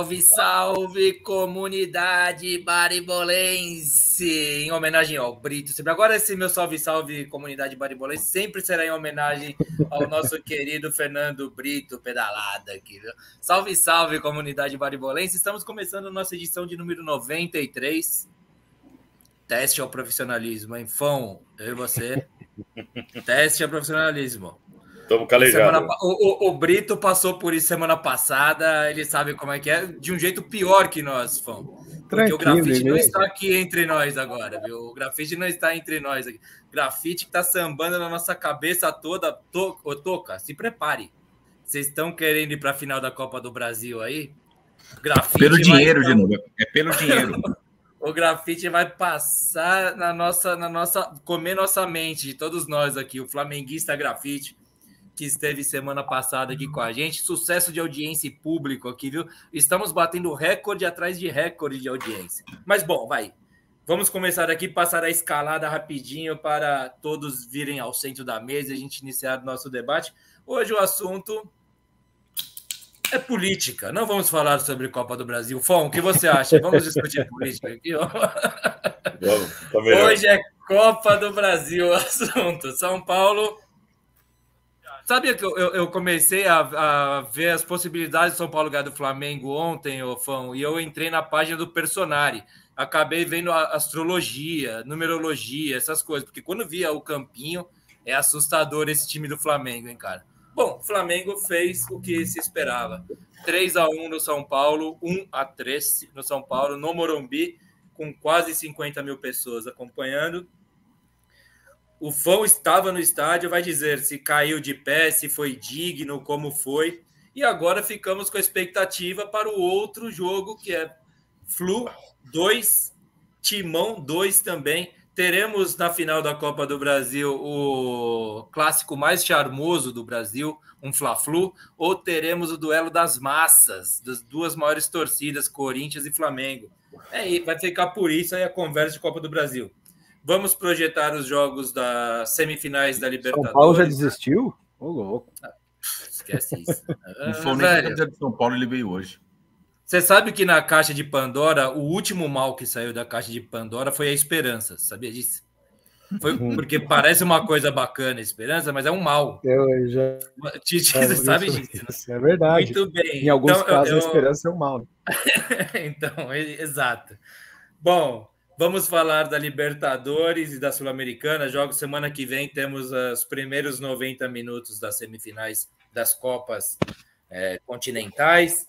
Salve, salve, comunidade baribolense! Em homenagem ao Brito. Sempre. Agora, esse meu salve, salve, comunidade baribolense, sempre será em homenagem ao nosso querido Fernando Brito, pedalada aqui. Viu? Salve, salve, comunidade baribolense! Estamos começando a nossa edição de número 93. Teste ao profissionalismo, hein? Fão, eu e você. Teste ao profissionalismo. Estamos calejados. O, o, o, Brito passou por isso semana passada, ele sabe como é que é, de um jeito pior que nós, fã. Porque o grafite não está aqui entre nós agora, viu? O grafite não está entre nós aqui. O grafite que está sambando na nossa cabeça toda. To, ô, Toca, se prepare. Vocês estão querendo ir para a final da Copa do Brasil aí? Grafite pelo dinheiro, de novo. É pelo dinheiro. o grafite vai passar na nossa, na nossa, comer nossa mente, de todos nós aqui, o flamenguista grafite que esteve semana passada aqui com a gente. Sucesso de audiência e público aqui, viu? Estamos batendo recorde atrás de recorde de audiência. Mas bom, vai. Vamos começar aqui, passar a escalada rapidinho para todos virem ao centro da mesa e a gente iniciar nosso debate. Hoje o assunto é política. Não vamos falar sobre Copa do Brasil. Fom, o que você acha? Vamos discutir política aqui. Vamos, tá Hoje é Copa do Brasil o assunto. São Paulo Sabe que eu, eu comecei a, a, ver as possibilidades do São Paulo ganhar do Flamengo ontem, ô Fão, e eu entrei na página do Personari. Acabei vendo astrologia, numerologia, essas coisas, porque quando via o campinho, é assustador esse time do Flamengo, hein, cara? Bom, o Flamengo fez o que se esperava. 3 a 1 no São Paulo, 1 a 3 no São Paulo, no Morumbi, com quase 50 mil pessoas acompanhando o fã estava no estádio, vai dizer se caiu de pé, se foi digno, como foi. E agora ficamos com a expectativa para o outro jogo, que é Flu 2, Timão 2 também. Teremos na final da Copa do Brasil o clássico mais charmoso do Brasil, um Fla-Flu, ou teremos o duelo das massas, das duas maiores torcidas, Corinthians e Flamengo. É, vai ficar por isso aí a conversa de Copa do Brasil. Vamos projetar os jogos das semifinais da Libertadores. São Paulo já desistiu? Ô, oh, louco. Ah, esquece isso. Não nem de São Paulo, ele veio hoje. Você sabe que na caixa de Pandora, o último mal que saiu da caixa de Pandora foi a esperança. Sabia disso? Foi porque parece uma coisa bacana a esperança, mas é um mal. Eu já. Você sabe disso? É verdade. Muito bem. Em alguns então, casos, eu... a esperança é um mal. então, exato. Bom, Vamos falar da Libertadores e da Sul-Americana. Jogos semana que vem temos os primeiros 90 minutos das semifinais das Copas é, continentais.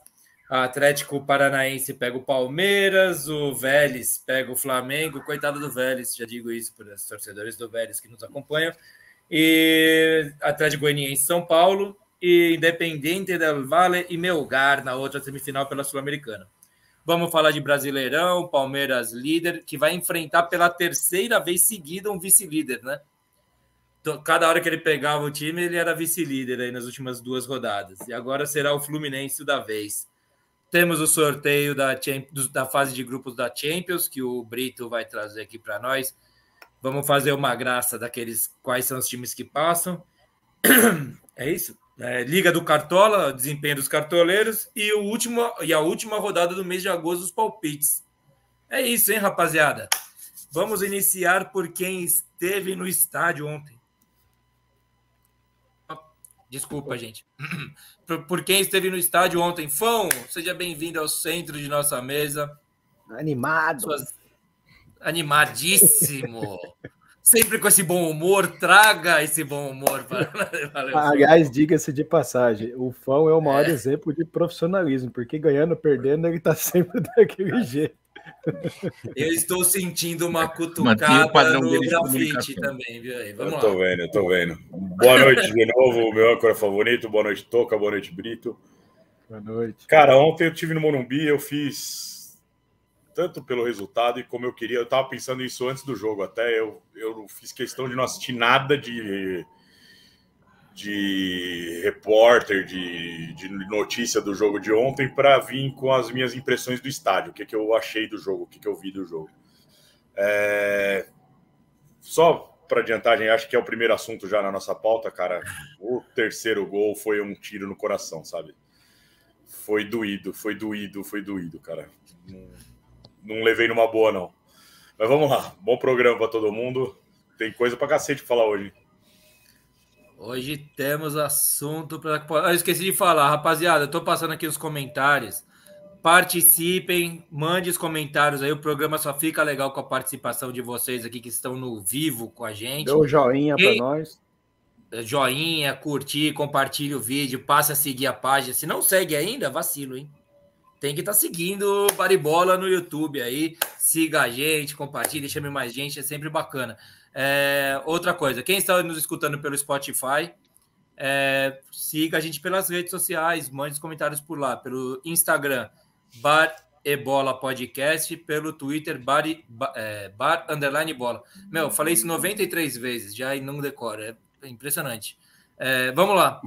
Atlético Paranaense pega o Palmeiras, o Vélez pega o Flamengo. Coitado do Vélez, já digo isso para os torcedores do Vélez que nos acompanham. E Atlético Goianiense São Paulo e Independente del Valle e Melgar na outra semifinal pela Sul-Americana. Vamos falar de Brasileirão, Palmeiras líder, que vai enfrentar pela terceira vez seguida um vice-líder, né? Então, cada hora que ele pegava o time, ele era vice-líder aí nas últimas duas rodadas. E agora será o Fluminense da vez. Temos o sorteio da, da fase de grupos da Champions, que o Brito vai trazer aqui para nós. Vamos fazer uma graça daqueles quais são os times que passam. É isso? É, Liga do Cartola, desempenho dos cartoleiros e, o último, e a última rodada do mês de agosto dos palpites. É isso, hein, rapaziada? Vamos iniciar por quem esteve no estádio ontem. Desculpa, gente. Por, por quem esteve no estádio ontem. Fão, seja bem-vindo ao centro de nossa mesa. Animado. Suas... Animadíssimo sempre com esse bom humor, traga esse bom humor. Para... Aliás, diga-se de passagem, o Fão é o maior é. exemplo de profissionalismo, porque ganhando, perdendo, ele está sempre daquele jeito. Eu estou sentindo uma cutucada no grafite também, viu aí? Vamos eu tô lá. vendo, eu tô vendo. Boa noite de novo, o meu âncora favorito. Boa noite, Toca. Boa noite, Brito. Boa noite. Cara, ontem eu tive no Morumbi, eu fiz tanto pelo resultado e como eu queria. Eu estava pensando isso antes do jogo, até eu, eu fiz questão de não assistir nada de, de repórter, de, de notícia do jogo de ontem, para vir com as minhas impressões do estádio, o que, que eu achei do jogo, o que, que eu vi do jogo. É... Só para adiantar, acho que é o primeiro assunto já na nossa pauta, cara. O terceiro gol foi um tiro no coração, sabe? Foi doído, foi doído, foi doído, cara. Não, levei numa boa, não. Mas vamos lá. Bom programa para todo mundo. Tem coisa para cacete pra falar hoje. Hoje temos assunto para. Eu esqueci de falar, rapaziada. Eu tô passando aqui os comentários. Participem, mande os comentários aí. O programa só fica legal com a participação de vocês aqui que estão no vivo com a gente. Dê um joinha para nós. Joinha, curtir, compartilhe o vídeo, passe a seguir a página. Se não segue ainda, vacilo, hein? Tem que estar tá seguindo o Baribola no YouTube aí. Siga a gente, compartilhe, chame mais gente, é sempre bacana. É, outra coisa, quem está nos escutando pelo Spotify, é, siga a gente pelas redes sociais, mande os comentários por lá, pelo Instagram, Bar Ebola Podcast, pelo Twitter, Bar, é, bar Underline Bola. Meu, falei isso 93 vezes já e não decora, é impressionante. É, vamos lá.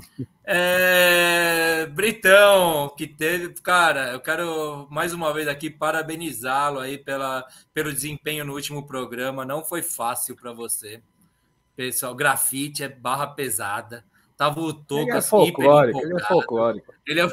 É, Britão, que teve. Cara, eu quero mais uma vez aqui parabenizá-lo aí pela, pelo desempenho no último programa. Não foi fácil para você. Pessoal, grafite é barra pesada. Tava o Tocas ele é folclórico, ele é folclórico. Ele é...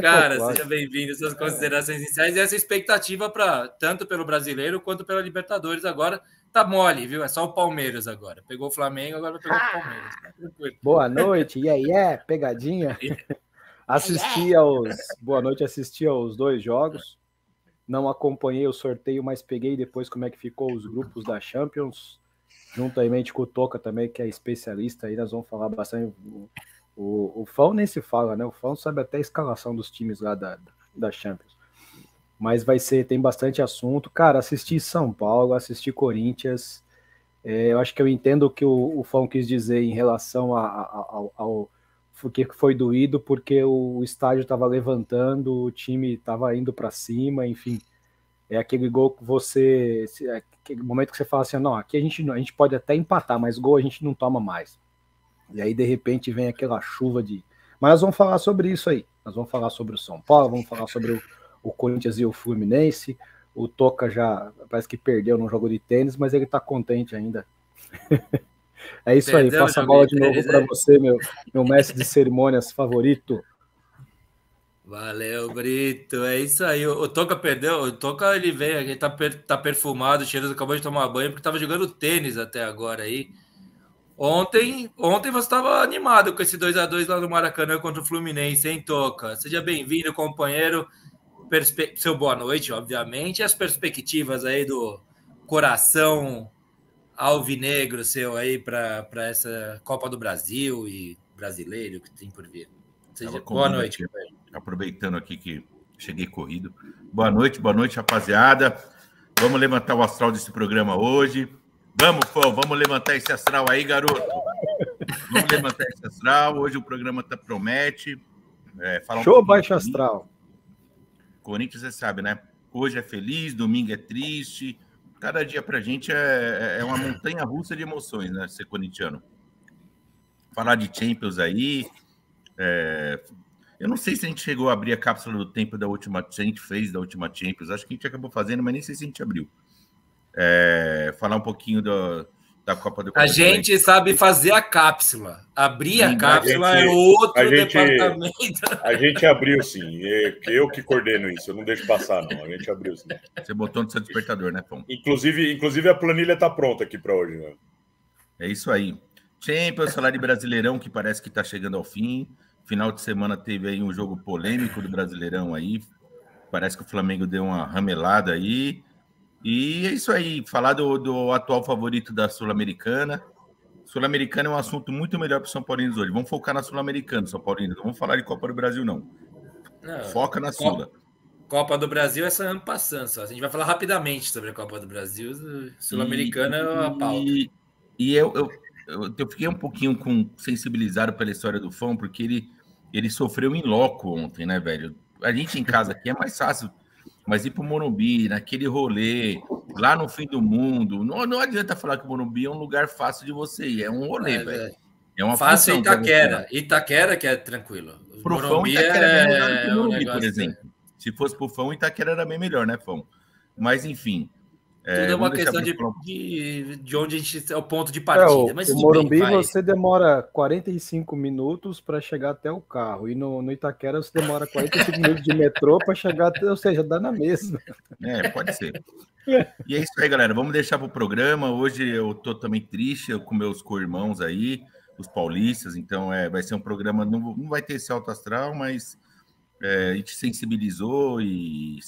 Cara, é seja bem-vindo. Suas considerações iniciais e essa expectativa para tanto pelo brasileiro quanto pela Libertadores agora tá mole, viu? É só o Palmeiras agora. Pegou o Flamengo, agora vai pegar o ah! Palmeiras. Tá Boa noite, e aí é, pegadinha. assisti aos. Boa noite, assisti aos dois jogos. Não acompanhei o sorteio, mas peguei depois como é que ficou os grupos da Champions. Juntamente com o Toca também, que é especialista aí, nós vamos falar bastante. O, o Fão nem se fala, né? O Fão sabe até a escalação dos times lá da, da Champions mas vai ser, tem bastante assunto. Cara, assisti São Paulo, assisti Corinthians. É, eu acho que eu entendo o que o, o Fão quis dizer em relação a, a, ao, ao que foi doído, porque o estádio estava levantando, o time estava indo para cima, enfim. É aquele gol que você. É aquele momento que você fala assim: não, aqui a gente, a gente pode até empatar, mas gol a gente não toma mais. E aí, de repente, vem aquela chuva de. Mas nós vamos falar sobre isso aí. Nós vamos falar sobre o São Paulo, vamos falar sobre o, o Corinthians e o Fluminense. O Toca já parece que perdeu no jogo de tênis, mas ele está contente ainda. é isso aí, faça a bola de novo para você, meu, meu mestre de cerimônias favorito. Valeu, Brito. É isso aí. O, Toca perdeu. O Toca ele veio, ele tá, per, tá perfumado, cheiroso, acabou de tomar banho, porque tava jogando tênis até agora aí. Ontem, ontem você estava animado com esse 2 a 2 lá no Maracanã contra o Fluminense, hein, Toca? Seja bem-vindo, companheiro perspe... seu boa noite, obviamente, e as perspectivas aí do coração alvinegro seu aí para essa Copa do Brasil e brasileiro que tem por vir. Seja, boa noite. Aqui, aproveitando aqui que cheguei corrido. Boa noite, boa noite, rapaziada. Vamos levantar o astral desse programa hoje. Vamos, pô, vamos levantar esse astral aí, garoto. Vamos levantar esse astral. Hoje o programa tá, promete. É, um Show baixo astral. Corinthians, você sabe, né? Hoje é feliz, domingo é triste. Cada dia pra gente é, é uma montanha russa de emoções, né? Ser corintiano. Falar de Champions aí. É... Eu não sei se a gente chegou a abrir a cápsula do tempo da última. Se a gente fez da última Champions. Acho que a gente acabou fazendo, mas nem sei se a gente abriu. É... Falar um pouquinho do, da Copa do A gente sabe fazer a cápsula. Abrir a cápsula a gente, é outro gente, departamento. A gente abriu sim. Eu que coordeno isso, eu não deixo passar, não. A gente abriu sim. Você botou no seu despertador, né, Pão? Inclusive, inclusive a planilha está pronta aqui para hoje. Né? É isso aí. Champions, de Brasileirão, que parece que está chegando ao fim. Final de semana teve aí um jogo polêmico do Brasileirão aí. Parece que o Flamengo deu uma ramelada aí. E é isso aí, falar do, do atual favorito da Sul-Americana. Sul-Americana é um assunto muito melhor para os São Paulinos hoje. Vamos focar na Sul-Americana, São Paulinos. Não vamos falar de Copa do Brasil, não. não Foca na Sula. Copa do Brasil é só ano passando só. A gente vai falar rapidamente sobre a Copa do Brasil. Sul-Americana é a pauta. E, e eu, eu, eu, eu, fiquei um pouquinho com, sensibilizado pela história do Fão, porque ele, ele sofreu em loco ontem, né, velho? A gente em casa aqui é mais fácil mas ir para o Morumbi, naquele rolê, lá no fim do mundo, não, não adianta falar que o Morumbi é um lugar fácil de você ir, é um rolê, é, velho. É uma fácil Itaquera. Itaquera que é tranquilo. Pro Fão, Itaquera é, é melhor que o Morumbi, por exemplo. Se fosse pro Fão, Itaquera era bem melhor, né, Fão? Mas, enfim, É, Tudo é uma questão de, de, de, onde a gente é o ponto de partida. É, o, Mas o Morumbi bem, você demora 45 minutos para chegar até o carro. E no, no Itaquera você demora 45 minutos de metrô para chegar até, ou seja, dá na mesma. É, pode ser. E é isso aí, galera. Vamos deixar para o programa. Hoje eu tô também triste com meus co-irmãos aí, os paulistas. Então é, vai ser um programa, não, não vai ter esse alto astral, mas é, a gente sensibilizou e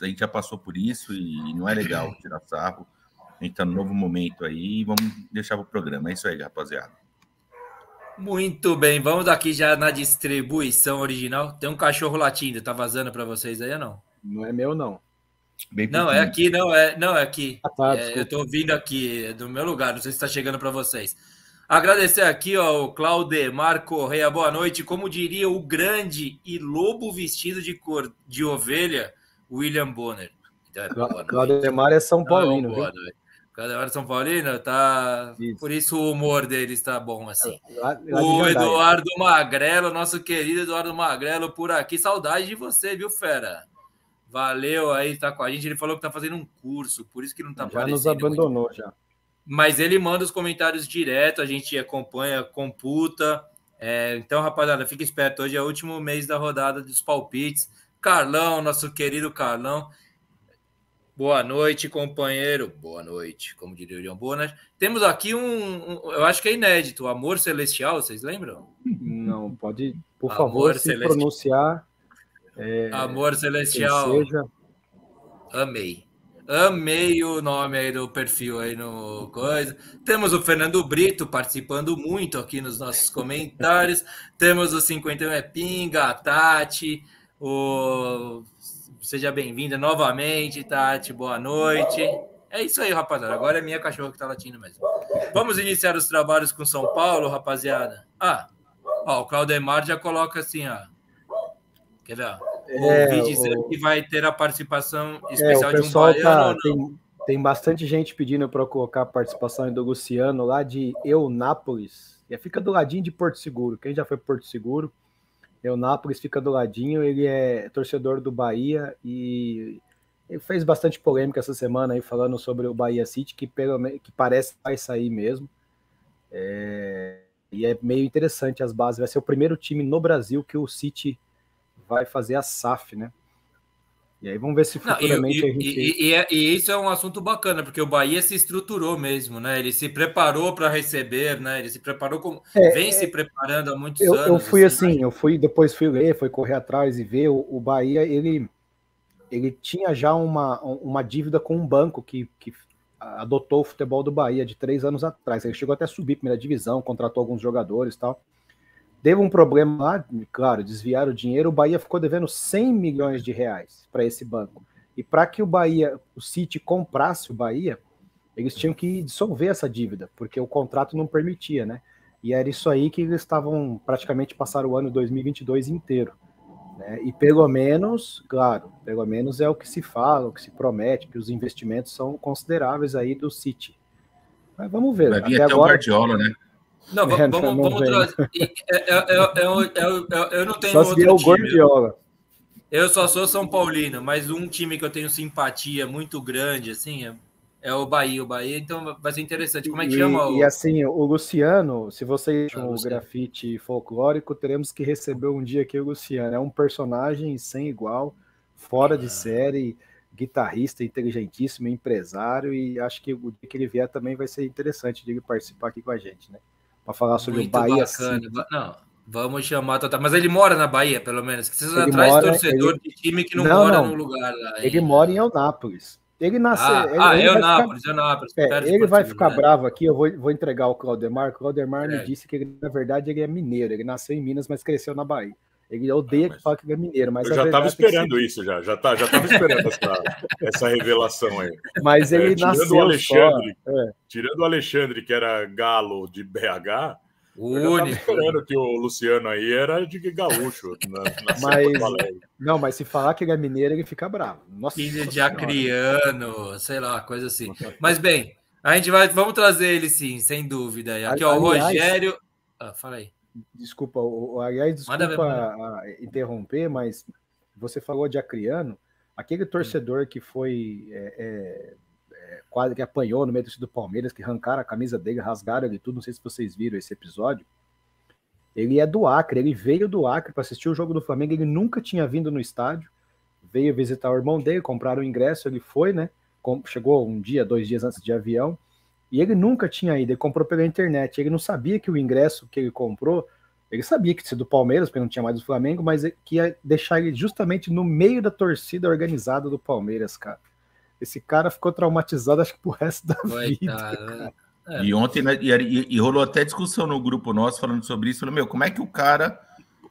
a gente já passou por isso e não é legal tirar sarro. A gente está num novo momento aí e vamos deixar o programa. É isso aí, rapaziada. Muito bem, vamos aqui já na distribuição original. Tem um cachorro latindo, tá vazando para vocês aí ou não? Não é meu, não. Bem não, é aqui, não é, não é aqui. Ah, tá, é, eu estou vindo aqui é do meu lugar, não sei se está chegando para vocês. Agradecer aqui ao Claudemar Correia, boa noite. Como diria o grande e lobo vestido de cor de ovelha, William Bonner. Então, é Claudemar é São Paulino. Não, boa noite. Claudemar é São Paulino, tá. Isso. Por isso o humor dele está bom assim. Lá, lá o Eduardo Magrelo, nosso querido Eduardo Magrelo, por aqui. Saudade de você, viu, fera? Valeu aí, tá com a gente. Ele falou que tá fazendo um curso, por isso que não tá já aparecendo. Já nos abandonou, já. Mas ele manda os comentários direto, a gente acompanha, computa. É, então, rapaziada, fica esperto. Hoje é o último mês da rodada dos palpites. Carlão, nosso querido Carlão. Boa noite, companheiro. Boa noite, como diria o Leon Bonner. Temos aqui um, um, eu acho que é inédito, Amor Celestial, vocês lembram? Não, pode, por Amor favor, se pronunciar. É, Amor Celestial. Seja. Amei. Amei o nome aí do perfil aí no coisa. Temos o Fernando Brito participando muito aqui nos nossos comentários. Temos o 51 é Pinga, a Tati, o Seja bem-vinda novamente, Tati. Boa noite. É isso aí, rapaziada. Agora é minha cachorra que tá latindo mesmo. Vamos iniciar os trabalhos com São Paulo, rapaziada. Ah, ó, o Claudemar já coloca assim, ó. Quer ver? É, Ouvi dizer o... que vai ter a participação é, especial é, de um baiano tá, tem, tem, bastante gente pedindo para colocar a participação do Luciano lá de Eunápolis. E fica do ladinho de Porto Seguro. Quem já foi Porto Seguro? Eunápolis fica do ladinho. Ele é torcedor do Bahia e ele fez bastante polêmica essa semana aí falando sobre o Bahia City, que, pelo, que parece que vai sair mesmo. É, e é meio interessante as bases. Vai ser o primeiro time no Brasil que o City vai fazer a SAF, né? E aí vamos ver se futuramente Não, e, a gente. E, e, é, e, isso é um assunto bacana, porque o Bahia se estruturou mesmo, né? Ele se preparou para receber, né? Ele se preparou como. É, vem é, se preparando há muitos eu, anos. Eu fui assim, assim eu fui, depois fui ler, fui correr atrás e ver. O, o Bahia, ele, ele tinha já uma, uma dívida com um banco que, que adotou o futebol do Bahia de três anos atrás. Ele chegou até a subir primeira divisão, contratou alguns jogadores e tal. Teve um problema lá, claro, desviaram o dinheiro, o Bahia ficou devendo 100 milhões de reais para esse banco. E para que o Bahia, o City comprasse o Bahia, eles tinham que dissolver essa dívida, porque o contrato não permitia, né? E era isso aí que eles estavam praticamente passaram o ano 2022 inteiro. Né? E pelo menos, claro, pelo menos é o que se fala, o que se promete, que os investimentos são consideráveis aí do City. Mas vamos ver. Vai vir até, até agora, o Guardiola, né? Não, é, vamos, vamos trazer. Eu, não tenho só o Gordiola. Eu só sou São Paulino, mas um time que eu tenho simpatia muito grande, assim, é, é o Bahia. O Bahia, então vai ser interessante. Como é que e, chama? O... E assim, o Luciano, se você ah, o grafite folclórico, teremos que receber um dia aqui o Luciano. É um personagem sem igual, fora ah. de série, guitarrista inteligentíssimo, empresário, e acho que o dia que ele vier também vai ser interessante de ele participar aqui com a gente, né? Para falar sobre Muito o Bahia. Bacana. Não, vamos chamar Tata. Mas ele mora na Bahia, pelo menos. Precisa atrás mora, torcedor ele... de time que não, não mora não. no lugar lá. Ele mora em Eunápolis. Ele nasceu. Ah, ele, ah ele Eunápolis, ficar, Eunápolis. É, ele vai ficar né? bravo aqui. Eu vou, vou entregar o Claudemar. O Claudemar é. me disse que ele, na verdade, ele é mineiro. Ele nasceu em Minas, mas cresceu na Bahia. Ele odeia ah, que fala que ele é mineiro, mas eu já estava é esperando isso, já, já tá, já estava esperando essa, essa revelação aí. Mas ele é, tirando nasceu o Alexandre, é. tirando o Alexandre que era galo de BH, o único. esperando que o Luciano aí era de gaúcho. Na, na mas, não, mas se falar que ele é mineiro, ele fica bravo. Nossa Filho de acriano, sei lá, coisa assim. Mas bem, a gente vai, vamos trazer ele sim, sem dúvida. Aqui, ó, o Rogério. Ah, fala aí. Desculpa, aliás, desculpa ver, interromper, mas você falou de acriano. Aquele torcedor que foi é, é, é, quase que apanhou no meio do Palmeiras, que arrancaram a camisa dele, rasgaram ele tudo. Não sei se vocês viram esse episódio. Ele é do Acre, ele veio do Acre para assistir o jogo do Flamengo, ele nunca tinha vindo no estádio, veio visitar o irmão dele, compraram o ingresso, ele foi, né? Chegou um dia, dois dias antes de avião, e ele nunca tinha ido, ele comprou pela internet, ele não sabia que o ingresso que ele comprou, ele sabia que ser do Palmeiras, porque não tinha mais do Flamengo, mas que ia deixar ele justamente no meio da torcida organizada do Palmeiras, cara. Esse cara ficou traumatizado, acho que pro resto da Coitado, vida. Né? É. E ontem, né, e, e, rolou até discussão no grupo nosso falando sobre isso. Falou, meu, como é que o cara.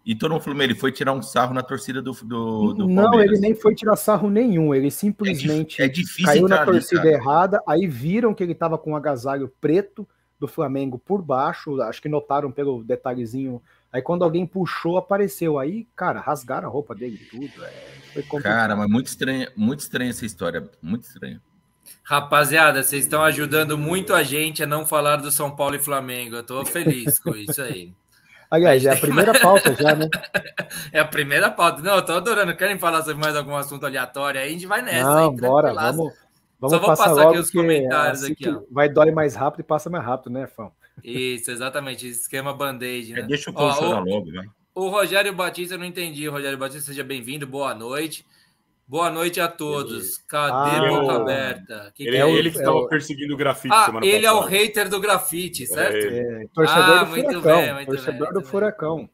E todo mundo falou, ele foi tirar um sarro na torcida do, do, do Não, Palmeiras. ele nem foi tirar sarro nenhum. Ele simplesmente é, é difícil caiu na torcida ali, errada. Aí viram que ele tava com um agasalho preto do Flamengo por baixo. Acho que notaram pelo detalhezinho. Aí quando alguém puxou, apareceu. Aí, cara, rasgaram a roupa dele tudo. É, cara, mas muito estranha, muito estranha essa história. Muito estranha. Rapaziada, vocês estão ajudando muito a gente a não falar do São Paulo e Flamengo. Eu tô feliz com isso aí. Aliás, é a primeira pauta já, né? É a primeira pauta. Não, eu tô adorando. Querem falar sobre mais algum assunto aleatório aí? A gente vai nessa. Não, hein? bora, vamos, vamos Só vou passar, passar aqui os comentários assim aqui, ó. Vai dói mais rápido e passa mais rápido, né, Fão? Isso, exatamente. Esquema band-aid, né? É, deixa o povo logo, né? O Rogério Batista, eu não entendi. Rogério Batista, seja bem-vindo, boa noite. Boa noite a todos. Cadê ah, boca aberta? Que ele, que é ele que estava é perseguindo o grafite ah, semana ele passada. é o hater do grafite, certo? É, torcedor ah, do muito furacão. Bem, muito torcedor bem, do furacão.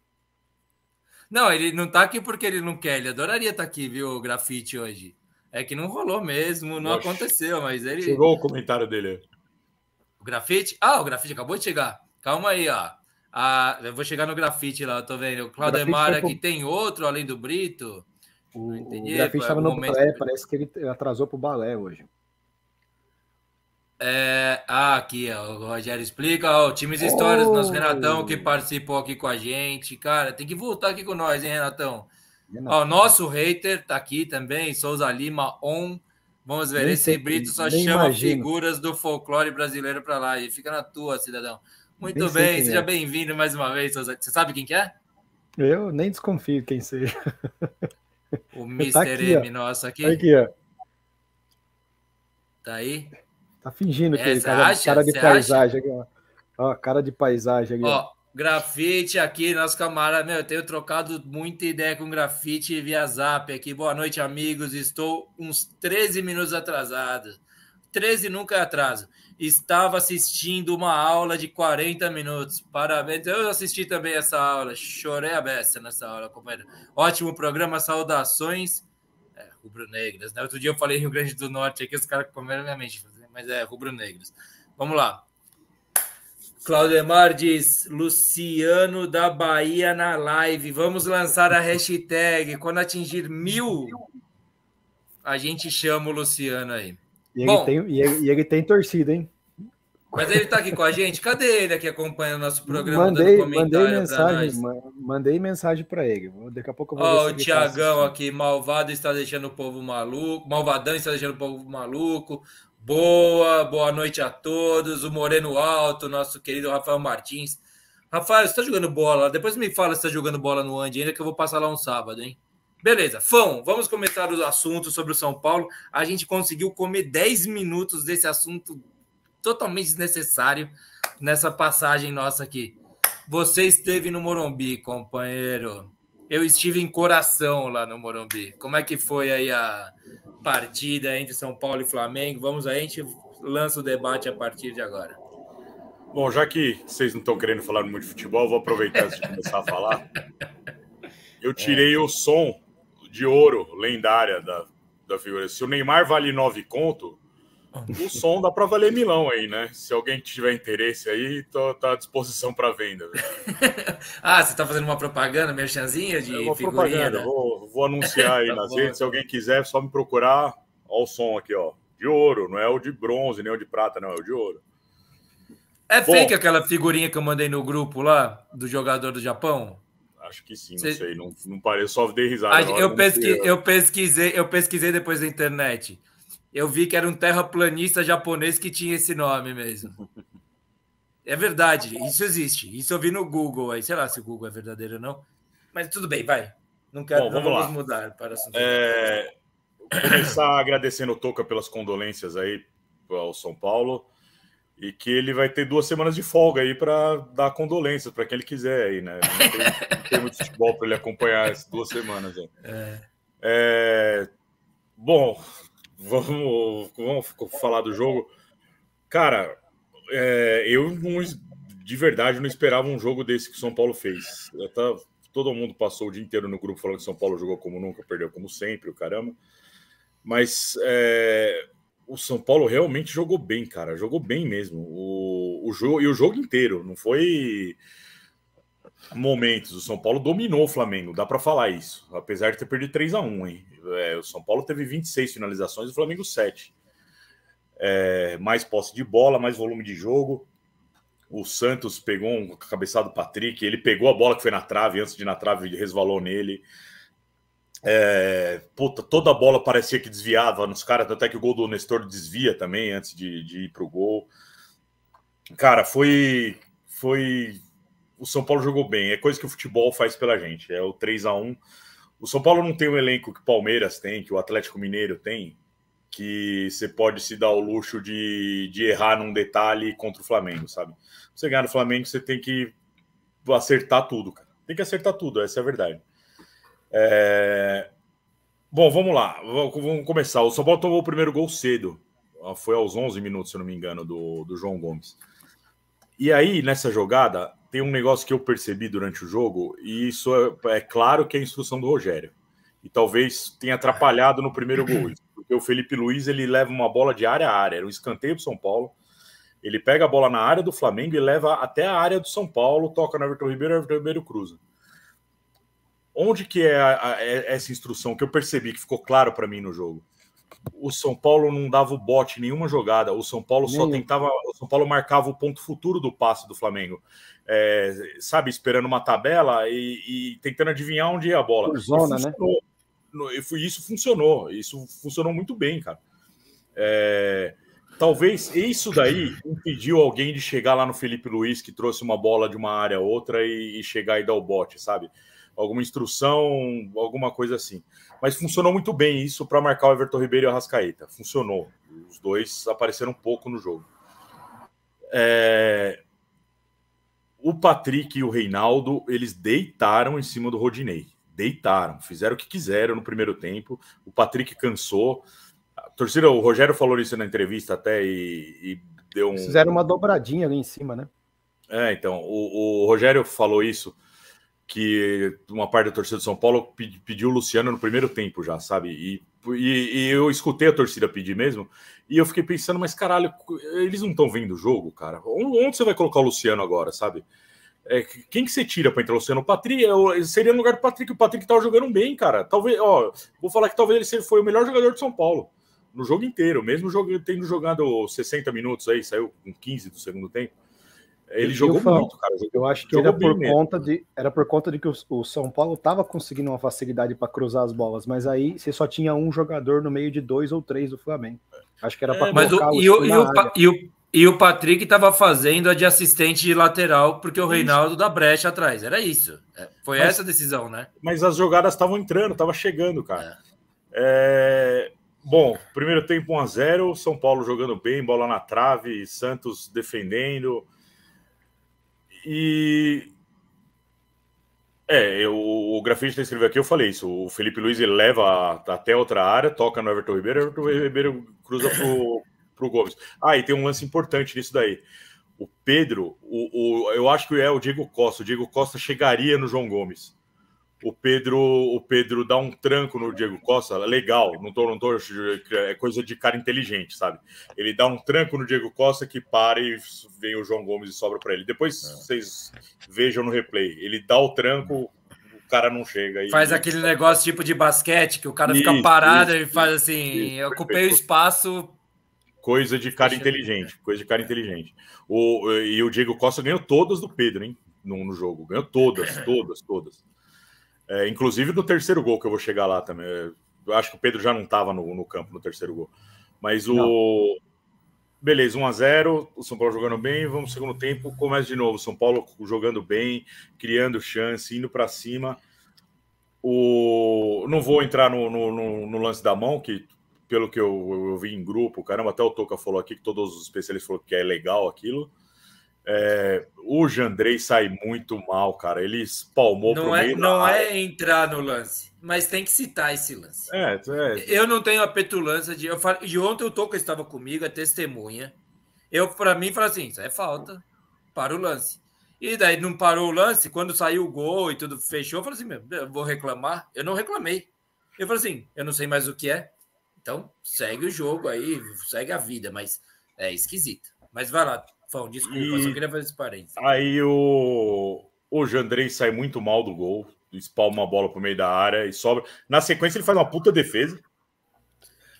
Não, ele não está aqui porque ele não quer. Ele adoraria estar tá aqui, viu, o grafite hoje. É que não rolou mesmo, não Oxe. aconteceu, mas ele. Chegou o comentário dele. O grafite? Ah, o grafite acabou de chegar. Calma aí, ó. Ah, eu vou chegar no grafite lá, eu tô vendo. O Claudemar aqui tem outro além do Brito. O, entendi, o grafite estava no balé, parece que ele atrasou para o balé hoje. É, ah, aqui, ó, o Rogério explica, ó, times histórias, oh! nosso Renatão que participou aqui com a gente. Cara, tem que voltar aqui com nós, hein, Renatão? Renatão. Ó, nosso hater tá aqui também, Souza Lima on. Vamos ver, nem esse Brito só chama imagino. figuras do folclore brasileiro para lá. E fica na tua, cidadão. Muito nem bem, seja é. bem-vindo mais uma vez, Souza. Você sabe quem que é? Eu nem desconfio quem seja. O Mr. Tá aqui, M ó. nosso aqui. Aqui, ó. Tá aí? Tá fingindo que é, ele cara, acha? cara de Cê paisagem aqui, ó. ó. Cara de paisagem aqui. Ó, grafite aqui, nosso camarada. Meu, eu tenho trocado muita ideia com grafite via zap aqui. Boa noite, amigos. Estou uns 13 minutos atrasado. 13 nunca é atraso estava assistindo uma aula de 40 minutos. Parabéns. Eu assisti também essa aula. Chorei a beça nessa aula, companheiro. Ótimo programa, saudações. É, rubro-negras, né? Outro dia eu falei Rio Grande do Norte aqui, os caras comeram minha mente, mas é rubro-negras. Vamos lá. Claudemar diz: Luciano da Bahia na live. Vamos lançar a hashtag. Quando atingir mil, a gente chama o Luciano aí. E ele, tem, e ele, e ele tem torcida, hein? Mas ele está aqui com a gente. Cadê ele aqui acompanhando o nosso programa? Mandei, mandei mensagem, mandei mensagem para ele. Daqui a pouco eu vou Ó, o Tiagão aqui, malvado está deixando o povo maluco. Malvadão está deixando o povo maluco. Boa, boa noite a todos. O Moreno Alto, nosso querido Rafael Martins. Rafael, você está jogando bola? Depois me fala se está jogando bola no Andy ainda, que eu vou passar lá um sábado, hein? Beleza, Fão, vamos começar o assunto sobre o São Paulo. A gente conseguiu comer 10 minutos desse assunto totalmente desnecessário nessa passagem nossa aqui. Você esteve no Morumbi, companheiro. Eu estive em coração lá no Morumbi. Como é que foi aí a partida entre São Paulo e Flamengo? Vamos aí, a gente lança o debate a partir de agora. Bom, já que vocês não estão querendo falar muito de futebol, vou aproveitar antes de começar a falar. Eu tirei é. o som de ouro lendária da, da figura. Se o Neymar vale nove conto, o som dá para valer milão aí, né? Se alguém tiver interesse aí, tô, tá à disposição para venda. ah, você tá fazendo uma propaganda, merchanzinha de uma figurinha? Propaganda. Vou, vou anunciar aí tá nas bom, redes. Se alguém quiser, é só me procurar. Olha o som aqui, ó. De ouro, não é o de bronze, nem o de prata, não, é o de ouro. É bom, fake aquela figurinha que eu mandei no grupo lá do jogador do Japão? Acho que sim, não Cê... sei. Não, não parei, só dei risada. eu, pesqui... eu, pesquisei, eu pesquisei depois da internet. Eu vi que era um terraplanista japonês que tinha esse nome mesmo. É verdade, isso existe. Isso eu vi no Google aí. Sei lá se o Google é verdadeiro ou não. Mas tudo bem, vai. Não quero Bom, vamos, não vamos mudar para assunto. É... Começar agradecendo o Toca pelas condolências aí ao São Paulo e que ele vai ter duas semanas de folga aí para dar condolências para quem ele quiser aí, né? Não tem, não tem muito futebol para ele acompanhar essas duas semanas aí. É. É... Bom, vamos, vamos falar do jogo. Cara, é, eu não, de verdade não esperava um jogo desse que o São Paulo fez. Tá, todo mundo passou o dia inteiro no grupo falando que São Paulo jogou como nunca, perdeu como sempre, o caramba. Mas é, o São Paulo realmente jogou bem, cara. Jogou bem mesmo. O, o jogo e o jogo inteiro. Não foi momentos. O São Paulo dominou o Flamengo, dá para falar isso. Apesar de ter perdido 3 a 1 hein? É, o São Paulo teve 26 finalizações e o Flamengo 7. É, mais posse de bola, mais volume de jogo. O Santos pegou um cabeçado do Patrick, ele pegou a bola que foi na trave, antes de ir na trave, resvalou nele. É, puta, toda a bola parecia que desviava nos caras, até que o gol do Nestor desvia também antes de, de ir pro gol. Cara, foi. Foi. O São Paulo jogou bem, é coisa que o futebol faz pela gente. É o 3 a 1 O São Paulo não tem o elenco que o Palmeiras tem, que o Atlético Mineiro tem, que você pode se dar o luxo de, de errar num detalhe contra o Flamengo, sabe? Você ganhar no Flamengo, você tem que acertar tudo, cara. Tem que acertar tudo, essa é a verdade. É... Bom, vamos lá. Vamos começar. O São Paulo tomou o primeiro gol cedo. Foi aos 11 minutos, se não me engano, do, do João Gomes. E aí, nessa jogada, tem um negócio que eu percebi durante o jogo, e isso é, é claro que é a instrução do Rogério. E talvez tenha atrapalhado no primeiro gol. Porque o Felipe Luiz ele leva uma bola de área a área. Era um escanteio para São Paulo. Ele pega a bola na área do Flamengo e leva até a área do São Paulo, toca no Everton Ribeiro, Everton Ribeiro cruza. Onde que é a, a, é essa instrução que eu percebi que ficou claro para mim no jogo? O São Paulo não dava o bote em nenhuma jogada. O São Paulo só tentava. O São Paulo marcava o ponto futuro do passe do Flamengo. É, sabe, esperando uma tabela e, e, tentando adivinhar onde ia a bola. Por zona, né? Isso funcionou. Isso funcionou muito bem, cara. É, talvez isso daí impediu alguém de chegar lá no Felipe Luiz, que trouxe uma bola de uma área a outra e, e chegar e dar o bote, sabe? Alguma instrução, alguma coisa assim. Mas funcionou muito bem isso para marcar o Everton Ribeiro e o Arrascaeta. Funcionou. Os dois apareceram um pouco no jogo. É... O Patrick e o Reinaldo, eles deitaram em cima do Rodinei. Deitaram, fizeram o que quiseram no primeiro tempo. O Patrick cansou. A torcida, o Rogério falou isso na entrevista até e, e deu um. Fizeram uma dobradinha ali em cima, né? É, então, o, o Rogério falou isso que uma parte da torcida de São Paulo pediu o Luciano no primeiro tempo já, sabe? E, e, e, eu escutei a torcida pedir mesmo, e eu fiquei pensando, mas caralho, eles não estão vendo o jogo, cara? Onde você vai colocar o Luciano agora, sabe? É, quem que você tira para entrar o Luciano? O Patrick seria no lugar do Patrick, o Patrick tava jogando bem, cara. Talvez, ó, vou falar que talvez ele foi o melhor jogador de São Paulo no jogo inteiro, mesmo tendo jogado 60 minutos aí, saiu com 15 do segundo tempo. Ele jogou muito, cara. Eu acho que era por, conta de, era por conta de que o, o São Paulo estava conseguindo uma facilidade para cruzar as bolas, mas aí você só tinha um jogador no meio de dois ou três do Flamengo. Acho que era para é, colocar o, o, e, o, e, o, e, o, e o Patrick estava fazendo a de assistente de lateral, porque o Reinaldo da brecha atrás. Era isso. É, foi mas, essa a decisão, né? Mas as jogadas estavam entrando, estava chegando, cara. É. É... Bom, primeiro tempo 1 a 0 São Paulo jogando bem, bola na trave, Santos defendendo. E. É, eu, o grafite escreveu aqui, eu falei isso. O Felipe Luiz leva até outra área, toca no Everton Ribeiro, Everton Ribeiro cruza pro, pro Gomes. Ah, e tem um lance importante nisso daí. O Pedro, o, o, eu acho que é o Diego Costa. O Diego Costa chegaria no João Gomes o Pedro o Pedro dá um tranco no Diego Costa, legal, não tô, não tô, é coisa de cara inteligente, sabe? Ele dá um tranco no Diego Costa que para e vem o João Gomes e sobra para ele. Depois é. vocês vejam no replay, ele dá o tranco, o cara não chega. Faz aquele negócio tipo de basquete que o cara isso, fica parado isso, e faz assim, isso, eu ocupei o espaço. Coisa de cara inteligente, coisa de cara inteligente. O, e o Diego Costa ganhou todas do Pedro, hein? No, no jogo, ganhou todas, todas, todas. É, inclusive no terceiro gol, que eu vou chegar lá também. Eu acho que o Pedro já não estava no, no, campo no terceiro gol. Mas o. Não. Beleza, 1 a 0 o São Paulo jogando bem, vamos segundo tempo, começa de novo, São Paulo jogando bem, criando chance, indo para cima. O... Não vou entrar no, no, no, lance da mão, que pelo que eu, eu, vi em grupo, caramba, até o Toca falou aqui que todos os especialistas falaram que é legal aquilo. É, o Jandrei sai muito mal, cara. Ele espalmou não é, Não é entrar no lance, mas tem que citar esse lance. É, é. Eu não tenho a petulância de. Eu falo, de ontem o Toca estava comigo, é testemunha. Eu, para mim, falo assim: isso é falta. Para o lance. E daí não parou o lance, quando saiu o gol e tudo fechou, eu falei assim: meu, eu vou reclamar. Eu não reclamei. Eu falei assim: eu não sei mais o que é. Então segue o jogo aí, segue a vida, mas é esquisito. Mas vai lá, Fão, desculpa, e... só queria fazer esse parênteses. Aí o, o Jandrei sai muito mal do gol, espalma uma bola pro meio da área e sobra. Na sequência, ele faz uma puta defesa.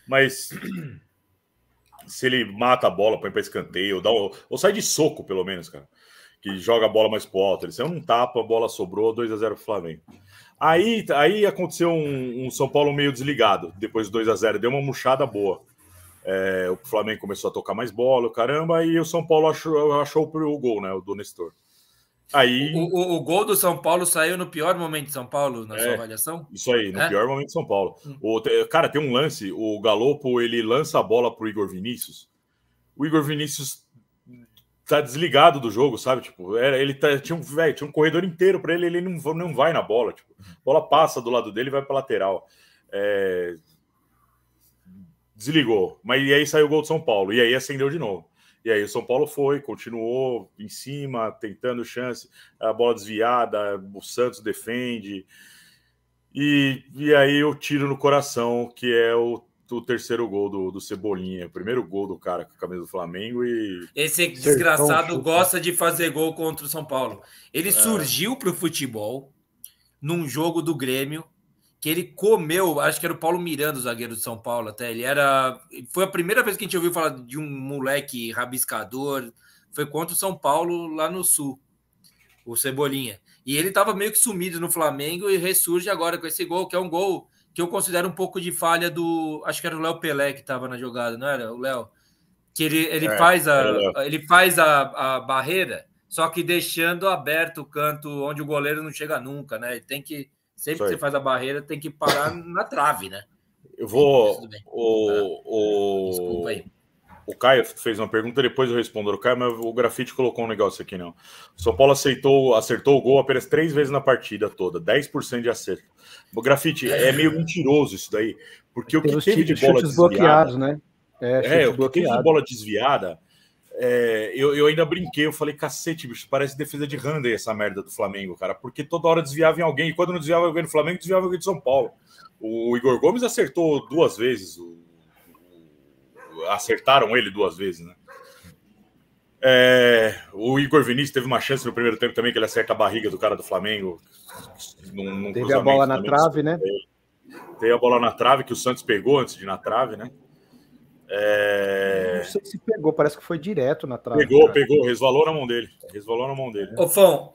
Mas se ele mata a bola, põe para escanteio, ou, dá, ou sai de soco, pelo menos, cara. Que joga a bola mais pro alto. Ele saiu um tapa, a bola sobrou, 2 a 0 pro Flamengo. Aí, aí aconteceu um, um São Paulo meio desligado, depois do 2 a 0 deu uma murchada boa. É, o Flamengo começou a tocar mais bola, caramba, e o São Paulo achou, achou o gol, né? O do Nestor. Aí... O, o, o, gol do São Paulo saiu no pior momento de São Paulo, na é, sua avaliação? Isso aí, no é? pior momento de São Paulo. Hum. O, cara, tem um lance, o Galopo, ele lança a bola pro Igor Vinícius. O Igor Vinícius tá desligado do jogo, sabe? Tipo, era, ele tá, tinha, um, véio, tinha um corredor inteiro para ele, ele não, não vai na bola. Tipo, a bola passa do lado dele e vai para lateral. É, desligou. Mas e aí saiu o gol do São Paulo. E aí acendeu de novo. E aí o São Paulo foi, continuou em cima, tentando chance, a bola desviada, o Santos defende. E, e aí eu tiro no coração, que é o, o terceiro gol do, do Cebolinha. O primeiro gol do cara com a camisa do Flamengo e. Esse desgraçado gosta de fazer gol contra o São Paulo. Ele é. surgiu para o futebol num jogo do Grêmio que ele comeu, acho que era o Paulo Miranda, o zagueiro de São Paulo, até. Ele era. Foi a primeira vez que a gente ouviu falar de um moleque rabiscador. Foi contra o São Paulo lá no sul, o Cebolinha. E ele estava meio que sumido no Flamengo e ressurge agora com esse gol, que é um gol que eu considero um pouco de falha do. Acho que era o Léo Pelé que estava na jogada, não era? O Léo. Que ele, ele é, faz, a, ele faz a, a barreira, só que deixando aberto o canto onde o goleiro não chega nunca, né? Ele tem que Sempre que você faz a barreira, tem que parar na trave, né? Eu vou. O, o, Desculpa aí. O Caio fez uma pergunta, depois eu respondo o Caio, mas o grafite colocou um negócio aqui, não. O São Paulo aceitou, acertou o gol apenas três vezes na partida toda, 10% de acerto. O grafite é meio mentiroso isso daí, porque o que teve de bola desviada, né? É, é o que teve de bola desviada é, eu, eu, ainda brinquei, eu falei, cacete, bicho, parece defesa de Randy essa merda do Flamengo, cara, porque toda hora desviava em alguém, e quando não desviava alguém do Flamengo, desviava alguém de São Paulo. O Igor Gomes acertou duas vezes, o, o, acertaram ele duas vezes, né? É, o Igor Vinícius teve uma chance no primeiro tempo também, que ele acerta a barriga do cara do Flamengo. Num, num teve a bola na trave, né? Teve a bola na trave que o Santos pegou antes de ir na trave, né? É... Não sei se pegou, parece que foi direto na trave. Pegou, cara. pegou, resvalou na mão dele. Resvalou na mão dele. Ô, Fão,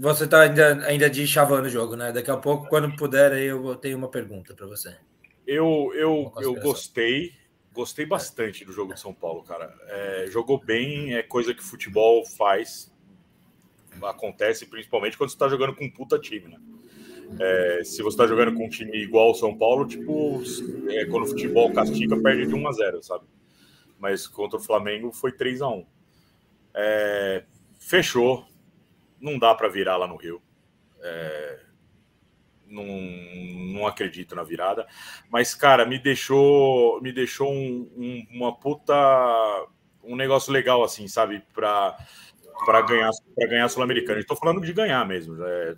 você tá ainda, ainda de chavando o jogo, né? Daqui a pouco, quando puder, aí eu tenho uma pergunta para você. Eu, eu, eu gostei, gostei bastante do jogo de São Paulo, cara. É, jogou bem, é coisa que futebol faz. Acontece principalmente quando você está jogando com um puta time, né? É, se você está jogando com um time igual ao São Paulo, tipo, é, quando o futebol castiga, perde de 1 a 0, sabe? Mas contra o Flamengo foi 3 a 1. É, fechou. Não dá para virar lá no Rio. É, não, não acredito na virada. Mas, cara, me deixou, me deixou um, um, uma puta. um negócio legal, assim, sabe? Para ganhar para ganhar sul-americano. Estou falando de ganhar mesmo. É,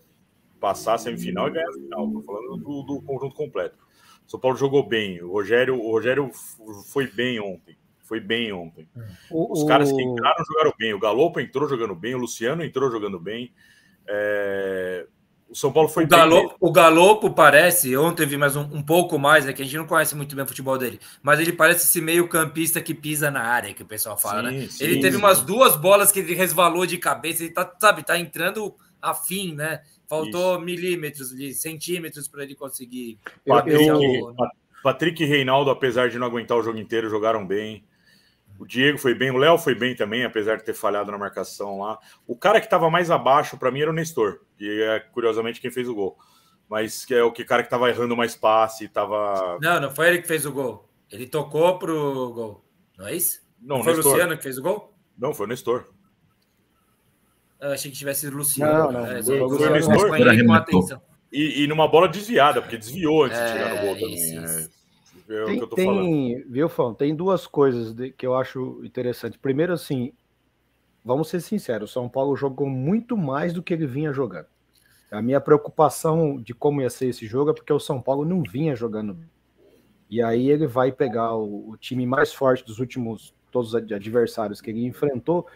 passar a semifinal e ganhar a final. Estou falando do, do, conjunto completo. O São Paulo jogou bem. O Rogério, o Rogério foi bem ontem. Foi bem ontem. O, Os caras que entraram jogaram bem. O Galopo entrou jogando bem. O Luciano entrou jogando bem. É... O São Paulo foi o Galopo, o Galopo parece, ontem vi mais um, um, pouco mais, é que a gente não conhece muito bem o futebol dele, mas ele parece esse meio campista que pisa na área, que o pessoal fala, sim, né? Sim, ele teve sim. umas duas bolas que ele resvalou de cabeça, ele tá, sabe, tá entrando afim, né? Faltou Isso. milímetros, centímetros para ele conseguir. Patrick, o... Patrick e Reinaldo, apesar de não aguentar o jogo inteiro, jogaram bem. O Diego foi bem, o Léo foi bem também, apesar de ter falhado na marcação lá. O cara que estava mais abaixo para mim era o Nestor, que é curiosamente quem fez o gol. Mas que é o que cara que estava errando mais passe, estava Não, não foi ele que fez o gol. Ele tocou pro gol, não é isso? Não, Não foi o. Luciano que fez o gol? Não, foi o Nestor. Eu achei que tivesse sido Luciano. Não, não, É, foi eu- o eu Nestor. acompanhei com Arrebentou. atenção. E, e numa bola desviada, porque desviou antes de É, chegar no gol também. isso, É, isso. é o Tem, que eu tô falando. tem viu, Fão? Tem duas coisas de- que eu acho interessante. Primeiro, assim, vamos ser sinceros, o São Paulo jogou muito mais do que ele vinha jogando. A minha preocupação de como ia ser esse jogo é porque o São Paulo não vinha jogando. bem. E aí ele vai pegar o, o time mais forte dos últimos todos os ad- adversários que ele enfrentou.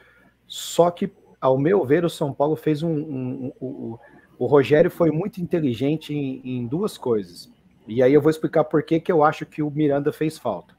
Só que, ao meu ver, o São Paulo fez um. um- um- o, o Rogério foi muito inteligente em, em duas coisas. E aí eu vou explicar por que, que eu acho que o Miranda fez falta.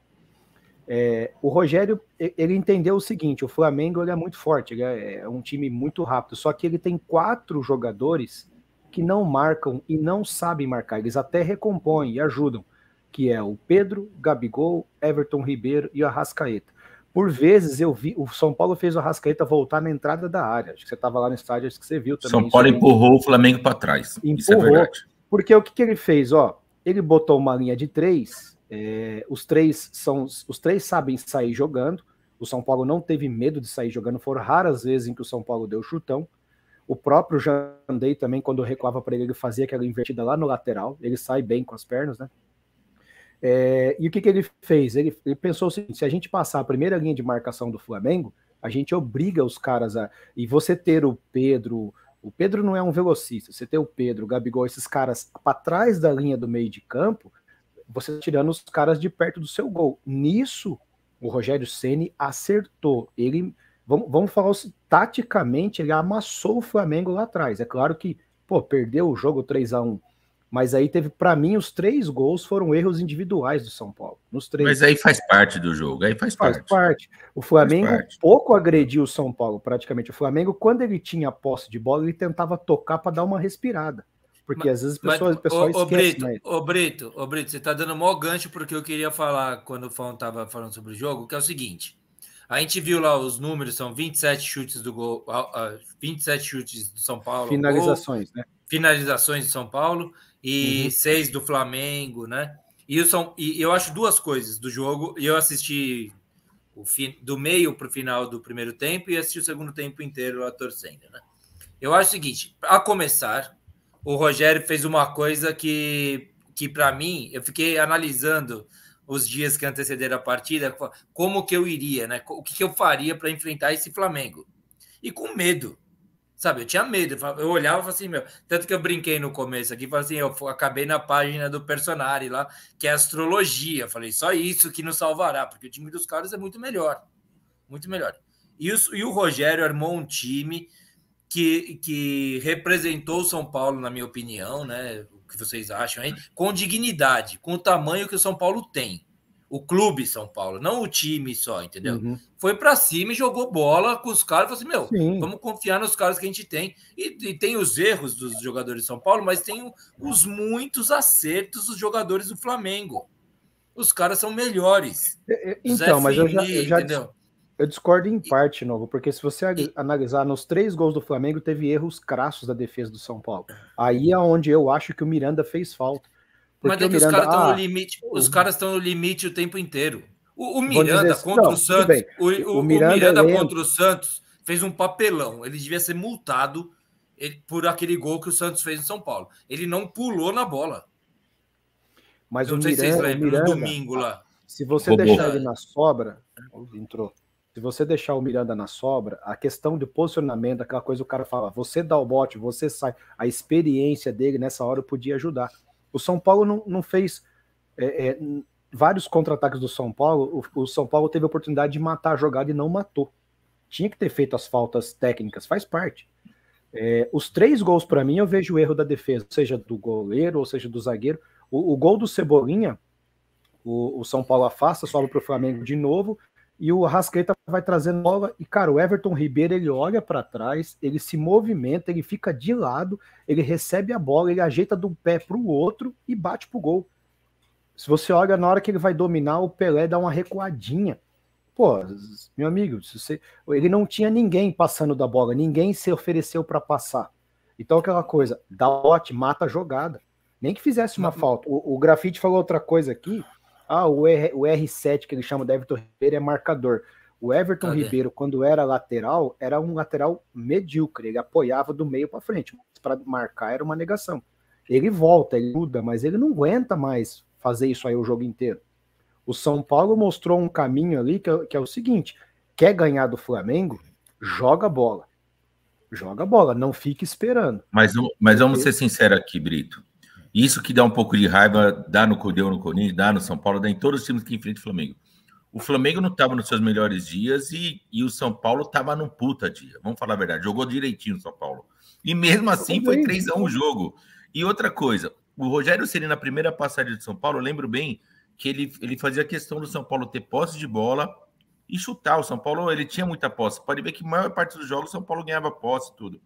É, o Rogério, ele entendeu o seguinte: o Flamengo é muito forte, é, é um time muito rápido, só que ele tem quatro jogadores que não marcam e não sabem marcar, eles até recompõem e ajudam, que é o Pedro, Gabigol, Everton Ribeiro e o Arrascaeta. Por vezes eu vi, o São Paulo fez o Arrascaeta voltar na entrada da área. Acho que você estava lá no estádio, acho que você viu também. São isso Paulo aí. empurrou o Flamengo para trás. Isso é Empurrou. verdade. Porque o que, que ele fez? Ó, ele botou uma linha de três. é, os três são os três sabem sair jogando. O São Paulo não teve medo de sair jogando. Foram raras vezes em que o São Paulo deu chutão. O próprio Jandei também, quando recuava para ele, ele fazia aquela invertida lá no lateral. Ele sai bem com as pernas, né? É, e o que, que ele fez? Ele, ele pensou o seguinte: se a gente passar a primeira linha de marcação do Flamengo, a gente obriga os caras a. E você ter o Pedro. O Pedro não é um velocista. Você ter o Pedro, o Gabigol, esses caras para trás da linha do meio de campo, você tá tirando os caras de perto do seu gol. Nisso, o Rogério Ceni acertou. Ele, vamos, vamos falar assim, taticamente, ele amassou o Flamengo lá atrás. É claro que, pô, perdeu o jogo 3 a 1 mas aí teve, para mim, os três gols foram erros individuais do São Paulo. Nos três. Mas aí faz parte do jogo, aí faz Faz parte. parte. O Flamengo Faz parte. pouco agrediu o São Paulo, praticamente. O Flamengo, quando ele tinha posse de bola, ele tentava tocar para dar uma respirada. Porque às vezes as Mas, pessoas, o pessoal ô, ô, esquece. Brito, mas- ô, Brito, ô, Brito, você tá dando mó gancho porque eu queria falar quando o Fão tava falando sobre o jogo, que é o seguinte. A gente viu lá os números, são 27 chutes do gol, ah, 27 chutes do São Paulo. ao gol, Finalizações, né? finalizações de São Paulo e Uhum. seis do Flamengo, né? E, São, e eu acho duas coisas do jogo. Eu assisti o fim, do meio para o final do primeiro tempo e assisti o segundo tempo inteiro lá torcendo, né? Eu acho o seguinte: a começar, o Rogério fez uma coisa que, que para mim, eu fiquei analisando os dias que antecederam a partida, como que eu iria, né? O que, que eu faria para enfrentar esse Flamengo? E com medo, sabe? Eu tinha medo. Eu olhava assim, meu. Tanto que eu brinquei no começo aqui, falei assim, eu acabei na página do personagem lá, que é astrologia. Falei, só isso que nos salvará, porque o time dos caras é muito melhor. Muito melhor. E o, e o Rogério armou um time que, que representou o São Paulo, na minha opinião, né? O que vocês acham aí? Com dignidade, com o tamanho que o São Paulo tem. O clube São Paulo, não o time só, entendeu? Uhum. Foi pra cima e jogou bola com os caras. Falou assim: meu, Sim. vamos confiar nos caras que a gente tem. E, e tem os erros dos jogadores de São Paulo, mas tem os muitos acertos dos jogadores do Flamengo. Os caras são melhores. É, é, Zé Então, mas eu já, eu já entendeu? eu discordo em parte, novo, porque se você analisar nos três gols do Flamengo, teve erros crassos da defesa do São Paulo. Aí é onde eu acho que o Miranda fez falta. Mas é o que os Miranda, caras estão ah, no limite. Os o- caras estão no limite o tempo inteiro. O, o Miranda assim, contra não, o Santos. O, o- O o Miranda Miranda, é contra o Santos fez um papelão. Ele devia ser multado ele- por aquele gol que o Santos fez no São Paulo. Ele não pulou na bola. mas Eu o não sei se vocês Miranda, o lembram, no Miranda domingo lá. se você Roubou. deixar ele na sobra, entrou. Se você deixar o Miranda na sobra, a questão de posicionamento, aquela coisa o cara fala, você dá o bote, você sai. A experiência dele nessa hora podia ajudar. O São Paulo não, não fez é, é, vários contra-ataques do São Paulo. O, o São Paulo teve a oportunidade de matar a jogada e não matou. Tinha que ter feito as faltas técnicas, faz parte. É, os três gols, para mim, eu vejo o erro da defesa, seja do goleiro ou seja do zagueiro. O, o gol do Cebolinha, o, o São Paulo afasta, sobe para o Flamengo de novo, e o Arrascaeta vai trazendo bola. E, cara, o Everton Ribeiro ele olha para trás, ele se movimenta, ele fica de lado, ele recebe a bola, ele ajeita de um pé para o outro e bate pro gol. Se você olha na hora que ele vai dominar, o Pelé dá uma recuadinha. Pô, meu amigo, se você... ele não tinha ninguém passando da bola, ninguém se ofereceu para passar. Então, aquela coisa, dá bote, mata a jogada. Nem que fizesse uma falta. O, o Grafite falou outra coisa aqui, Ah, o, R, o R7 que ele chama de Everton Ribeiro é marcador. O Everton Cadê? Ribeiro, quando era lateral, era um lateral medíocre, ele apoiava do meio para frente. Para marcar era uma negação. Ele volta, ele muda, mas ele não aguenta mais fazer isso aí o jogo inteiro. O São Paulo mostrou um caminho ali que é, que é o seguinte: quer ganhar do Flamengo? Joga bola. Joga bola, não fique esperando. Mas, mas vamos ser sinceros aqui, Brito. Isso que dá um pouco de raiva, dá no deu no Corinthians, dá no São Paulo, dá em todos os times que enfrentam o Flamengo. O Flamengo não estava nos seus melhores dias e, e o São Paulo estava num puta dia. Vamos falar a verdade. Jogou direitinho o São Paulo. E mesmo assim foi 3x1 o jogo. E outra coisa, o Rogério Ceni na primeira passagem de São Paulo, eu lembro bem que ele, ele fazia questão do São Paulo ter posse de bola e chutar. O São Paulo ele tinha muita posse. Pode ver que a maior parte dos jogos o São Paulo ganhava posse e tudo.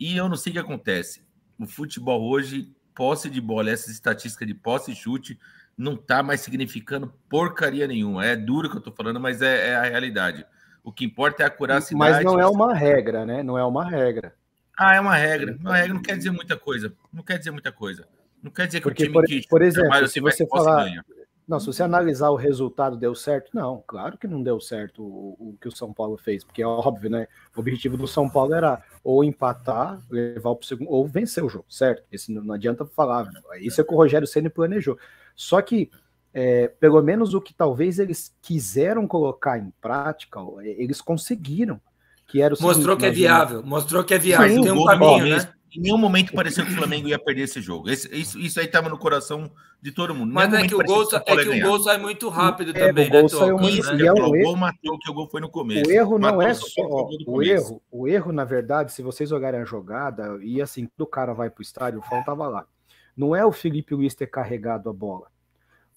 E eu não sei o que acontece. O futebol hoje, posse de bola, essa estatística de posse e chute, não tá mais significando porcaria nenhuma. É duro que eu tô falando, mas é, é a realidade. O que importa é a curacidade. Mas não é uma regra, né? Não é uma regra. Ah, é uma regra. Uma regra não quer dizer muita coisa. Não quer dizer muita coisa. Não quer dizer que Porque, o time por, que por exemplo, trabalha, se você falar. ganha. Não, se você analisar o resultado, deu certo? Não, claro que não deu certo o, o que o São Paulo fez, porque é óbvio, né? O objetivo do São Paulo era ou empatar, levar o segundo, ou vencer o jogo, certo? Esse não, não adianta falar. Isso é o que o Rogério Ceni planejou. Só que, é, pelo menos o que talvez eles quiseram colocar em prática, eles conseguiram. Que era o Mostrou seguinte, que é imagina- viável. Mostrou que é viável. Sim, Tem um caminho, né? Em nenhum momento pareceu que o Flamengo ia perder esse jogo. Esse- isso, isso aí estava no coração de todo mundo. Mas é que, o gol, Paulo é que ia o gol sai muito rápido É, também, o gol né, saiu muito- Isso, e é o erro- gol matou que o gol foi no começo. O erro não Matou é São só foi o gol do o começo. erro. O erro, na verdade, se vocês olharem a jogada, e assim, quando o cara vai pro estádio, o Fão tava lá. Não é o Felipe Luiz ter carregado a bola.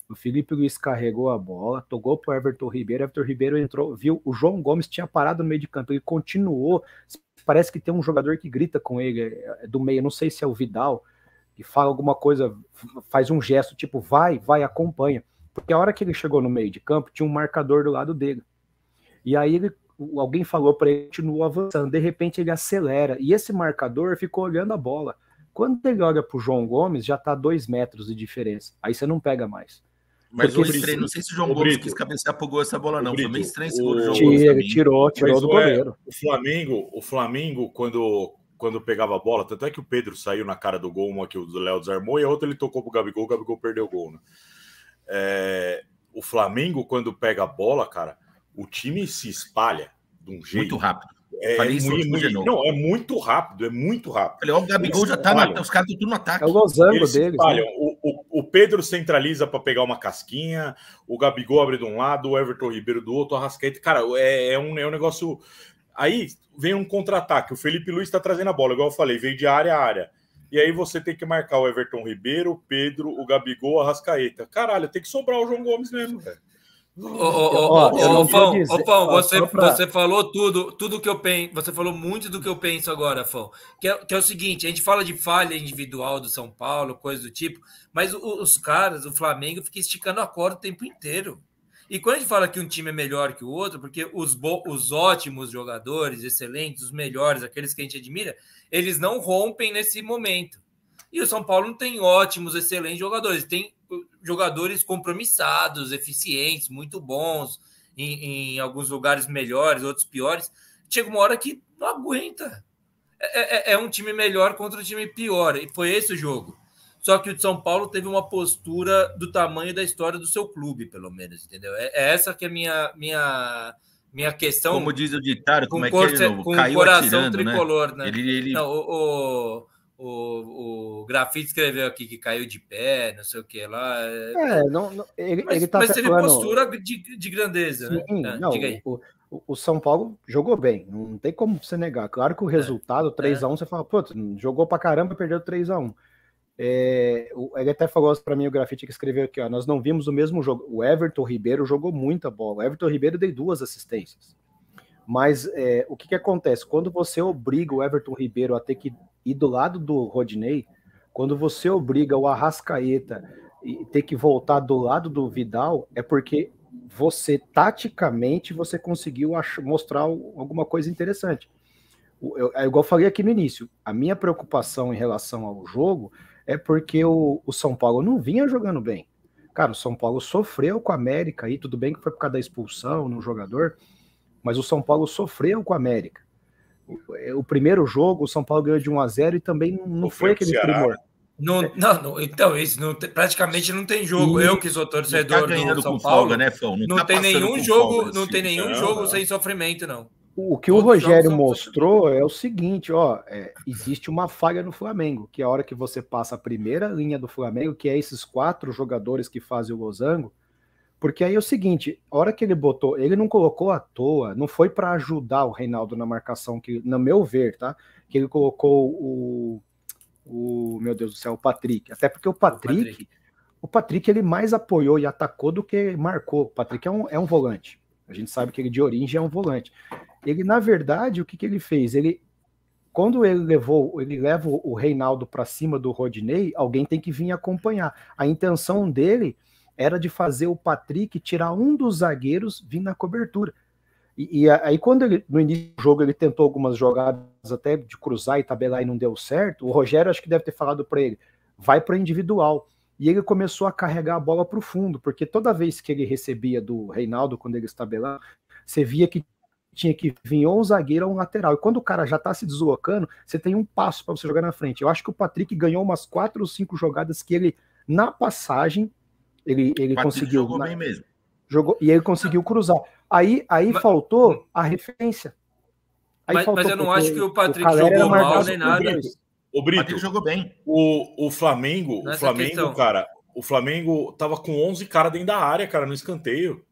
O Felipe Luiz carregou a bola, tocou pro Everton Ribeiro, Everton Ribeiro entrou, viu, o João Gomes tinha parado no meio de campo, ele continuou. Parece que tem um jogador que grita com ele é, do meio, não sei se é o Vidal, que fala alguma coisa, faz um gesto tipo, vai, vai, acompanha. Porque a hora que ele chegou no meio de campo, tinha um marcador do lado dele. E aí ele, o- alguém falou para ele, continuou avançando. De repente ele acelera. E esse marcador ficou olhando a bola. Quando ele olha pro João Gomes, já tá dois metros de diferença. Aí você não pega mais. Mas Foi Porque estranho. Não sei se o João Gomes Brito. quis cabecear pro gol essa bola, não. Ô, Foi Brito, meio estranho esse o- gol do João Tira, Gomes também. tirou, tirou Mas do o, é, goleiro. o Flamengo, o Flamengo quando, quando pegava a bola, tanto é que o Pedro saiu na cara do gol, uma que o Léo desarmou, e a outra ele tocou pro Gabigol, o Gabigol perdeu o gol, né? É, o Flamengo, quando pega a bola, cara, o time se espalha de um jeito. Muito rápido. É, Falei isso muito, muito- não, é muito rápido, é muito rápido. Falei, ó, o Gabigol já tá na. Os caras estão tudo no ataque. É o losango Eles deles. espalham. né? O Pedro centraliza para pegar uma casquinha, o Gabigol abre de um lado, o Everton Ribeiro do outro, o Arrascaeta. Cara, é, é, um, é um negócio. Aí vem um contra-ataque. O Felipe Luiz está trazendo a bola, igual eu falei, veio de área a área. E aí você tem que marcar o Everton Ribeiro, o Pedro, o Gabigol, o Arrascaeta. Caralho, tem que sobrar o João Gomes mesmo, velho. Ô, Fão, ô, Fão, você, pra- você falou tudo, tudo que eu penso. Você falou muito do que eu penso agora, Fão. Que é, que é o seguinte: a gente fala de falha individual do São Paulo, coisa do tipo, mas o- os caras, o Flamengo, fica esticando a corda o tempo inteiro. E quando a gente fala que um time é melhor que o outro, porque os, bo- os ótimos jogadores, excelentes, os melhores, aqueles que a gente admira, eles não rompem nesse momento. E o São Paulo não tem ótimos, excelentes jogadores, tem jogadores compromissados, eficientes, muito bons, em, em alguns lugares melhores, outros piores. Chega uma hora que não aguenta. É, é- é um time melhor contra um time pior, e foi esse o jogo. Só que o de São Paulo teve uma postura do tamanho da história do seu clube, pelo menos, entendeu? É, é essa que é a minha, minha, minha questão Como diz o ditado, com, como é que é de novo? com Caiu coração atirando, né? tricolor, né? Ele, ele... Não, o, o, o, o Grafite escreveu aqui que caiu de pé, não sei o que lá. é- É, não, não- ele, Mas, ele tá mas teve falando- postura de, de grandeza, né? Sim, Ah, não, diga aí. o, o- o São Paulo jogou bem, não tem como você negar. Claro que o resultado, 3x1, você fala, putz, jogou pra caramba e perdeu 3x1. É, ele até falou para mim, o grafite que escreveu aqui, ó, nós não vimos o mesmo jogo. O Everton Ribeiro jogou muita bola. O Everton Ribeiro deu duas assistências. Mas é, o que, que acontece? Quando você obriga o Everton Ribeiro a ter que ir do lado do Rodinei, quando você obriga o Arrascaeta e ter que voltar do lado do Vidal, é porque você, taticamente, você conseguiu mostrar alguma coisa interessante. Eu- é igual eu falei aqui no início, a minha preocupação em relação ao jogo é porque o, o São Paulo não vinha jogando bem. Cara, o São Paulo sofreu com a América aí, tudo bem que foi por causa da expulsão no jogador, mas o São Paulo sofreu com a América. O, é, o primeiro jogo, o São Paulo ganhou de 1 a 0 e também não foi aquele primor. Não, não, não, então, isso não, praticamente não tem jogo. E eu que sou torcedor tá do São Paulo, folga, né, Não, não tá tem nenhum jogo, não tem nenhum jogo sem sofrimento, não. O que o Rogério mostrou é o seguinte, ó, é, existe uma falha no Flamengo, que é a hora que você passa a primeira linha do Flamengo, que é esses quatro jogadores que fazem o losango, porque aí é o seguinte, a hora que ele botou, ele não colocou à toa, não foi para ajudar o Reinaldo na marcação, que no meu ver, tá? Que ele colocou o, o meu Deus do céu, o Patrick. Até porque o Patrick, o Patrick, o Patrick ele mais apoiou e atacou do que marcou. O Patrick é um, é um volante. A gente sabe que ele de origem é um volante. Ele, na verdade, o que, que ele fez? Ele, quando ele levou, ele leva o Reinaldo para cima do Rodinei, alguém tem que vir acompanhar. A intenção dele era de fazer o Patrick tirar um dos zagueiros vir na cobertura. E, e, aí, quando ele, no início do jogo, ele tentou algumas jogadas até de cruzar e tabelar e não deu certo, o Rogério acho que deve ter falado para ele: vai para individual. E ele começou a carregar a bola para o fundo, porque toda vez que ele recebia do Reinaldo, quando ele estabelava, você via que tinha que vir ou um zagueiro ou um lateral. E quando o cara já está se deslocando, você tem um passo para você jogar na frente. Eu acho que o Patrick ganhou umas quatro ou cinco jogadas que ele, na passagem, ele, ele conseguiu. Jogou na, bem mesmo. Jogou, e ele conseguiu cruzar. Aí, aí mas, faltou a referência. Aí mas, faltou, mas eu não acho que o Patrick o jogou mal nem nada. O Brito jogou bem. O, o Flamengo, Nessa o Flamengo, questão. cara, o Flamengo tava com 11 caras dentro da área, cara, no escanteio.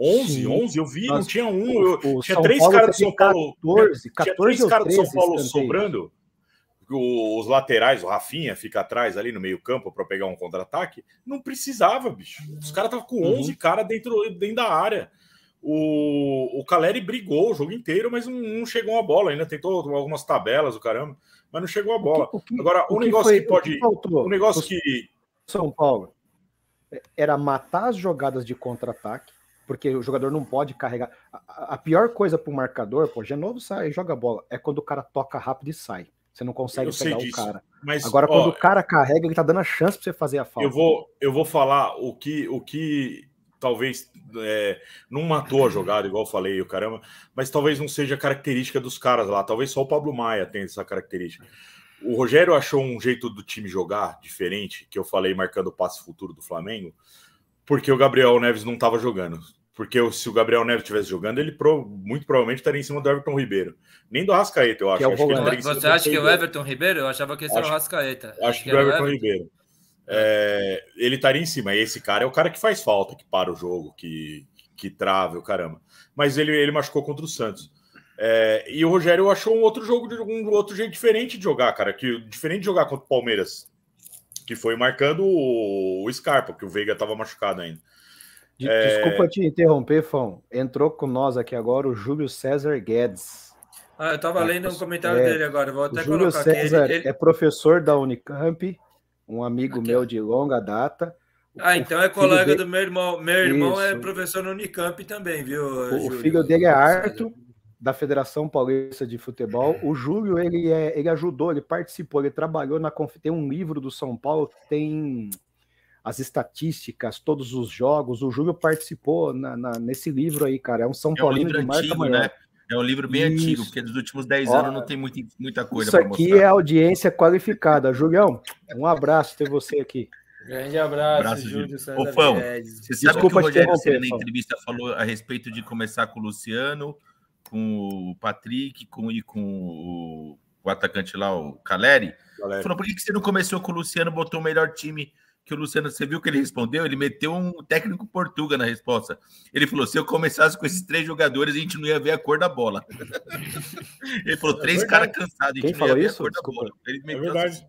11, Sim. 11, eu vi, Nossa, não tinha um. Eu, tinha São três caras do São Paulo. 14, 14 tinha três caras do São Paulo sobrando os laterais, o Rafinha fica atrás ali no meio-campo para pegar um contra-ataque, não precisava, bicho. Os caras estavam com 11 uhum. caras dentro, dentro da área. O, o Caleri brigou o jogo inteiro, mas não, não chegou a bola ainda. Tentou algumas tabelas, o caramba, mas não chegou a bola. O que, o que, Agora, o, um negócio foi, que pode. O um negócio que. São Paulo era matar as jogadas de contra-ataque, porque o jogador não pode carregar. A, a pior coisa para o marcador, pô, Genovo sai e joga a bola, é quando o cara toca rápido e sai. Você não consegue eu pegar o cara. Mas, Agora, ó, quando o cara carrega, ele tá dando a chance para você fazer a falta. Eu vou, eu vou falar o que, o que talvez é, não matou a jogada, igual eu falei, o caramba, mas talvez não seja característica dos caras lá. Talvez só o Pablo Maia tenha essa característica. O Rogério achou um jeito do time jogar diferente, que eu falei marcando o passe futuro do Flamengo, porque o Gabriel Neves não estava jogando. Porque se o Gabriel Neves estivesse jogando, ele muito provavelmente estaria em cima do Everton Ribeiro. Nem do Rascaeta, eu acho. É acho que Você acha que é o Everton Ribeiro? Eu achava que esse acho, era o Rascaeta. Acho, acho que, que o Everton, Everton Ribeiro. É, ele estaria em cima. E esse cara é o cara que faz falta, que para o jogo, que, que trava o caramba. Mas ele, ele machucou contra o Santos. É, e o Rogério achou um outro jogo, um outro jeito diferente de jogar, cara. Que, diferente de jogar contra o Palmeiras, que foi marcando o, o Scarpa, que o Veiga estava machucado ainda. É... Desculpa te interromper, Fão. Entrou com nós aqui agora o Júlio César Guedes. Ah, eu estava é, lendo um comentário é, dele agora, vou até Júlio colocar César aqui. Ele, é professor da Unicamp, um amigo aqui. meu de longa data. Ah, o então é colega dele... do meu irmão. Meu irmão é Isso. é professor no Unicamp também, viu? O, o filho dele é Arthur, da Federação Paulista de Futebol. O Júlio, ele, é, ele ajudou, ele participou, ele trabalhou na. Tem um livro do São Paulo que tem as estatísticas, todos os jogos. O Júlio participou na, na, nesse livro aí, cara. É um São Paulo é um de marca antigo, maior. Né? É um livro bem Isso. antigo, porque dos últimos 10 anos não tem muita, muita coisa Isso aqui mostrar. é audiência qualificada. Julião, um abraço ter você aqui. Grande abraço, abraço Júlio Ô, Fão, você sabe Desculpa que o Rogério Senna, na entrevista falou a respeito de começar com o Luciano, com o Patrick com, e com o, o atacante lá, o Caleri. Caleri. Falou, por que você não começou com o Luciano, botou o melhor time que o Luciano, você viu que ele respondeu? Ele meteu um técnico portuga na resposta. Ele falou: se eu começasse com esses três jogadores, a gente não ia ver a cor da bola. ele falou: três é caras cansados, a gente Quem não ia ver isso? a cor Desculpa. da bola. Ele é meteu é verdade.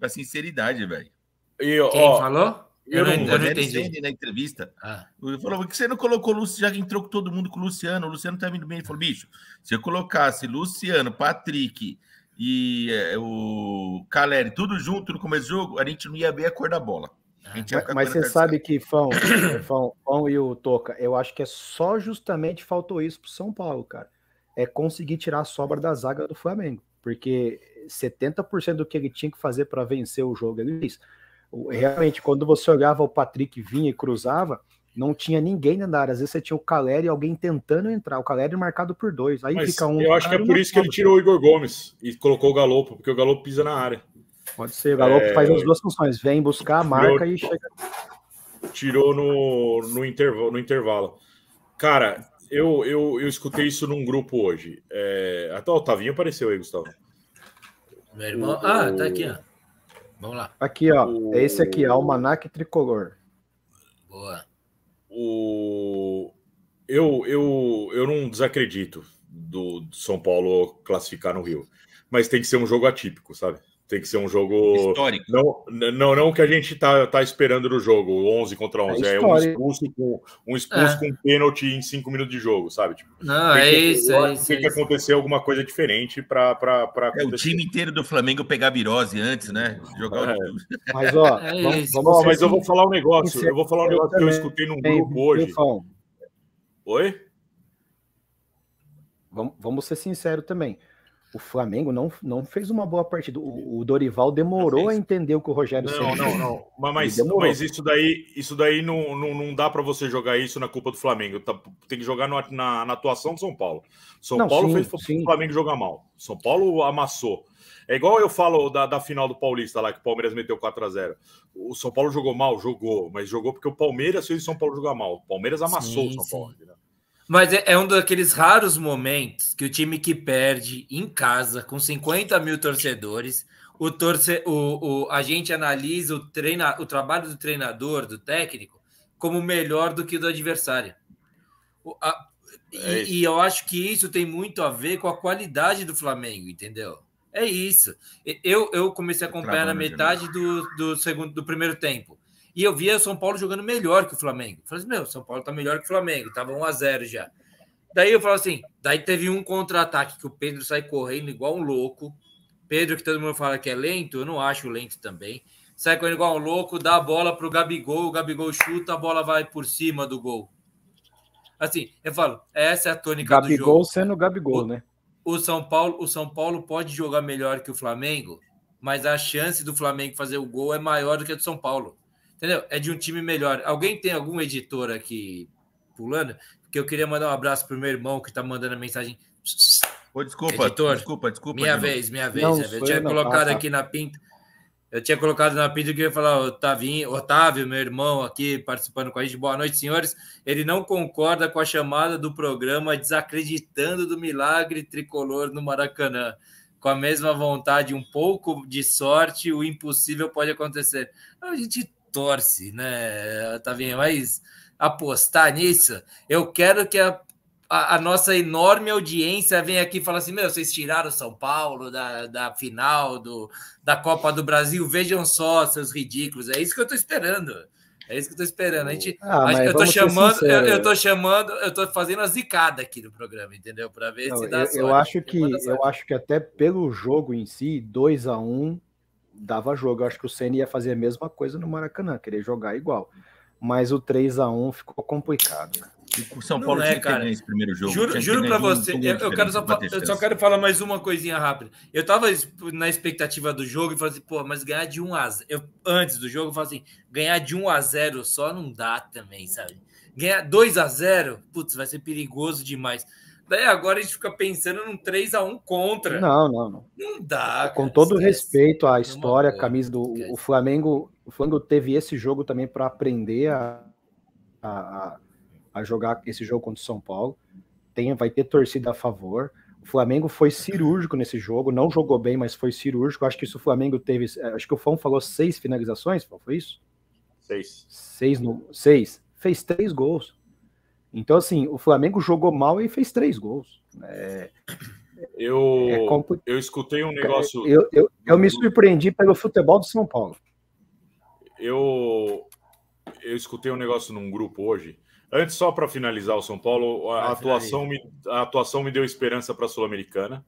a sinceridade, velho. Quem ó, falou? Eu, não, eu não entendi. na entrevista. Ah. Ele falou: por que você não colocou o Luciano? Já entrou todo mundo com o Luciano. O Luciano tá vindo bem. Ele falou: bicho, se eu colocasse Luciano, Patrick e é, o Caleri, tudo junto no começo do jogo, a gente não ia ver a cor da bola. Mas, mas você sabe que Fão, Fão, Fão e o Toca, eu acho que é só justamente faltou isso pro São Paulo, cara. É conseguir tirar a sobra da zaga do Flamengo. Porque 70% do que ele tinha que fazer para vencer o jogo ele fez. Realmente, quando você olhava o Patrick vinha e cruzava, não tinha ninguém na área. Às vezes você tinha o Caleri e alguém tentando entrar. O Caleri marcado por dois. Aí Mas fica um. Eu acho que é por isso que ele tirou o Igor Gomes e colocou o Galopo, porque o Galopo pisa na área. Pode ser. O Galopo é... faz as duas funções. Vem buscar, marca tirou, e chega. Tirou no, no, intervalo, no intervalo. Cara, eu, eu, eu escutei isso num grupo hoje. É... Até o Otavinho apareceu aí, Gustavo. Meu irmão. O... Ah, tá aqui, ó. Vamos lá. Aqui, ó. O... É esse aqui, Almanac Tricolor. Boa. O... Eu, eu, eu não desacredito do São Paulo classificar no Rio. Mas tem que ser um jogo atípico, sabe? Tem que ser um jogo. Histórico. Não, não, não que a gente tá, tá esperando no jogo, 11 contra 11. É, é um expulso, com, um expulso é. com pênalti em 5 minutos de jogo, sabe? Tipo, não, é isso. É isso tem é que isso. acontecer alguma coisa diferente para. É o time inteiro do Flamengo pegar virose antes, né? Jogar é. o... Mas, ó, é vamos, vamos mas eu vou falar um negócio. Eu vou falar um negócio que eu escutei num grupo hoje. Oi? Vamos, vamos ser sinceros também o Flamengo não, não fez uma boa partida. O, o Dorival demorou a entender o que o Rogério Não, não, não. Mas, mas, isso daí, isso daí não, não, não dá para você jogar isso na culpa do Flamengo. Tá, tem que jogar no, na, na, atuação do São Paulo. São não, Paulo sim, fez sim. o Flamengo jogar mal. São Paulo amassou. É igual eu falo da, da final do Paulista lá, que o Palmeiras meteu 4 a 0 O São Paulo jogou mal, jogou, mas jogou porque o Palmeiras fez o São Paulo jogar mal. O Palmeiras amassou sim, o São Paulo. Né? Mas é, é, um daqueles raros momentos que o time que perde em casa, com 50 mil torcedores, o, torce, o, o, a gente analisa o, treina, o trabalho do treinador, do técnico, como melhor do que o do adversário. O, a, é e, e, eu acho que isso tem muito a ver com a qualidade do Flamengo, entendeu? É isso. Eu, eu comecei a acompanhar na metade do, do, segundo, do primeiro tempo. E eu via o São Paulo jogando melhor que o Flamengo. Eu falei assim, meu, São Paulo tá melhor que o Flamengo, tava 1 a 0 já. Daí eu falo assim, daí teve um contra-ataque que o Pedro sai correndo igual um louco. Pedro, que todo mundo fala que é lento, eu não acho lento também. Sai correndo igual um louco, dá a bola pro Gabigol, o Gabigol chuta, a bola vai por cima do gol. Assim, eu falo, essa é a tônica Gabigol do jogo. sendo Gabigol, o, né? O São Paulo, o São Paulo pode jogar melhor que o Flamengo, mas a chance do Flamengo fazer o gol é maior do que a do São Paulo. Entendeu? É de um time melhor. Alguém tem algum editor aqui pulando? Porque eu queria mandar um abraço pro meu irmão que tá mandando a mensagem. Ô, desculpa, editor, desculpa, desculpa. Minha vez, minha vez. Não, eu tinha colocado aqui na pinta. Eu tinha colocado na pinta que eu ia falar, Otavinho, Otávio, meu irmão aqui participando com a gente. Boa noite, senhores. Ele não concorda com a chamada do programa desacreditando do milagre tricolor no Maracanã. Com a mesma vontade, um pouco de sorte, o impossível pode acontecer. A gente torce, né, Tavinha? Mas apostar nisso, eu quero que a, a, a, nossa enorme audiência venha aqui e fale assim: meu, vocês tiraram São Paulo da, da final do, da Copa do Brasil, vejam só seus ridículos. É isso que eu tô esperando. É isso que eu tô esperando. A gente, ah, a, eu tô chamando, eu, eu tô chamando, eu tô fazendo a zicada aqui no programa, entendeu? Para ver Não, se dá eu, sorte. Eu acho que eu acho que até pelo jogo em si, 2 a 1 um, dava jogo. Eu acho que o Ceni ia fazer a mesma coisa no Maracanã, querer jogar igual. Mas o 3 a 1 ficou complicado. O São Paulo não é, cara. esse primeiro jogo. Juro, juro para você, eu, eu, quero só, eu só quero falar mais uma coisinha rápida. Eu tava na expectativa do jogo e falei assim, pô, mas ganhar de 1 a 0. Eu, antes do jogo, eu falei assim, ganhar de 1 a 0 só não dá também, sabe? Ganhar 2 a 0, putz, vai ser perigoso demais. Daí agora a gente fica pensando num 3 a 1 contra. Não, não, não. Não dá. Com todo respeito à história, a camisa do o Flamengo, o Flamengo teve esse jogo também para aprender a, a, a, jogar esse jogo contra o São Paulo. Tem, vai ter torcida a favor. O Flamengo foi cirúrgico nesse jogo, não jogou bem, mas foi cirúrgico. Acho que isso o Flamengo teve. Acho que o Fão falou seis finalizações, foi isso? Seis. Seis, no, seis. Fez três gols. Então, assim, o Flamengo jogou mal e fez três gols. É, eu, é compl... eu escutei um negócio. Eu, eu, eu, me surpreendi pelo futebol do São Paulo. Eu, eu escutei um negócio num grupo hoje. Antes, só para finalizar o São Paulo, a, atuação me, a atuação me deu esperança para a Sul-Americana.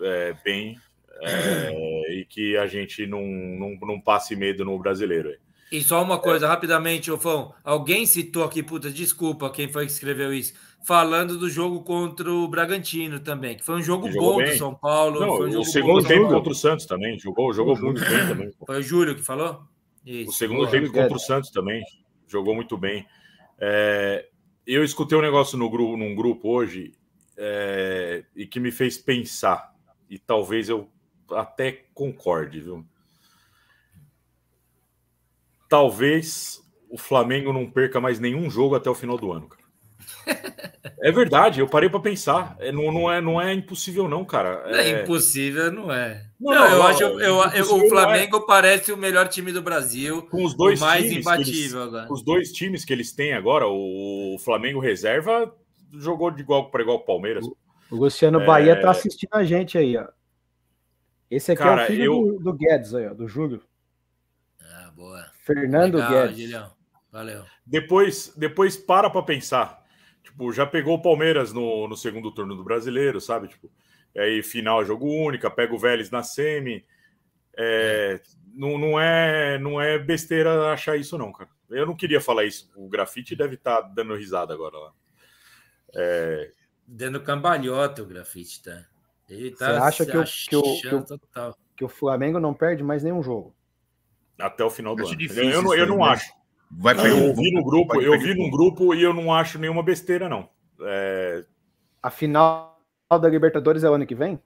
É, bem. É, e que a gente não, não, não passe medo no brasileiro. E só uma coisa, é. rapidamente, Ofão. Alguém citou aqui, puta, desculpa quem foi que escreveu isso, falando do jogo contra o Bragantino também, que foi um jogo bom do São Paulo. Não, foi um o segundo tempo contra o Santos também, jogou, jogou muito bem também. Foi o Júlio que falou? Isso, o segundo boa. tempo contra o Santos também. Jogou muito bem. É, eu escutei um negócio no grupo, num grupo hoje é, e que me fez pensar. E talvez eu até concorde, viu? Talvez o Flamengo não perca mais nenhum jogo até o final do ano. Cara. É verdade, eu parei para pensar. É, não, não, é, não é impossível, não, cara. É, é impossível, não é. Não, não eu acho eu, eu, o é. Flamengo parece o melhor time do Brasil. Com os dois mais imbatível eles, agora. Os dois times que eles têm agora, o Flamengo reserva jogou de igual para igual o Palmeiras. O Luciano Bahia tá é. assistindo a gente aí, ó. Esse aqui cara, é o filho eu... do, do Guedes aí, ó, do Júlio. Ah, boa. Fernando Legal, Guedes. Julião. Valeu. Depois, depois para para pensar. Tipo, já pegou o Palmeiras no, no segundo turno do Brasileiro, sabe? Tipo, aí final jogo única, pega o Vélez na semi. É, não, não, é, não é besteira achar isso, não, cara. Eu não queria falar isso. O grafite deve estar tá dando risada agora lá. É... Dando cambalhota o grafite, tá? Ele tá Você acha que o, que, o, que, o, que o Flamengo não perde mais nenhum jogo? Até o final do ano. Difícil, eu, não, eu não acho. Vai pegar eu vi no grupo, eu vi num grupo e eu não acho nenhuma besteira, não. É... A final da Libertadores é o ano que vem?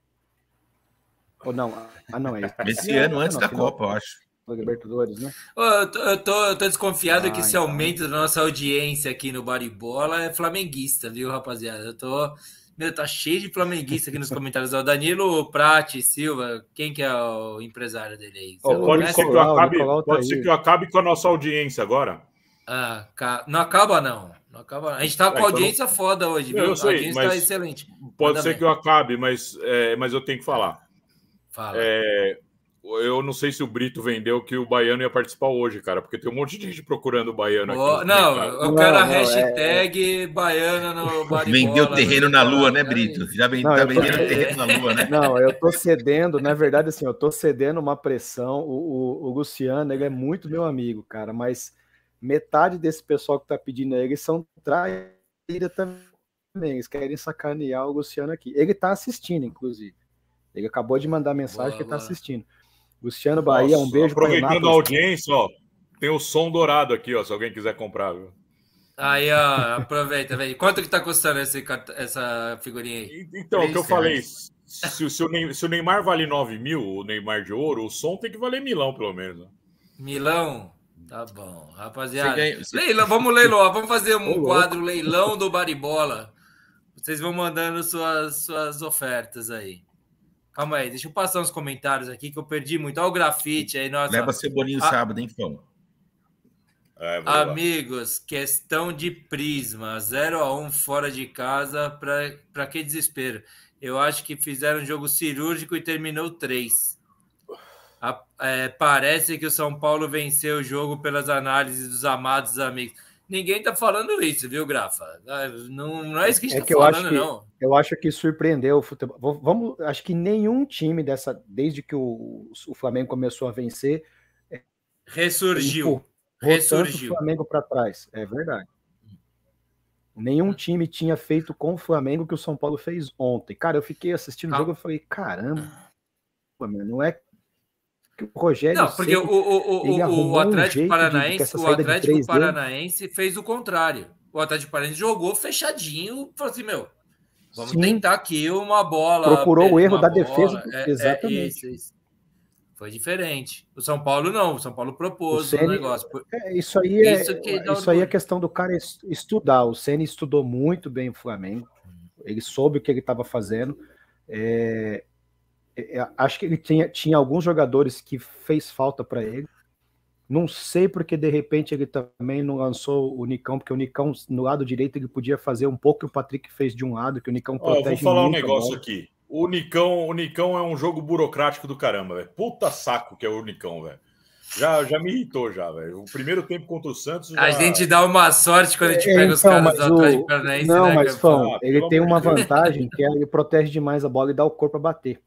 Ou não? Ah, não, é esse ano antes da Copa, eu acho. Da Libertadores, né? Eu tô, eu tô, eu tô desconfiado ah, que esse então. aumento da nossa audiência aqui no Baribola é flamenguista, viu, rapaziada? Eu tô. Meu, tá cheio de flamenguista aqui nos comentários. O Danilo Prati Silva, quem que é o empresário dele aí? Oh, pode ser, que eu, acabe, pode tá ser que eu acabe com a nossa audiência agora. Ah, não acaba não. Não acaba. A gente tá com é, audiência não... foda hoje, viu? Eu sei, a audiência tá excelente. Pode Manda ser bem. que eu acabe, mas, é, mas eu tenho que falar. Fala. É, eu não sei se o Brito vendeu que o Baiano ia participar hoje, cara, porque tem um monte de gente procurando o Baiano oh, aqui. Não, eu quero não, a hashtag é... Baiana no Baribola. Vendeu terreno na Lua, né, Brito? Já vem, não, tá vendendo tô... terreno na Lua, né? Não, eu tô cedendo, na verdade, assim, eu tô cedendo uma pressão. O, o, o Luciano, ele é muito meu amigo, cara, mas metade desse pessoal que tá pedindo ele são traíra também. Eles querem sacanear o Luciano aqui. Ele tá assistindo, inclusive. Ele acabou de mandar mensagem boa, que boa. tá assistindo. Luciano Bahia, Nossa, um beijo para Aproveitando a audiência, ó, tem o som dourado aqui, ó, se alguém quiser comprar, viu? Aí, ó, aproveita, velho. Quanto que tá custando esse, essa figurinha aí? Então, o que eu falei, se, se, o se, o Neymar vale 9 mil, o Neymar de ouro, o som tem que valer milão, pelo menos. Né? Milão? Tá bom, rapaziada. Ganha, você... Leilão, vamos leilão, vamos fazer um quadro leilão do Baribola. Vocês vão mandando suas, suas ofertas aí. Calma aí, deixa eu passar uns comentários aqui que eu perdi muito. Olha o grafite aí. Nossa. Leva cebolinho a... sábado, hein, Fão? É, Amigos, questão de prisma. 0 a 1 um fora de casa. Para que desespero? Eu acho que fizeram um jogo cirúrgico e terminou 3. É, parece que o São Paulo venceu o jogo pelas análises dos amados amigos. Ninguém tá falando isso, viu, Grafa? Ah, não, não é isso que a gente é tá que falando, que, não. Eu acho que surpreendeu o futebol. Vamos, acho que nenhum time dessa, desde que o, o Flamengo começou a vencer, é, ressurgiu. Ressurgiu. o Flamengo para trás. É verdade. Nenhum time tinha feito com o Flamengo que o São Paulo fez ontem. Cara, eu fiquei assistindo o jogo e falei, caramba, não é o Rogério. Não, porque o, o, o, o Atlético um Paranaense, o Atlético Paranaense fez o contrário. O Atlético Paranaense jogou fechadinho, falou assim, meu, vamos Sim. tentar aqui uma bola. Procurou o erro da bola. defesa. É, é exatamente. É isso, isso. Foi diferente. O São Paulo não, o São Paulo propôs o, o negócio. É, isso aí é, isso, isso aí é questão do cara estudar. O Ceni estudou muito bem o Flamengo. Ele soube o que ele estava fazendo. É, acho que ele tinha, tinha alguns jogadores que fez falta para ele. Não sei porque de repente ele também não lançou o Nicão, porque o Nicão no lado direito ele podia fazer um pouco que o Patrick fez de um lado, que o Nicão protege oh, Vou falar um negócio aqui. O Nicão, o Nicão é um jogo burocrático do caramba, velho. Puta saco que é o Nicão, velho. Já, já me irritou, já, velho. O primeiro tempo contra o Santos. Já... A gente dá uma sorte quando a gente é, pega então, os caras do Atlético Paranaense. Não, né, mas, Fão, ele tem uma vantagem que é ele protege demais a bola e dá o corpo a bater.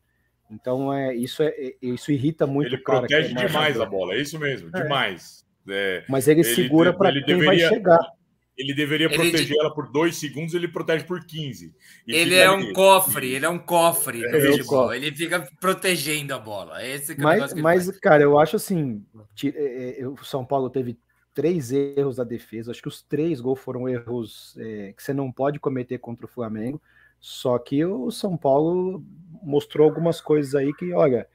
Então, é, isso, é, é isso irrita muito ele o cara. Ele protege é demais a bola, é isso mesmo, é. demais. É, Mas ele, ele segura para quem deveria... vai chegar. ele deveria Ele proteger de- ela por dois segundos, ele protege por 15. E Ele é ali. um cofre, ele é um cofre do É, futebol. cofre. Ele fica protegendo a bola. Esse que é Mas, ele mas, cara, eu acho assim: é, é, o São Paulo teve três erros da defesa. Acho que os três gols foram erros é, que você não pode cometer contra o Flamengo. Só que o São Paulo mostrou algumas coisas aí que, olha,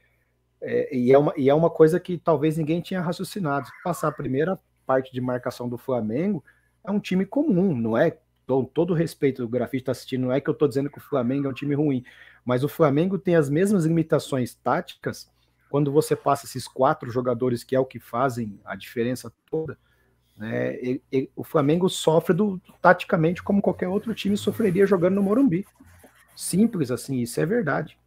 é, e, é uma, e é uma coisa que talvez ninguém tinha raciocinado. Passar a primeira parte de marcação do Flamengo é um time comum, não é? Com todo respeito, o grafite está assistindo, não é que eu estou dizendo que o Flamengo é um time ruim, mas o Flamengo tem as mesmas limitações táticas quando você passa esses quatro jogadores, que é o que fazem a diferença toda. Né, o Flamengo sofre do, taticamente como qualquer outro time sofreria jogando no Morumbi. Simples assim, isso é verdade.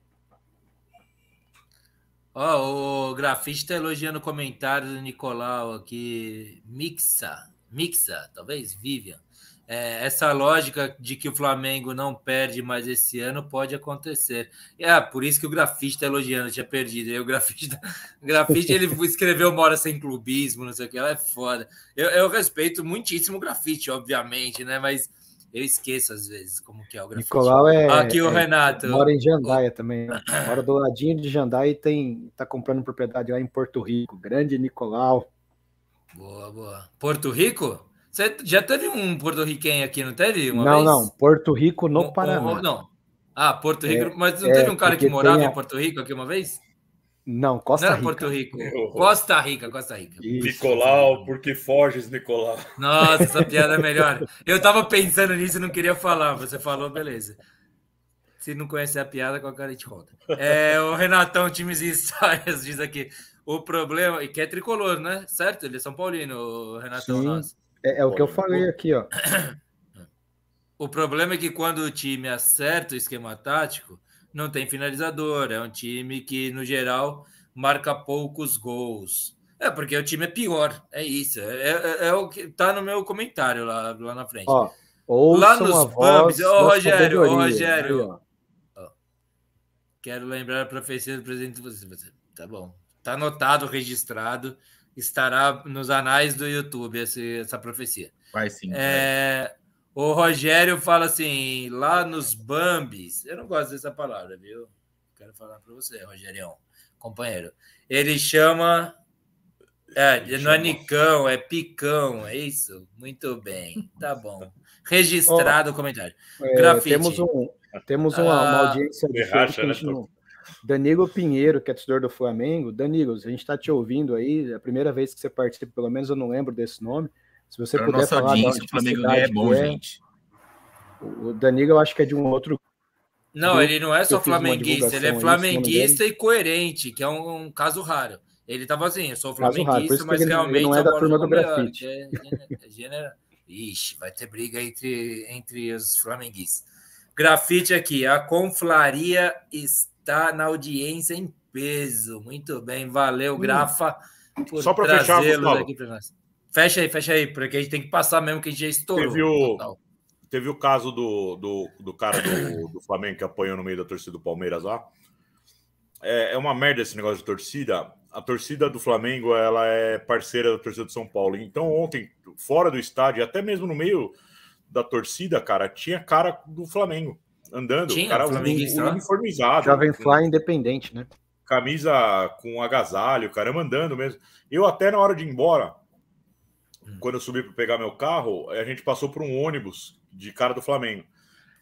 Ó, o grafite tá elogiando o comentário do Nicolau aqui. Mixa, Mixa, talvez, Vivian. É, essa lógica de que o Flamengo não perde mais esse ano pode acontecer. É, por isso que o grafite está elogiando, tinha perdido. O grafite, tá- o grafite ele escreveu uma hora sem clubismo, não sei o que, ela é foda. Eu, eu respeito muitíssimo o grafite, obviamente, né? Mas eu esqueço às vezes como que é o grafite. Nicolau é, Aqui o é- Renato. mora em Jandaia também. né? Mora do ladinho de Jandaia e tem, tá comprando propriedade lá em Porto Rico. Grande Nicolau. Boa, boa. Porto Rico? Você já teve um porto-riquenho aqui, não teve? Uma não, vez? não, Porto Rico no Um- um- Paraná. não. Ah, Porto Rico. É, mas não é, teve um cara que morava a- em Porto Rico aqui uma vez? Não, Não Costa era Rica. Porto Rico. Costa Rica, Costa Rica. Isso. Nicolau, porque foges, Nicolau. Nossa, essa piada é melhor. Eu tava pensando nisso e não queria falar. Você falou, beleza. Se não conhecer a piada, qualquer a gente conta. É, o Renatão, times e histórias, diz aqui. O problema, e que é tricolor, né? Certo? Ele é São Paulino, o Renatão Sim. nosso. É, é o que eu falei aqui, ó. O problema é que quando o time acerta o esquema tático, não tem finalizador. É um time que, no geral, marca poucos gols. É, porque o time é pior. É isso. É, é- é o que tá no meu comentário lá, lá na frente. Ó, ouçam Lá nos pubs, ô, Rogério, ô. Rogério. Aí, ó. Quero lembrar a profecia do presidente. Você, você- tá bom. Tá anotado, registrado. Estará nos anais do YouTube esse- essa profecia. Vai sim. vai. É, o Rogério fala assim, lá nos Bambis, eu não gosto dessa palavra, viu? Quero falar para você, Rogerião, companheiro. Ele chama. É, Ele não é chama- Nicão, é Picão, é isso? Muito bem, tá bom. Registrado o comentário. É, Grafite. temos um, temos uma, uma Ah, audiência diferente racha, né, não... Danilo Pinheiro, que é torcedor do Flamengo. Danilo, a gente está te ouvindo aí. É a primeira vez que você participa, pelo menos eu não lembro desse nome. Se você Para puder nossa falar audiência, o Flamengo é bom, é. gente. O Danilo, eu acho que é de um outro. Não, ele não é só flamenguista, ele é flamenguista e coerente, que é um, um caso raro. Ele tava assim, eu sou raro, flamenguista, mas ele- ele realmente não é da turma do melhor, grafite. é gênero- é gênero- Ixi, vai ter briga entre, entre os flamenguistas. Grafite aqui, a conflaria está na audiência em peso. Muito bem, valeu, Hum. Grafa, por Só pra fechar, Gustavo. aqui para nós. Fecha aí, fecha aí, porque a gente tem que passar mesmo que a gente já estourou. Teve o-. Teve o caso do, do, do cara do, do Flamengo que apanhou no meio da torcida do Palmeiras lá. É, é uma merda esse negócio de torcida. A torcida do Flamengo ela é parceira da torcida de São Paulo. Então, ontem, fora do estádio, até mesmo no meio da torcida, cara, tinha cara do Flamengo andando. Tinha, cara flamenguista lá? uniformizado. Jovem com Fly independente, né? camisa com agasalho, caramba, andando mesmo. Eu até na hora de ir embora. Quando eu subi para pegar meu carro, a gente passou por um ônibus de cara do Flamengo.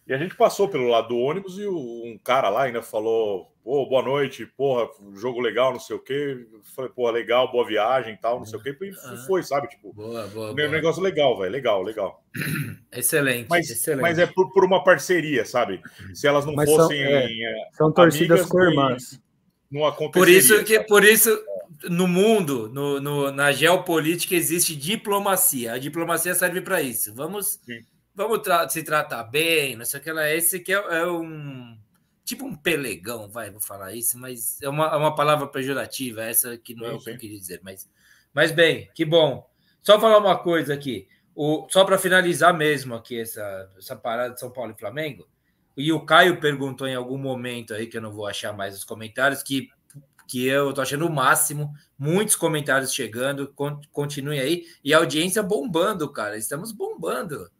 E a gente passou pelo lado do ônibus e o- um cara lá ainda falou: Pô, boa noite, porra, jogo legal, não sei o quê. Eu Falei, porra, legal, boa viagem e tal, não sei o quê. E foi, sabe? Tipo, Boa, boa, um boa. negócio legal, velho, legal, legal. Excelente, Mas, excelente. mas é por, por uma parceria, sabe? Se elas não Mas são- fossem. é. é, São torcidas amigas, co-irmãs. Não aconteceria. Por isso que, sabe? por isso, no mundo, no, no- na geopolítica, existe diplomacia. A diplomacia serve para isso. Vamos, Sim. vamos tra- se tratar bem, não sei o que lá. Esse que é, é um tipo um pelegão, vai, vou falar isso, mas é uma, é uma palavra pejorativa, essa que não é Sim, o que eu queria dizer. Mas, mas bem, que bom. Só falar uma coisa aqui. O, só para finalizar mesmo aqui essa, essa parada de São Paulo e Flamengo. E o Caio perguntou em algum momento aí, que eu não vou achar mais os comentários, que que eu tô achando o máximo. Muitos comentários chegando, continue aí. E a audiência bombando, cara. Estamos bombando.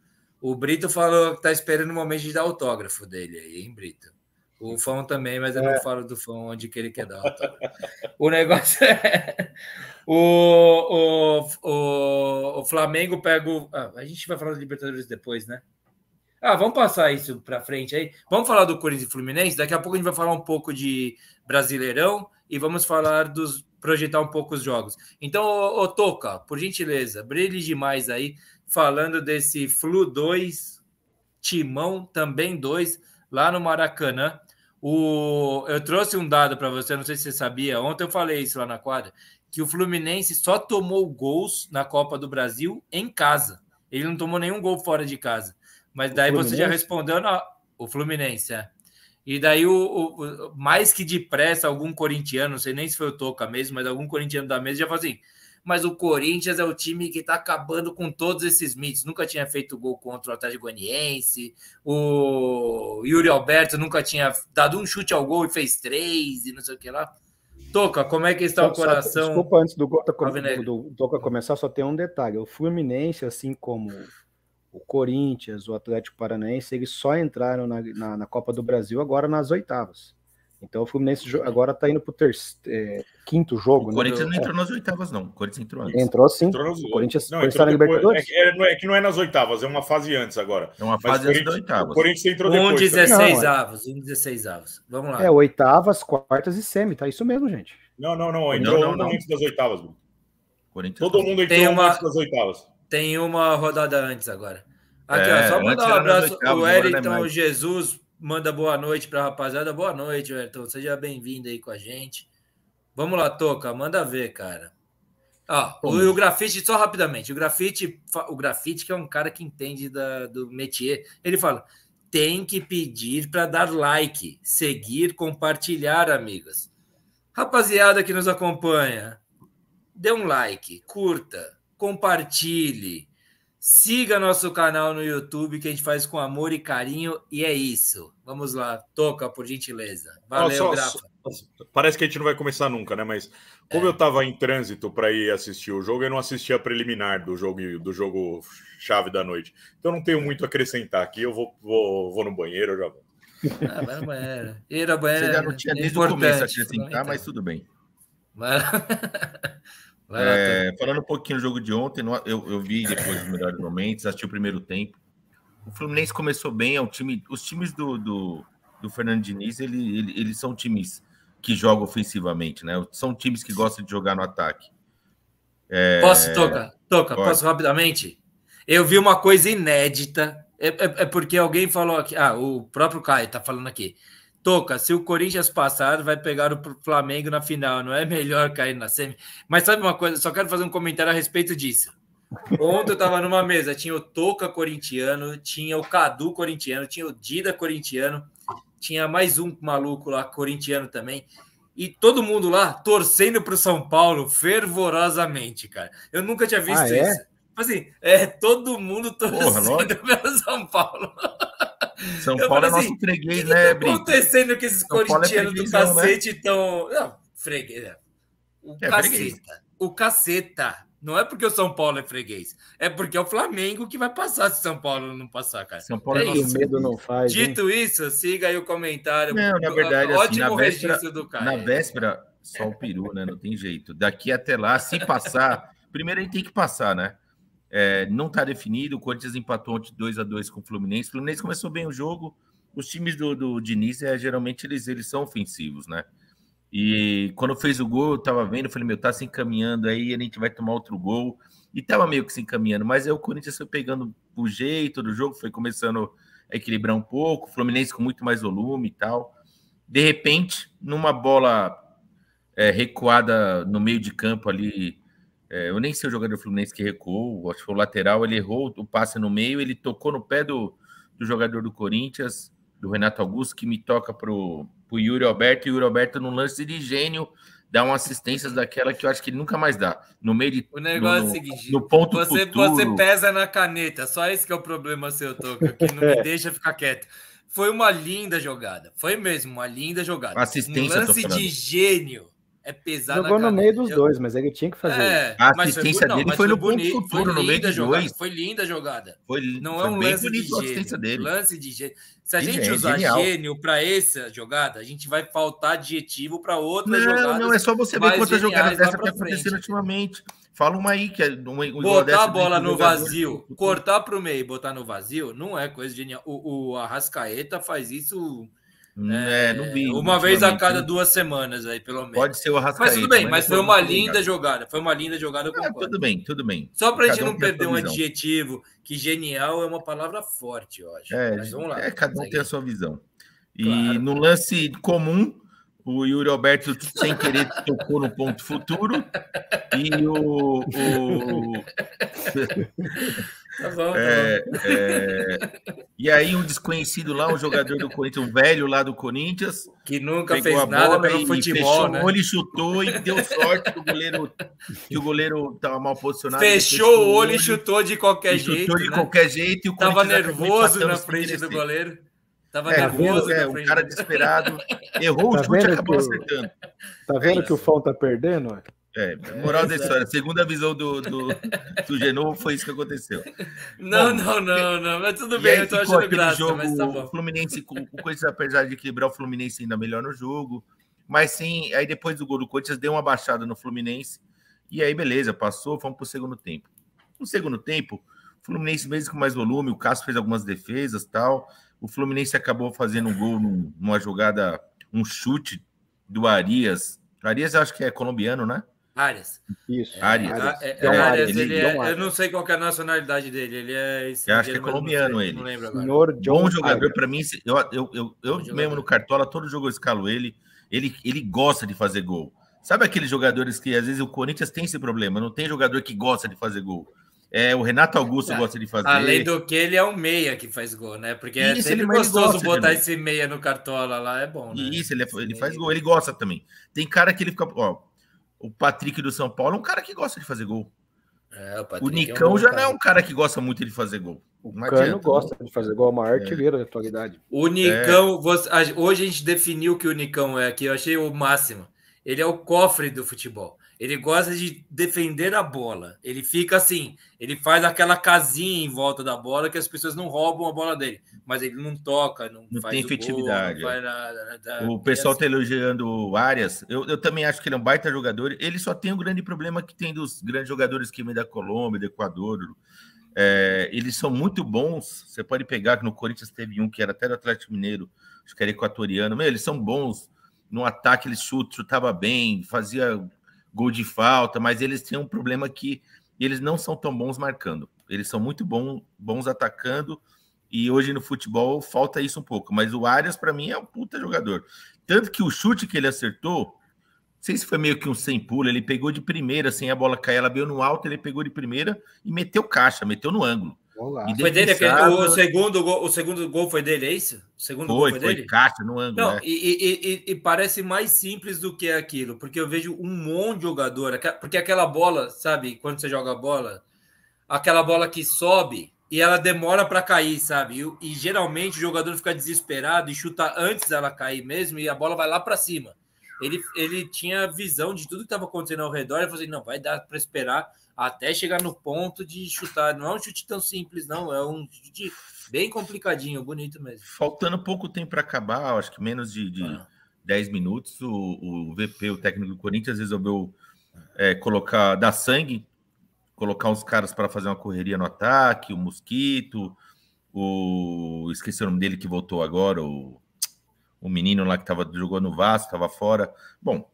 O Brito falou que tá esperando o momento de dar autógrafo dele aí, hein, Brito? O Fão também, mas eu é. não falo do Fão onde que ele quer dar autógrafo. o negócio é. O, o, o, o Flamengo pega o. Ah, a gente vai falar do Libertadores depois, né? Ah, vamos passar isso para frente aí. Vamos falar do Corinthians e Fluminense. Daqui a pouco a gente vai falar um pouco de Brasileirão e vamos falar dos projetar um pouco os jogos. Então, ô, ô Toca, por gentileza, brilhe demais aí falando desse Flu 2, Timão também 2 lá no Maracanã. O, eu trouxe um dado para você, não sei se você sabia. Ontem eu falei isso lá na quadra, que o Fluminense só tomou gols na Copa do Brasil em casa. Ele não tomou nenhum gol fora de casa. Mas daí você já respondeu no, o Fluminense, é. E daí, o, o, mais que depressa, algum corintiano, não sei nem se foi o Toca mesmo, mas algum corintiano da mesa já falou assim: mas o Corinthians é o time que está acabando com todos esses mitos. Nunca tinha feito gol contra o Atlético Goianiense, o Yuri Alberto nunca tinha dado um chute ao gol e fez três, e não sei o que lá. Toca, como é que está só, o coração? Só, desculpa, antes do, do, do, do Toca começar, só tem um detalhe: o Fluminense, assim como o Corinthians, o Atlético Paranaense, eles só entraram na, na, na Copa do Brasil agora nas oitavas. Então o Fluminense agora está indo para o é, quinto jogo. O né? Corinthians não entrou nas oitavas, não. O Corinthians entrou antes. Entrou sim. Entrou nos... O Corinthians não, entrou na Libertadores. É, é, é, que não é nas oitavas, é uma fase antes agora. É uma fase antes das oitavas. O Corinthians entrou depois. Um 16 avos, um 16 avos. Vamos lá. É, oitavas, quartas e semi, tá? Isso mesmo, gente. Não, não, não. Entrou não, não, um antes das oitavas. Todo mundo entrou uma, antes das oitavas. Tem uma rodada antes agora. Aqui, é, ó, só mandar um abraço. O Wellington Jesus manda boa noite para a rapaziada. Boa noite, Wellington. Seja bem-vindo aí com a gente. Vamos lá, Toca, manda ver, cara. Ó, o, o, grafite, só rapidamente, o grafite, o grafite que é um cara que entende da, do métier, ele fala: tem que pedir para dar like, seguir, compartilhar, amigos. Rapaziada que nos acompanha, dê um like, curta, compartilhe, Siga nosso canal no YouTube, que a gente faz com amor e carinho, e é isso. Vamos lá, toca, por gentileza. Valeu, só, Grafa. Parece que a gente não vai começar nunca, né? Mas como é. eu estava em trânsito para ir assistir o jogo, eu não assisti a preliminar do jogo, do jogo chave da noite. Então não tenho muito a acrescentar aqui. Eu vou, vou, vou no banheiro, eu já vou. Ah, vai no banheiro. Ir ao banheiro. Você já não tinha desde o começo a acrescentar, mas tudo bem. Mas... É, falando um pouquinho do jogo de ontem, eu, eu vi depois dos melhores momentos, assisti o primeiro tempo. O Fluminense começou bem, é um time. Os times do, do, do Fernando Diniz, ele, ele, eles são times que jogam ofensivamente, né? São times que gostam de jogar no ataque. É... Posso, Toca? Toca, Pode. posso rapidamente? Eu vi uma coisa inédita. É, é, é, porque alguém falou aqui. Ah, o próprio Caio tá falando aqui. Toca, se o Corinthians passar, vai pegar o Flamengo na final. Não é melhor cair na semi. Mas sabe uma coisa? Só quero fazer um comentário a respeito disso. Ontem eu estava numa mesa, tinha o Toca corintiano, tinha o Cadu corintiano, tinha o Dida corintiano, tinha mais um maluco lá corintiano também. E todo mundo lá torcendo para o São Paulo fervorosamente, cara. Eu nunca tinha visto ah, é? isso. Assim, é todo mundo torcendo pelo São Paulo. São eu Paulo é assim, nosso freguês, né, O que tá acontecendo que esses São é corintianos é do cacete estão. Né? Não, freguês. É. O é caceta. Freguês. O caceta. Não é porque o São Paulo é freguês, é porque é o Flamengo que vai passar se São Paulo não passar, cara. São Paulo é, é isso. medo não faz. Dito hein? isso, siga aí o comentário. Não, na verdade, assim, ótimo assim, registro véspera, do cara. Na véspera, só o peru, né? Não tem jeito. Daqui até lá, se passar, primeiro a gente tem que passar, né? É, não está definido. O Corinthians empatou ontem 2 a 2 com o Fluminense. O Fluminense começou bem o jogo. Os times do, do Diniz, é, geralmente, eles, eles são ofensivos, né? E quando fez o gol, eu tava vendo, eu falei, meu, tá se encaminhando aí, a gente vai tomar outro gol. E tava meio que se encaminhando, mas aí o Corinthians foi pegando o jeito do jogo, foi começando a equilibrar um pouco, o Fluminense com muito mais volume e tal. De repente, numa bola é, recuada no meio de campo ali, é, eu nem sei o jogador Fluminense que recuou, acho que foi o lateral, ele errou o passe no meio, ele tocou no pé do, do jogador do Corinthians, do Renato Augusto, que me toca pro, pro Yuri Alberto, e o Yuri Alberto, num lance de gênio, dá uma assistência daquela que eu acho que ele nunca mais dá. No meio de. O negócio no, é o seguinte: no ponto você, futuro, você pesa na caneta, só esse que é o problema seu, Toca, que não me deixa ficar quieto. Foi uma linda jogada. Foi mesmo, uma linda jogada. Assistência. Um lance de gênio É pesado. Jogou no meio dos eu... dois, mas ele tinha que fazer. É, a assistência foi, dele não, foi no bonito, ponto futuro, foi no meio de dois. Foi linda a jogada. Foi, não foi é um lance de gênio. Dele. Lance de gênio. Se a de gente usar genial. gênio para essa jogada, a gente vai faltar adjetivo para outras não, jogadas. Não, é só você ver quantas jogadas dessa que aconteceram ultimamente. Fala uma aí que é uma, botar a bola no vazio, cortar para o meio e botar no vazio, não é coisa genial. O, o Arrascaeta faz isso é, é, vi. Uma vez a cada duas semanas aí, pelo menos. Pode ser o Arrascaeta. Mas tudo bem, mas, foi uma linda jogada. Foi uma linda jogada. É, tudo bem, tudo bem. Só para a gente não perder um adjetivo, que genial é uma palavra forte, eu acho. É, mas vamos lá. É, cada um tem a sua visão. E claro. no lance comum, o Yuri Alberto, sem querer, tocou no ponto futuro. E o. o... Tá bom, tá é, é... E aí, um desconhecido lá, um jogador do Corinthians, um velho lá do Corinthians. Que nunca fez nada pelo futebol, né? Ele chutou e deu sorte que o goleiro que o goleiro estava mal posicionado. Fechou o olho e chutou de qualquer jeito. Chutou de né? qualquer jeito. E o Tava nervoso na frente do goleiro. Tava é, nervoso. É, o cara desesperado. Errou tá o chute e acabou acertando. Tá vendo é que o Fão tá perdendo? É, moral da história, segundo a visão do, do, do Genovo, foi isso que aconteceu. Não, bom, não, não, não, mas tudo bem, eu tô achando graça, jogo, mas tá bom. O Fluminense, com, com coisas apesar de equilibrar, o Fluminense ainda melhor no jogo, mas sim, aí depois do gol do Corinthians deu uma baixada no Fluminense, e aí beleza, passou, fomos pro segundo tempo. No segundo tempo, o Fluminense mesmo com mais volume, o Cássio fez algumas defesas tal, o Fluminense acabou fazendo um gol numa jogada, um chute do Arias, Arias eu acho que é colombiano, né? Arias. Isso. É, Arias. É, é, Arias ele é, eu não sei qual é a nacionalidade dele. Ele é. Eu acho que é colombiano ele. Não lembro agora. Senhor John Bom jogador para mim. Eu, eu, eu, eu mesmo no Cartola, todo jogo eu escalo ele. Ele, ele gosta de fazer gol. Sabe aqueles jogadores que às vezes o Corinthians tem esse problema? Não tem jogador que gosta de fazer gol. É, o Renato Augusto ah, gosta de fazer. Além do que ele é um meia que faz gol, né? Porque é Isso, é sempre gostoso botar esse meia no cartola lá, é bom, né? Isso, ele, é, ele faz gol, ele gosta também. Tem cara que ele fica. Ó, o Patrick do São Paulo é um cara que gosta de fazer gol. É, o, o, Nicão é um já cara. não é um cara que gosta muito de fazer gol. O não Cano gosta de fazer gol, é o maior é. artilheiro da atualidade. O Nicão, você, hoje a gente definiu que o Nicão é, que eu achei o máximo. Ele é o cofre do futebol. Ele gosta de defender a bola. Ele fica assim, ele faz aquela casinha em volta da bola que as pessoas não roubam a bola dele mas ele não toca, não, não tem efetividade. Gol, não tá, o pessoal está assim. elogiando o Arias. Eu, eu também acho que ele é um baita jogador. Ele só tem um grande problema que tem dos grandes jogadores que vêm da Colômbia, do Equador. É, eles são muito bons. Você pode pegar que no Corinthians teve um que era até do Atlético Mineiro, acho que era equatoriano. Meu, eles são bons no ataque, chutam, chutava bem, fazia gol de falta, mas eles têm um problema que eles não são tão bons marcando. Eles são muito bons, bons atacando e hoje no futebol falta isso um pouco. Mas o Arias, para mim, é um puta jogador. Tanto que o chute que ele acertou, não sei se foi meio que um sem pulo, ele pegou de primeira, sem a bola cair, ela veio no alto, ele pegou de primeira e meteu caixa, meteu no ângulo. Foi dele aquele, o, segundo gol, o segundo gol foi dele, é isso? O segundo foi, gol foi, foi dele? caixa no ângulo. Não, é. e, e, e, parece mais simples do que aquilo, porque eu vejo um monte de jogador, porque aquela bola, sabe, quando você joga a bola, aquela bola que sobe, e ela demora para cair, sabe? E, e, geralmente o jogador fica desesperado e chuta antes dela cair mesmo e a bola vai lá para cima. Ele, ele tinha visão de tudo que estava acontecendo ao redor e falou assim: não, vai dar para esperar até chegar no ponto de chutar. Não é um chute tão simples, não, é um chute bem complicadinho, bonito mesmo. Faltando pouco tempo para acabar, acho que menos de, de ah. 10 minutos, o, o VP, o técnico do Corinthians, resolveu é, colocar, dar sangue colocar uns caras para fazer uma correria no ataque, o Mosquito, o. Esqueci o nome dele que voltou agora, o, o menino lá que tava, jogou no Vasco, estava fora. Bom,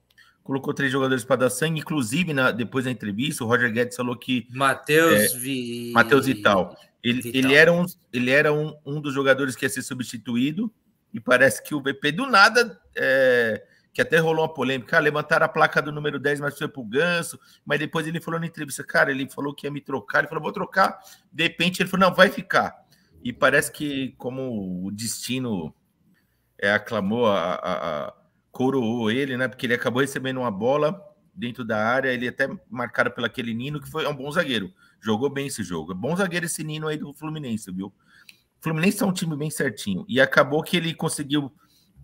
colocou três jogadores para dar sangue, inclusive na, depois da entrevista, o Roger Guedes falou que. Matheus é, Vi... Matheus Vital. Ele, Vital. ele era, um, ele era um, um dos jogadores que ia ser substituído, e parece que o VP do nada. É, que até rolou uma polêmica, ah, levantaram a placa do número 10, mas foi pro Ganso, mas depois ele falou na entrevista, cara, ele falou que ia me trocar, ele falou, vou trocar, de repente ele falou, não, vai ficar. E parece que como o destino é, aclamou, a, a, a, coroou ele, né, porque ele acabou recebendo uma bola dentro da área, ele até marcado pelo aquele Nino, que foi é um bom zagueiro, jogou bem esse jogo, é bom zagueiro esse Nino aí do Fluminense, viu? O Fluminense é um time bem certinho, e acabou que ele conseguiu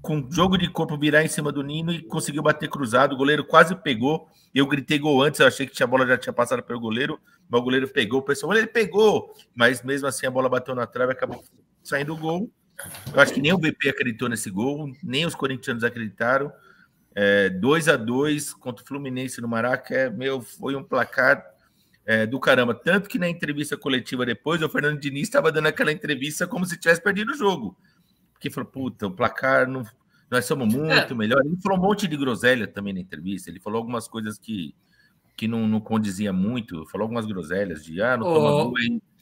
com jogo de corpo virar em cima do Nino e conseguiu bater cruzado. O goleiro quase pegou. Eu gritei gol antes, eu achei que a bola já tinha passado pelo goleiro, mas o goleiro pegou. O pessoal, ele pegou, mas mesmo assim a bola bateu na trave acabou saindo o gol. Eu acho que nem o BP acreditou nesse gol, nem os corintianos acreditaram. 2 é, a 2 contra o Fluminense no Maraca, meu, foi um placar é, do caramba. Tanto que na entrevista coletiva depois, o Fernando Diniz estava dando aquela entrevista como se tivesse perdido o jogo. Porque falou, puta, o placar, não, nós somos muito é. melhor. Ele falou um monte de groselha também na entrevista. Ele falou algumas coisas que, que não, não condizia muito. Falou algumas groselhas de, ah, não toma oh. gol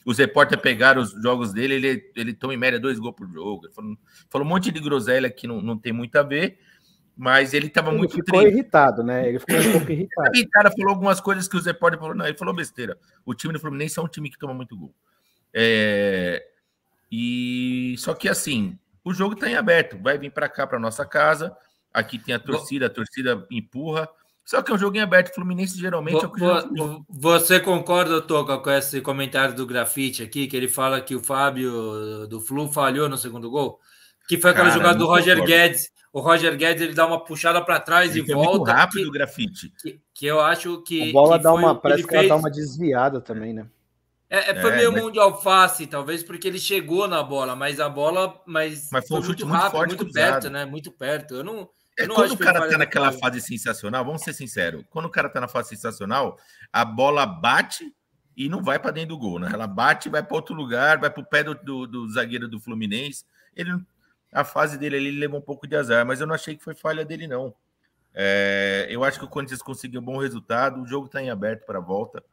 Os repórteres pegaram os jogos dele, ele, ele toma em média dois gols por jogo. Falou, falou um monte de groselha que não, não tem muito a ver mas ele estava muito ficou triste. irritado, né? Ele ficou um pouco irritado. O cara falou algumas coisas que o Zé Pode falou, não, ele falou besteira. O time do Fluminense é um time que toma muito gol. É... E só que assim, o jogo está em aberto, vai vir para cá para nossa casa. Aqui tem a torcida, a torcida empurra. Só que é um jogo em aberto. O Fluminense geralmente é o que Você concorda, Toca, com esse comentário do grafite aqui, que ele fala que o Fábio do Flu falhou no segundo gol? Que foi aquela Cara, jogada do Roger concordo. Guedes o Roger Guedes ele dá uma puxada para trás ele e volta. Muito rápido o grafite. Que, que, eu acho que. A bola que dá uma. Parece que fez... ela dá uma desviada também, né? É, é, foi é, meio mas... mão de alface, talvez porque ele chegou na bola, mas a bola. Mas, mas foi, um chute muito, rápido, muito, muito perto, né? Muito perto. Eu não. É, quando o cara tá naquela fase sensacional, vamos ser sinceros, quando o cara tá na fase sensacional, a bola bate e não vai para dentro do gol, né? Ela bate, vai para outro lugar, vai para o pé do, do, do, zagueiro do Fluminense. Ele a fase dele ali levou um pouco de azar, mas eu não achei que foi falha dele, não. É, eu acho que o Corinthians conseguiu um bom resultado, o jogo está em aberto para a volta.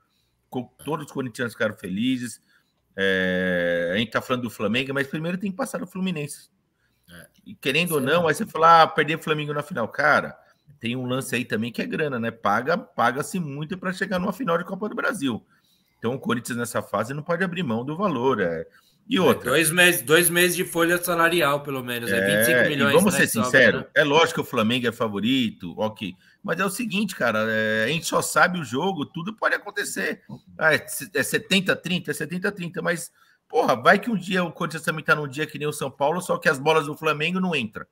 Todos os corintianos ficaram felizes. É, a gente está falando do Flamengo, mas primeiro tem que passar o Fluminense. É. E querendo ou não, aí você fala, ah, perder o Flamengo na final. Cara, tem um lance aí também que é grana, né? Paga, paga-se muito para chegar numa final de Copa do Brasil. Então o Corinthians nessa fase não pode abrir mão do valor. É, e é, outra. É, dois, meses, dois meses de folha salarial, pelo menos. É, 25 milhões. vamos né, ser sinceros, né? é lógico que o Flamengo é favorito, ok. Mas é o seguinte, cara, é, a gente só sabe o jogo, tudo pode acontecer. Ah, é, é 70, 30, é 70, 30, mas, porra, vai que um dia o Corinthians também tá num dia que nem o São Paulo, só que as bolas do Flamengo não entram.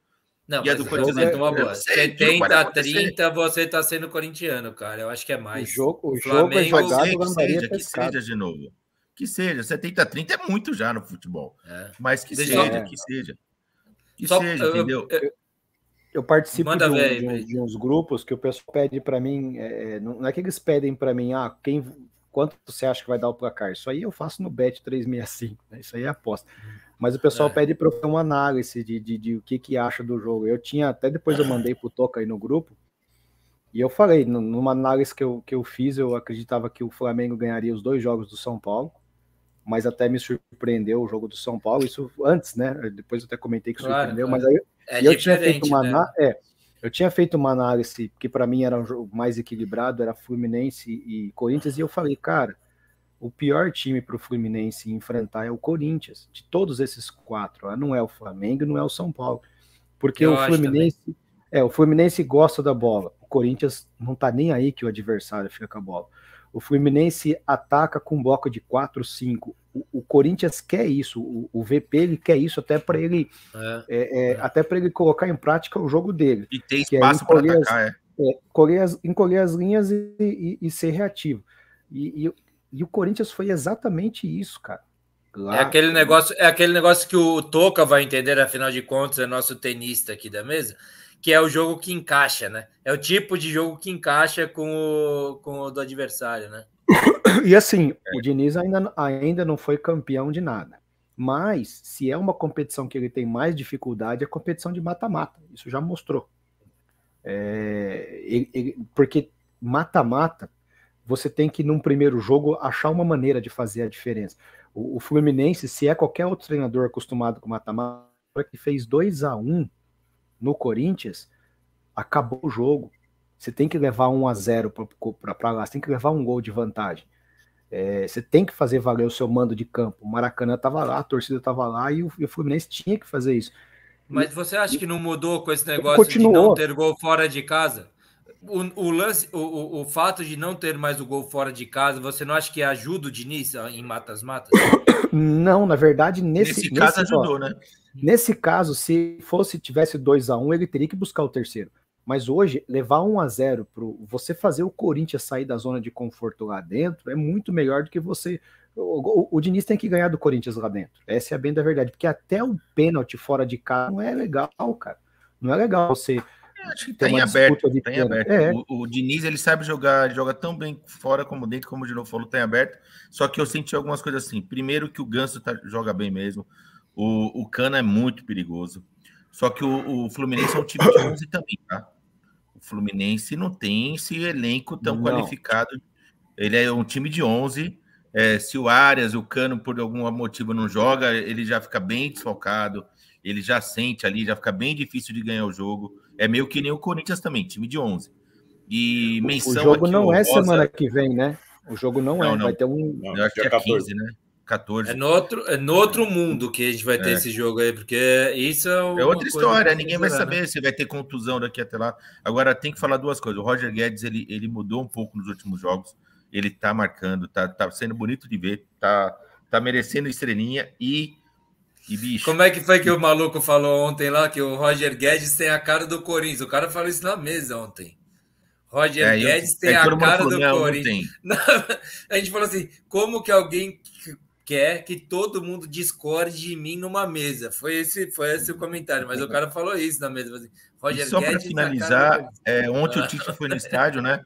Não, e a do Corinthians é, uma boa. 70 30, você tá sendo corintiano, cara. Eu acho que é mais. O jogo, o, o Flamengo, jogo é jogado, que seja, que seja de novo. Que seja, 70 30 é muito já no futebol. É. Mas que Deixa seja, que seja. Que Só, seja, eu, entendeu? Eu, eu participo de, um, de, um, de, uns grupos que o pessoal pede para mim, é, é não é que eles pedem para mim, ah, quem, quanto você acha que vai dar o placar? Isso aí eu faço no Bet 365, né? Isso aí é aposta. Mas o pessoal é. pede para eu fazer uma análise de, de, de, o que, que acha do jogo. Eu tinha, até depois eu mandei pro Toca aí no grupo, e eu falei, numa análise que eu, que eu fiz, eu acreditava que o Flamengo ganharia os dois jogos do São Paulo mas até me surpreendeu o jogo do São Paulo, isso antes, né? Depois eu até comentei que claro, surpreendeu, claro. mas aí é eu tinha feito uma né? é, eu tinha feito uma análise que para mim era um jogo mais equilibrado, era Fluminense e Corinthians, e eu falei, cara, o pior time para o Fluminense enfrentar é o Corinthians, de todos esses quatro, não é o Flamengo, não é o São Paulo, porque eu o Fluminense é o Fluminense gosta da bola, o Corinthians não tá nem aí que o adversário fica com a bola. O Fluminense ataca com um bloco de 4, 5. O, o Corinthians quer isso, o, o, VP ele quer isso até para ele é, é, é, até para ele colocar em prática o jogo dele. E tem é espaço para atacar, as, é. encolher, as, encolher as linhas e, e, e ser reativo. E, e, e, o Corinthians foi exatamente isso, cara. Lá... É aquele negócio, é aquele negócio que o Toca vai entender, afinal de contas, é nosso tenista aqui da mesa que é o jogo que encaixa, né? É o tipo de jogo que encaixa com o, com o do adversário, né? E assim, é. o Diniz ainda, ainda não foi campeão de nada. Mas, se é uma competição que ele tem mais dificuldade, é a competição de mata-mata. Isso já mostrou. É, ele, ele, porque mata-mata, você tem que, num primeiro jogo, achar uma maneira de fazer a diferença. O, o Fluminense, se é qualquer outro treinador acostumado com mata-mata, que fez 2 a 1 um, no Corinthians, acabou o jogo. Você tem que levar 1 a 0 para lá, você tem que levar um gol de vantagem. É, você tem que fazer valer o seu mando de campo. O Maracanã estava lá, a torcida estava lá e o, e o, Fluminense tinha que fazer isso. Mas você acha que não mudou com esse negócio Continuou. de não ter gol fora de casa? o, o lance, o, o, o, fato de não ter mais o gol fora de casa, você não acha que ajuda o Diniz em matas-matas? Não, na verdade, nesse, nesse caso nesse, ajudou, ó, né? Nesse caso, se fosse tivesse 2 a 1 um, ele teria que buscar o terceiro. Mas hoje, levar 1 a 0 para você fazer o Corinthians sair da zona de conforto lá dentro é muito melhor do que você. O, o, o Diniz tem que ganhar do Corinthians lá dentro. Essa é a bem da verdade. Porque até o pênalti fora de casa não é legal, cara. Não é legal você Acho que tem aberto. Tem aberto. É. O, o, Diniz ele sabe jogar, ele joga tão bem fora como dentro, como o Dino falou, tem aberto. Só que eu senti algumas coisas assim. Primeiro que o Ganso tá, joga bem mesmo. O, o Cana é muito perigoso. Só que o, o Fluminense é um time de 11 também, tá? O Fluminense não tem esse elenco tão não. qualificado. Ele é um time de 11. É, se o Arias, o Cano, por algum motivo não joga, ele já fica bem desfalcado. Ele já sente ali, já fica bem difícil de ganhar o jogo. É meio que nem o Corinthians também, time de 11. E menção O jogo não é Rosa... semana que vem, né? O jogo não, não é, não. vai ter um. Não, eu acho que é 15, né? 14. É no, outro, é no outro mundo que a gente vai ter é. esse jogo aí, porque isso é. É outra história, ninguém vai saber né? se vai ter contusão daqui até lá. Agora tem que falar duas coisas. O Roger Guedes ele, ele mudou um pouco nos últimos jogos. Ele tá marcando, tá, tá sendo bonito de ver, tá, tá merecendo estrelinha e. Como é que foi que o maluco falou ontem lá que o Roger Guedes tem a cara do Corinthians? O cara falou isso na mesa ontem. Roger é, Guedes eu, tem é, a cara do Corinthians. a gente falou assim: como que alguém quer que todo mundo discorde de mim numa mesa? Foi esse, foi esse o comentário, mas o cara falou isso na mesa. Assim, Roger e só para finalizar, é, ontem o Tite foi no estádio, né?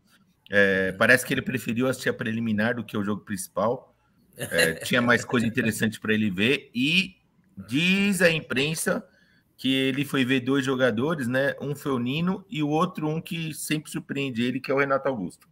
É, parece que ele preferiu assistir a preliminar do que o jogo principal. É, tinha mais coisa interessante para ele ver e Diz a imprensa que ele foi ver dois jogadores, né? Um foi o Nino e o outro um que sempre surpreende ele, que é o Renato Augusto.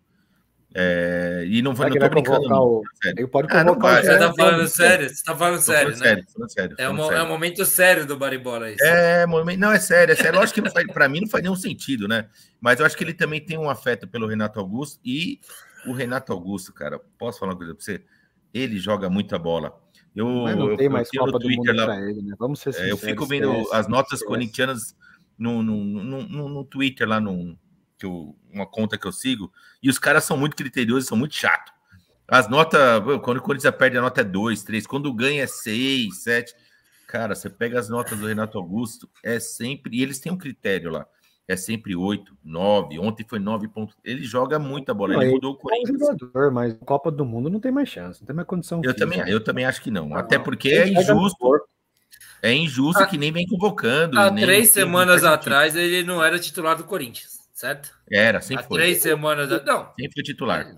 É, e não, vai, não tô brincando. O... Ele pode ah, convocar ah, Você tá falando sério? Você tá falando sério, né? Sério, falando sério, é, um, sério. é um momento sério do Baribola isso. É, não, é sério, é sério. Lógico que não faz, pra mim não faz nenhum sentido, né? Mas eu acho que ele também tem um afeto pelo Renato Augusto e o Renato Augusto, cara, posso falar uma coisa pra você? Ele joga muita bola. Eu, Mas não eu, tem mais Copa do Mundo lá, ele, né? Vamos ser sinceros. É, eu fico vendo as notas corintianas no, no, no, no, no Twitter, lá no, que eu, uma conta que eu sigo, e os caras são muito criteriosos, são muito chato. As notas, quando o Corinthians perde, a nota é 2, 3, quando ganha é 6, 7. Cara, você pega as notas do Renato Augusto, é sempre. E eles têm um critério lá é sempre 8, 9. Ontem foi 9 pontos. Ele joga muita bola, não, ele mudou o Corinthians. É um jogador, mas Copa do Mundo não tem mais chance, não tem mais condição. Eu, também, eu também acho que não. Até porque é injusto. É injusto que nem vem convocando. Há três semanas atrás ele não era titular do Corinthians, certo? Era, sempre Há foi. três semanas. Não. Sempre foi titular.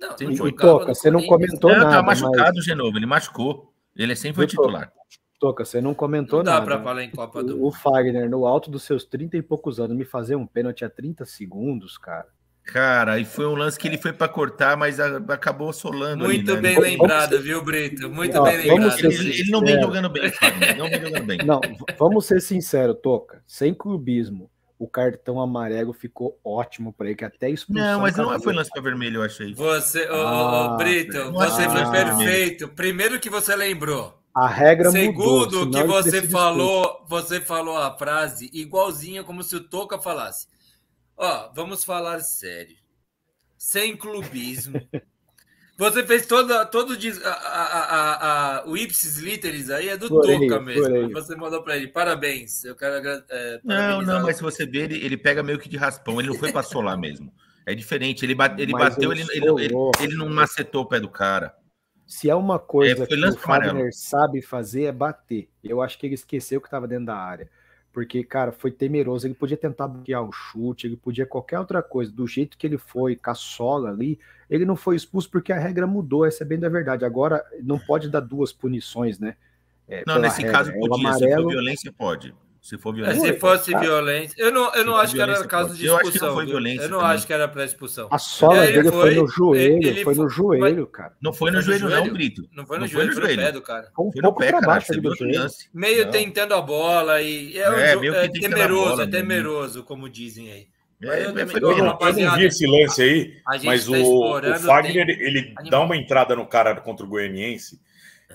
Não, sempre foi. Toca, você não comentou não, nada. Tá machucado, mas... Genovo, ele machucou. Ele sempre foi titular. Toca, você não comentou não dá nada. Dá para falar em Copa do O Fagner, no alto dos seus 30 e poucos anos, me fazer um pênalti a 30 segundos, cara. Cara, e foi um lance que ele foi para cortar, mas acabou solando. Muito ali, né? bem lembrado, viu, Brito? Muito não, bem lembrado. Ele, ele, não vem jogando bem, Fagner, não vem jogando bem. Não, vamos ser sinceros, Toca. Sem clubismo, o cartão amarelo ficou ótimo para ele, que até expulsão. Não, mas não foi lance para vermelho, eu achei. Você, ah, Brito, você ah, foi perfeito. Primeiro que você lembrou. A regra Segundo mudou. que você falou, você falou a frase igualzinha como se o Toca falasse. Ó, vamos falar sério. Sem clubismo. Você fez todo, todo a, a, a, o ipsis literis aí é do Toca mesmo. Você mandou para ele. Parabéns. Eu quero é, Não, não, mas se você ver, ele, ele pega meio que de raspão. Ele não foi para solar mesmo. É diferente. Ele, bate, ele bateu, ele, ele, ele, ele, não macetou o pé do cara. Se é uma coisa é, que o Fagner sabe fazer é bater. Eu acho que ele esqueceu que estava dentro da área. Porque, cara, foi temeroso. Ele podia tentar bloquear o chute, ele podia qualquer outra coisa. Do jeito que ele foi, caçola ali, ele não foi expulso porque a regra mudou. Essa é bem da verdade. Agora, não pode dar duas punições, né? É, não, nesse regra. caso podia. Amarelo... Se for violência, pode. Se for violência. Se fosse tá. violência. Eu não, eu não acho que era caso de expulsão. Eu acho que não foi violência. Eu não também. acho que era para expulsão. A sola dele foi, foi, no joelho. Ele, foi no joelho, cara. Não foi no, joelho, não, Brito. Não foi no não joelho, foi no, joelho. pé do cara. Um foi no pé, cara. Baixo do Meio não. tentando a bola e. É, é, um, é temeroso, bola, é temeroso, como dizem aí. É, eu, também, eu, não, eu não vi esse lance aí, mas tá o, o Fagner ele dá uma entrada no cara contra o Goianiense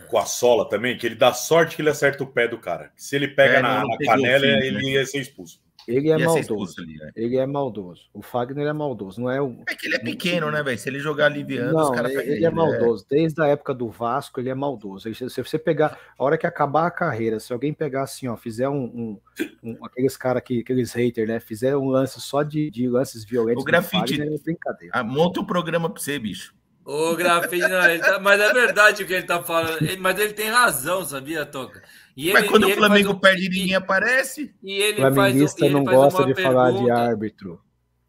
com a sola também, que ele dá sorte que ele acerta o pé do cara. Se ele pega é, na, na canela, ele ia ser expulso. Ele é maldoso. ali, né? Ele é maldoso. O Fagner é maldoso. Não é o. É que ele é pequeno, né, velho? Se ele jogar aliviando, Não, os caras ele, pegam ele é né? maldoso. Desde a época do Vasco, ele é maldoso. Ele- Se você pegar, a hora que acabar a carreira, se alguém pegar assim, ó, fizer um. um- um- aqueles caras que, aqueles haters, né? Fizer um lance só de, de lances violentos. O grafite- Fagner, é brincadeira. Ah, monta um programa pra você, bicho. O grafite, não, ele tá- mas é verdade o que ele tá falando. Ele- mas ele tem razão, sabia, Toca? E Mas ele- quando e o ele Flamengo faz um- perde, e- ninguém aparece. E ele faz, um- Flamenguista ele não faz gosta uma de falar de pergunta, árbitro.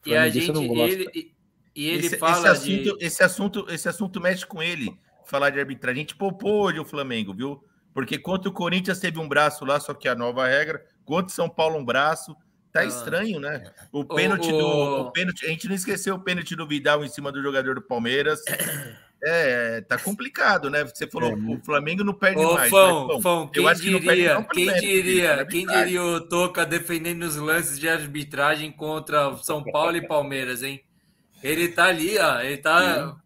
E a gente. não E gosta. ele, e- e ele esse, fala esse assunto, de. esse assunto, esse assunto mexe com ele. Falar de arbitragem. A gente poupou hoje o Flamengo, viu? Porque contra o Corinthians teve um braço lá, só que a nova regra. Contra o São Paulo, um braço. Tá Ah. estranho, né? O pênalti o- do. O pênalti, a gente não esqueceu o pênalti do Vidal em cima do jogador do Palmeiras. É, tá complicado, né? Você falou, É. o Flamengo não perde Ô, mais. Fão, mas, bom, Fão, eu quem acho que não perde diria, não quem diria, quem diria o Toca defendendo os lances de arbitragem contra São Paulo e Palmeiras, hein? Ele tá ali, ó, ele tá...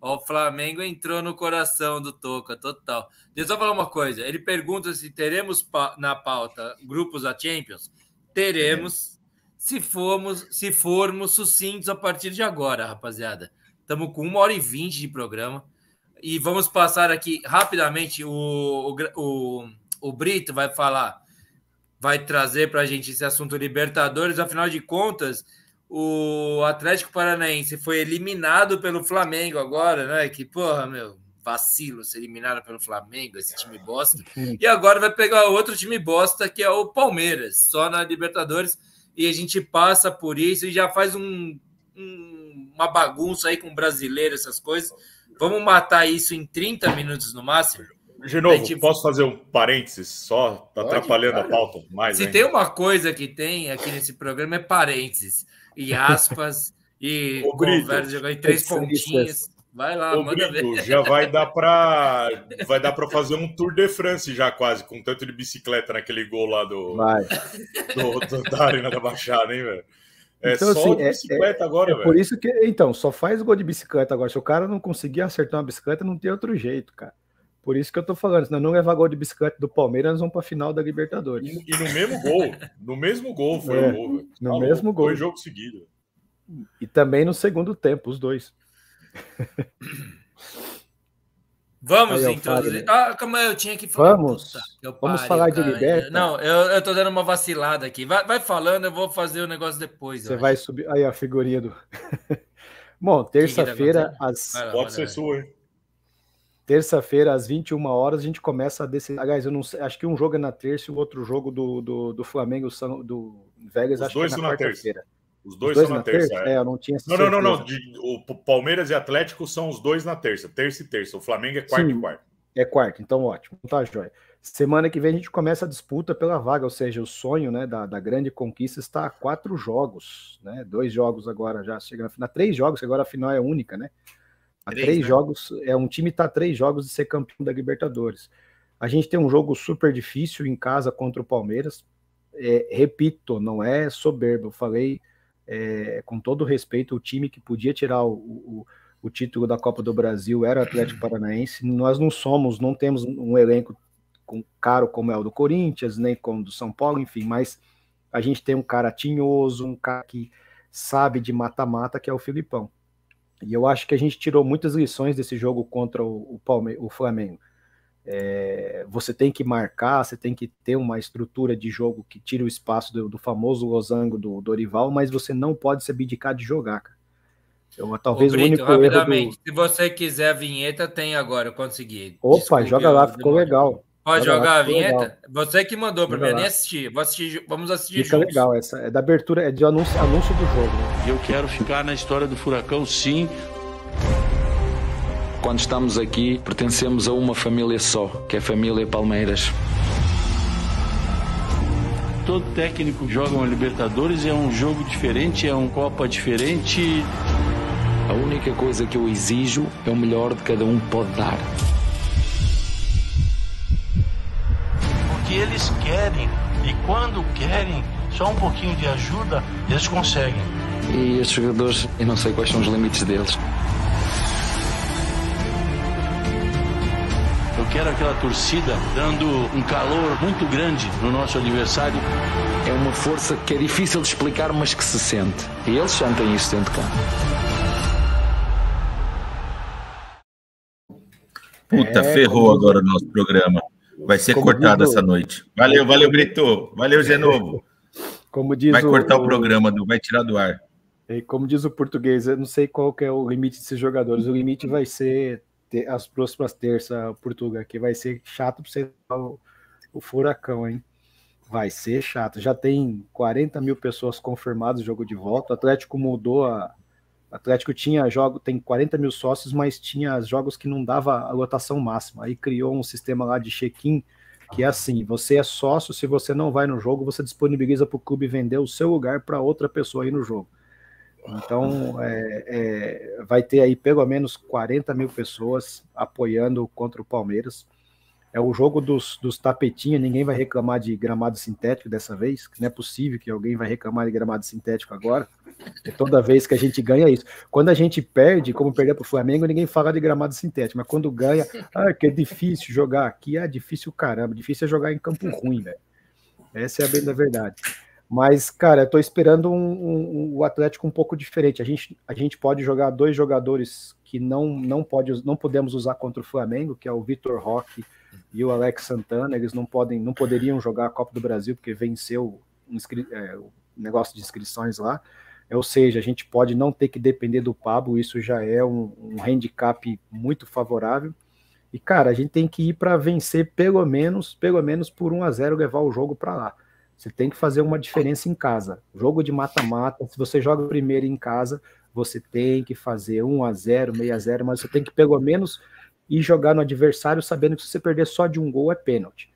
Ó, o Flamengo entrou no coração do Toca, total. Deixa eu só falar uma coisa, ele pergunta se teremos pa- na pauta grupos da Champions. Teremos, se formos, se formos sucintos a partir de agora, rapaziada. Estamos com uma hora e vinte de programa. E vamos passar aqui rapidamente. O, o, o Brito vai falar, vai trazer para a gente esse assunto Libertadores. Afinal de contas, o Atlético Paranaense foi eliminado pelo Flamengo agora, né? Que porra, meu, vacilo ser eliminado pelo Flamengo, esse time bosta. E agora vai pegar outro time bosta, que é o Palmeiras, só na Libertadores. E a gente passa por isso e já faz um, um- uma bagunça aí com brasileiro, essas coisas. Vamos matar isso em 30 minutos no máximo? De novo, gente- posso fazer um parênteses só? Tá Pode, atrapalhando cara. a pauta mais Se ainda. tem uma coisa que tem aqui nesse programa é parênteses e aspas e Ô, Brito, conversa jogar em três isso, pontinhas. Vai lá, Ô, manda Brito, ver. já vai dar para vai dar para fazer um Tour de France já quase, com tanto de bicicleta naquele gol lá do, Vai. do, do da Arena da Baixada, hein, velho? É Então, só assim, de é- bicicleta agora, É velho. por isso que, então, só faz gol de bicicleta agora. Se o cara não conseguir acertar uma bicicleta, não tem outro jeito, cara. Por isso que eu tô falando, se nós não levar gol de bicicleta do Palmeiras, nós vamos pra final da Libertadores. E, e no mesmo gol, no mesmo gol foi É, o gol, velho. no Tá mesmo gol. Dois jogos seguidos. E também no segundo tempo, os dois. Vamos Aí, ó, introduzir. Fagner. Ah, calma eu tinha que falar. Vamos. Puta que Vamos falar de Liberta? Não, eu, eu tô dando uma vacilada aqui. Vai, vai falando, eu vou fazer o negócio depois. Você vai acho. subir. Aí a figurinha do. Bom, que tá terça-feira, às lá, Pode ser sua, hein? terça-feira, às 21 horas, a gente começa a decidir. Aliás, eu não sei, acho que um jogo é na terça e o outro jogo do, do, do Flamengo são do Vegas, Os acho que dois é na quarta-feira. Os Os dois, dois são na na terça. terça? é. É, eu não tinha essa Não, não, não, não. certeza. De- o Palmeiras e Atlético são os dois na terça. Terça e terça. O Flamengo é quarta Sim. e quarta. É quarto, então ótimo. Tá, Jóia. Semana que vem a gente começa a disputa pela vaga, ou seja, o sonho né, da, da grande conquista está a quatro jogos, né? Dois jogos agora já chegando na final. Três jogos, que agora a final é única, né? A Três, três, né? jogos, é um time tá a três jogos de ser campeão da Libertadores. A gente tem um jogo super difícil em casa contra o Palmeiras. É, repito, não é soberbo. Eu falei é, com todo respeito, o time que podia tirar o, o, o título da Copa do Brasil era o Atlético Paranaense. Nós não somos, não temos um elenco com, caro como é o do Corinthians, nem como o do São Paulo, enfim, mas a gente tem um cara tinhoso, um cara que sabe de mata-mata, que é o Filipão. E eu acho que a gente tirou muitas lições desse jogo contra o, o, Palme o Flamengo. É, você tem que marcar, você tem que ter uma estrutura de jogo que tire o espaço do, do famoso losango do Dorival, mas você não pode se abdicar de jogar, cara. Eu, talvez Ô, o Brito, único erro rapidamente, do... se você quiser a vinheta, tem agora, eu consegui. Opa, Desculpe, joga lá, ficou legal. Pode Joga lá, jogar a ficou vinheta? legal. Você que mandou para mim, eu lá. nem assisti. Vou assistir. Vamos assistir Fica juntos. legal, essa é da abertura, é de anúncio, anúncio do jogo, né? Eu quero ficar na história do Furacão, sim. Quando estamos aqui, pertencemos a uma família só, que é a família Palmeiras. Todo técnico joga uma Libertadores, é um jogo diferente, é um Copa diferente. A única coisa que eu exijo é o melhor de cada um pode dar. Porque eles querem, e quando querem, só um pouquinho de ajuda, eles conseguem. E estes jogadores, eu não sei quais são os limites deles. Quero quero aquela torcida dando um calor muito grande no nosso adversário. É uma força que é difícil de explicar, mas que se sente. E eles sentem isso dentro de campo. Puta, É, ferrou como- agora o nosso programa. Vai ser Como cortado diz essa noite. Valeu, valeu, Brito. Valeu, Genovo. Como diz Vai o, cortar o o- programa, não vai tirar do ar. E como diz o português, eu não sei qual que é o limite desses jogadores. O limite vai ser ter- as próximas terças, Portugal, que vai ser chato para você o, o furacão, hein? Vai ser chato. Já tem 40 mil pessoas confirmadas o jogo de volta. O Atlético mudou a. O Atlético tinha jogo, tem 40 mil sócios, mas tinha jogos que não dava a lotação máxima. Aí criou um sistema lá de check-in que é assim: você é sócio, se você não vai no jogo, você disponibiliza para o clube vender o seu lugar para outra pessoa ir no jogo. Então, é, é, vai ter aí pelo menos 40 mil pessoas apoiando contra o Palmeiras. É o jogo dos, dos tapetinhos, ninguém vai reclamar de gramado sintético dessa vez, não é possível que alguém vai reclamar de gramado sintético agora. É toda vez que a gente ganha isso. Quando a gente perde, como perder para o Flamengo, ninguém fala de gramado sintético, mas quando ganha, ah, que é difícil jogar aqui, é difícil caramba, difícil é jogar em campo ruim, velho. Essa é a bem da verdade. Mas, cara, eu tô esperando um, um- o Atlético um pouco diferente. A gente, a gente pode jogar dois jogadores que não, não, pode, não podemos usar contra o Flamengo, que é o Vitor Roque e o Alex Santana. Eles não podem, não poderiam jogar a Copa do Brasil porque venceu é, o negócio de inscrições lá. Ou seja, a gente pode não ter que depender do Pablo, isso já é um, um handicap muito favorável. E, cara, a gente tem que ir para vencer pelo menos, pelo menos por 1 a 0 levar o jogo para lá. Você tem que fazer uma diferença em casa. Jogo de mata-mata, se você joga primeiro em casa, você tem que fazer 1 a 0, 6 a 0, mas você tem que pelo menos ir jogar no adversário sabendo que se você perder só de um gol é pênalti.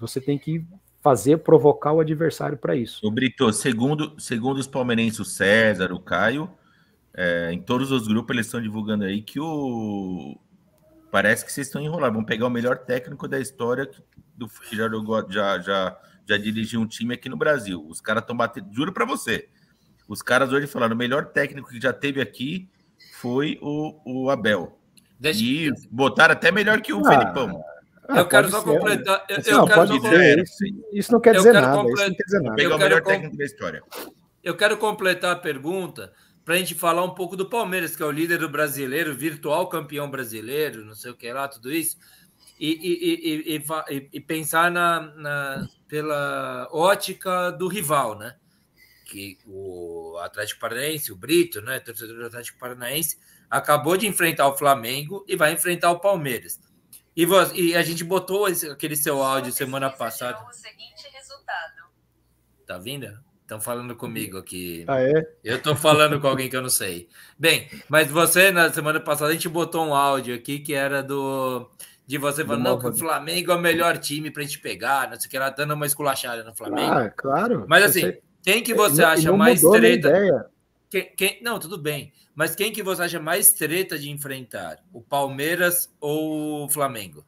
Você tem que fazer provocar o adversário para isso. O Brito, segundo, segundo os palmeirenses, o César, o Caio, é, em todos os grupos eles estão divulgando aí que o. Parece que vocês estão enrolados. Vão pegar o melhor técnico da história que já, jogou- já, já, já dirigiu um time aqui no Brasil. Os caras estão batendo. Juro para você. Os caras hoje falaram: o melhor técnico que já teve aqui foi o, o Abel. Deixa, E botaram até melhor que o Ah, Felipão. Ah, eu quero só ser, completar. Eu, Assim, eu não, quero pode só completar. Isso, isso não quer dizer nada. Isso completar- não quer dizer nada. Pegar o melhor com- técnico da história. Eu quero completar a pergunta para a gente falar um pouco do Palmeiras, que é o líder do brasileiro, virtual campeão brasileiro, não sei o que lá, tudo isso, e, e- e- e- e e- e pensar na, na- pela ótica do rival, né? Que o Atlético Paranaense, o Brito, né, torcedor do Atlético Paranaense, acabou de enfrentar o Flamengo e vai enfrentar o Palmeiras. E, vo- e a gente botou esse- aquele seu áudio semana passada. O seguinte resultado. Tá vindo? Estão falando comigo aqui. Ah, é? Eu tô falando com alguém que eu não sei. Bem, mas você, na semana passada, a gente botou um áudio aqui que era do. De você falando, não, que o Flamengo é o melhor time pra gente pegar, não sei o que, ela dando uma esculachada no Flamengo. Ah, claro. mas assim, sei. quem que você E não- acha não mais treta? Quem, quem- não, tudo bem. Mas quem que você acha mais treta de enfrentar? O Palmeiras ou o Flamengo?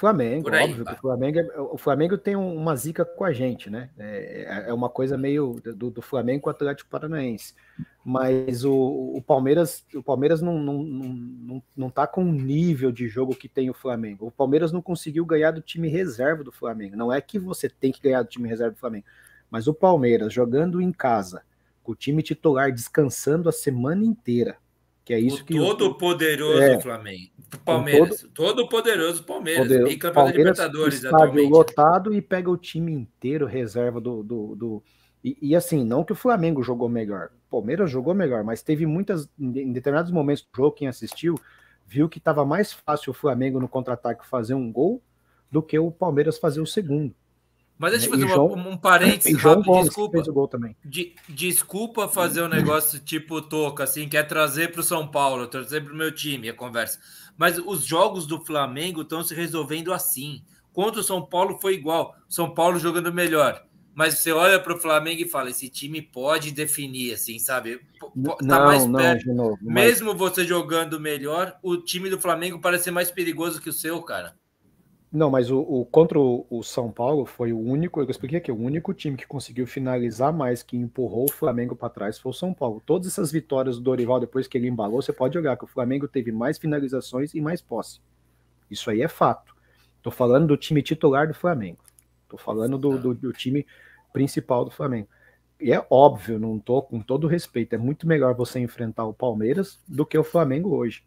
Flamengo, aí, óbvio. que O Flamengo, é- o Flamengo tem um- uma zica com a gente, né? É, é uma coisa meio do, do Flamengo com o Atlético Paranaense. Mas o, o Palmeiras, o Palmeiras não, não, não, não, não tá com o nível de jogo que tem o Flamengo. O Palmeiras não conseguiu ganhar do time reserva do Flamengo. Não é que você tem que ganhar do time reserva do Flamengo, mas o Palmeiras jogando em casa, com o time titular descansando a semana inteira, que é isso o que todo poderoso é. Flamengo. Palmeiras. Todo, poderoso Palmeiras. Poder- Bicampeão da Palmeiras, Libertadores estádio atualmente. lotado e pega o time inteiro reserva do. do, do- e, e assim, não que o Flamengo jogou melhor. O Palmeiras jogou melhor, mas teve muitas. Em determinados momentos do jogo, quem assistiu, viu que estava mais fácil o Flamengo no contra-ataque fazer um gol do que o Palmeiras fazer o segundo. Mas deixa eu E fazer João- uma- um parênteses rápido, Gomes que desculpa. De- desculpa fazer um negócio tipo toca, assim, quer trazer para o São Paulo, trazer para o meu time a conversa. Mas os jogos do Flamengo estão se resolvendo assim. Contra o São Paulo foi igual. São Paulo jogando melhor. Mas você olha para o Flamengo e fala: esse time pode definir, assim, sabe? P- p- Tá não, mais não, perto. novo. mas- Mesmo você jogando melhor, o time do Flamengo parece ser mais perigoso que o seu, cara. Não, mas o, o- contra o, o São Paulo foi o único, eu expliquei aqui, o único time que conseguiu finalizar mais, que empurrou o Flamengo para trás foi o São Paulo. Todas essas vitórias do Dorival, depois que ele embalou, você pode olhar que o Flamengo teve mais finalizações e mais posse. Isso aí é fato. Tô falando do time titular do Flamengo. Tô falando do, do, do time principal do Flamengo. E é óbvio, não tô com todo respeito, é muito melhor você enfrentar o Palmeiras do que o Flamengo hoje.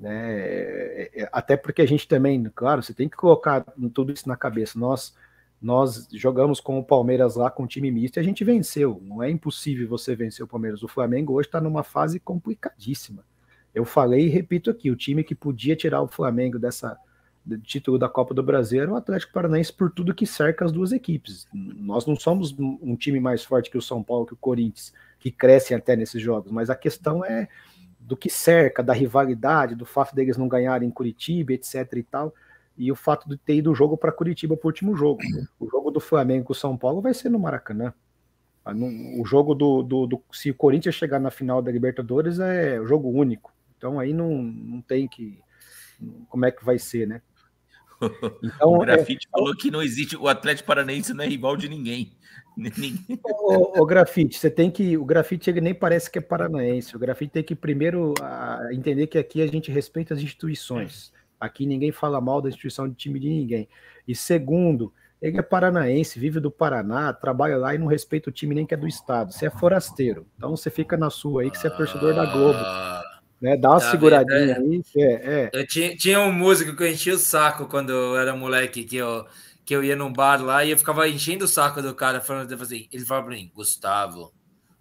Né? É, é, até porque a gente também, claro, você tem que colocar tudo isso na cabeça. Nós nós jogamos com o Palmeiras lá com o time misto e a gente venceu. Não é impossível você vencer o Palmeiras. O Flamengo hoje está numa fase complicadíssima. Eu falei e repito aqui: o time que podia tirar o Flamengo dessa do título da Copa do Brasil era o Atlético Paranaense por tudo que cerca as duas equipes. Nós não somos um time mais forte que o São Paulo, que o Corinthians, que crescem até nesses jogos, mas a questão é do que cerca, da rivalidade, do fato deles não ganharem em Curitiba, etc e tal e o fato de ter ido o jogo para Curitiba para o último jogo. O jogo do Flamengo com o São Paulo vai ser no Maracanã. Ah, o jogo do, do, do, Se o Corinthians chegar na final da Libertadores é jogo único. Então aí não, não tem que. Como é que vai ser, né? Então, o Grafite é, falou que não existe. O Atlético Paranaense não é rival de ninguém. O, o, grafite, você tem que. O grafite ele nem parece que é paranaense. O grafite tem que primeiro a, ah, entender que aqui a gente respeita as instituições. Aqui ninguém fala mal da instituição de time de ninguém. E segundo, ele é paranaense, vive do Paraná, trabalha lá e não respeita o time nem que é do estado. Você é forasteiro. Então você fica na sua aí que você é torcedor da Globo. Ah, né? Dá uma tá seguradinha aí. É, é. Eu tinha, tinha um músico que eu enchia o saco quando eu era moleque, que eu, que eu ia num bar lá e eu ficava enchendo o saco do cara, falando assim, ele falava pra mim, Gustavo,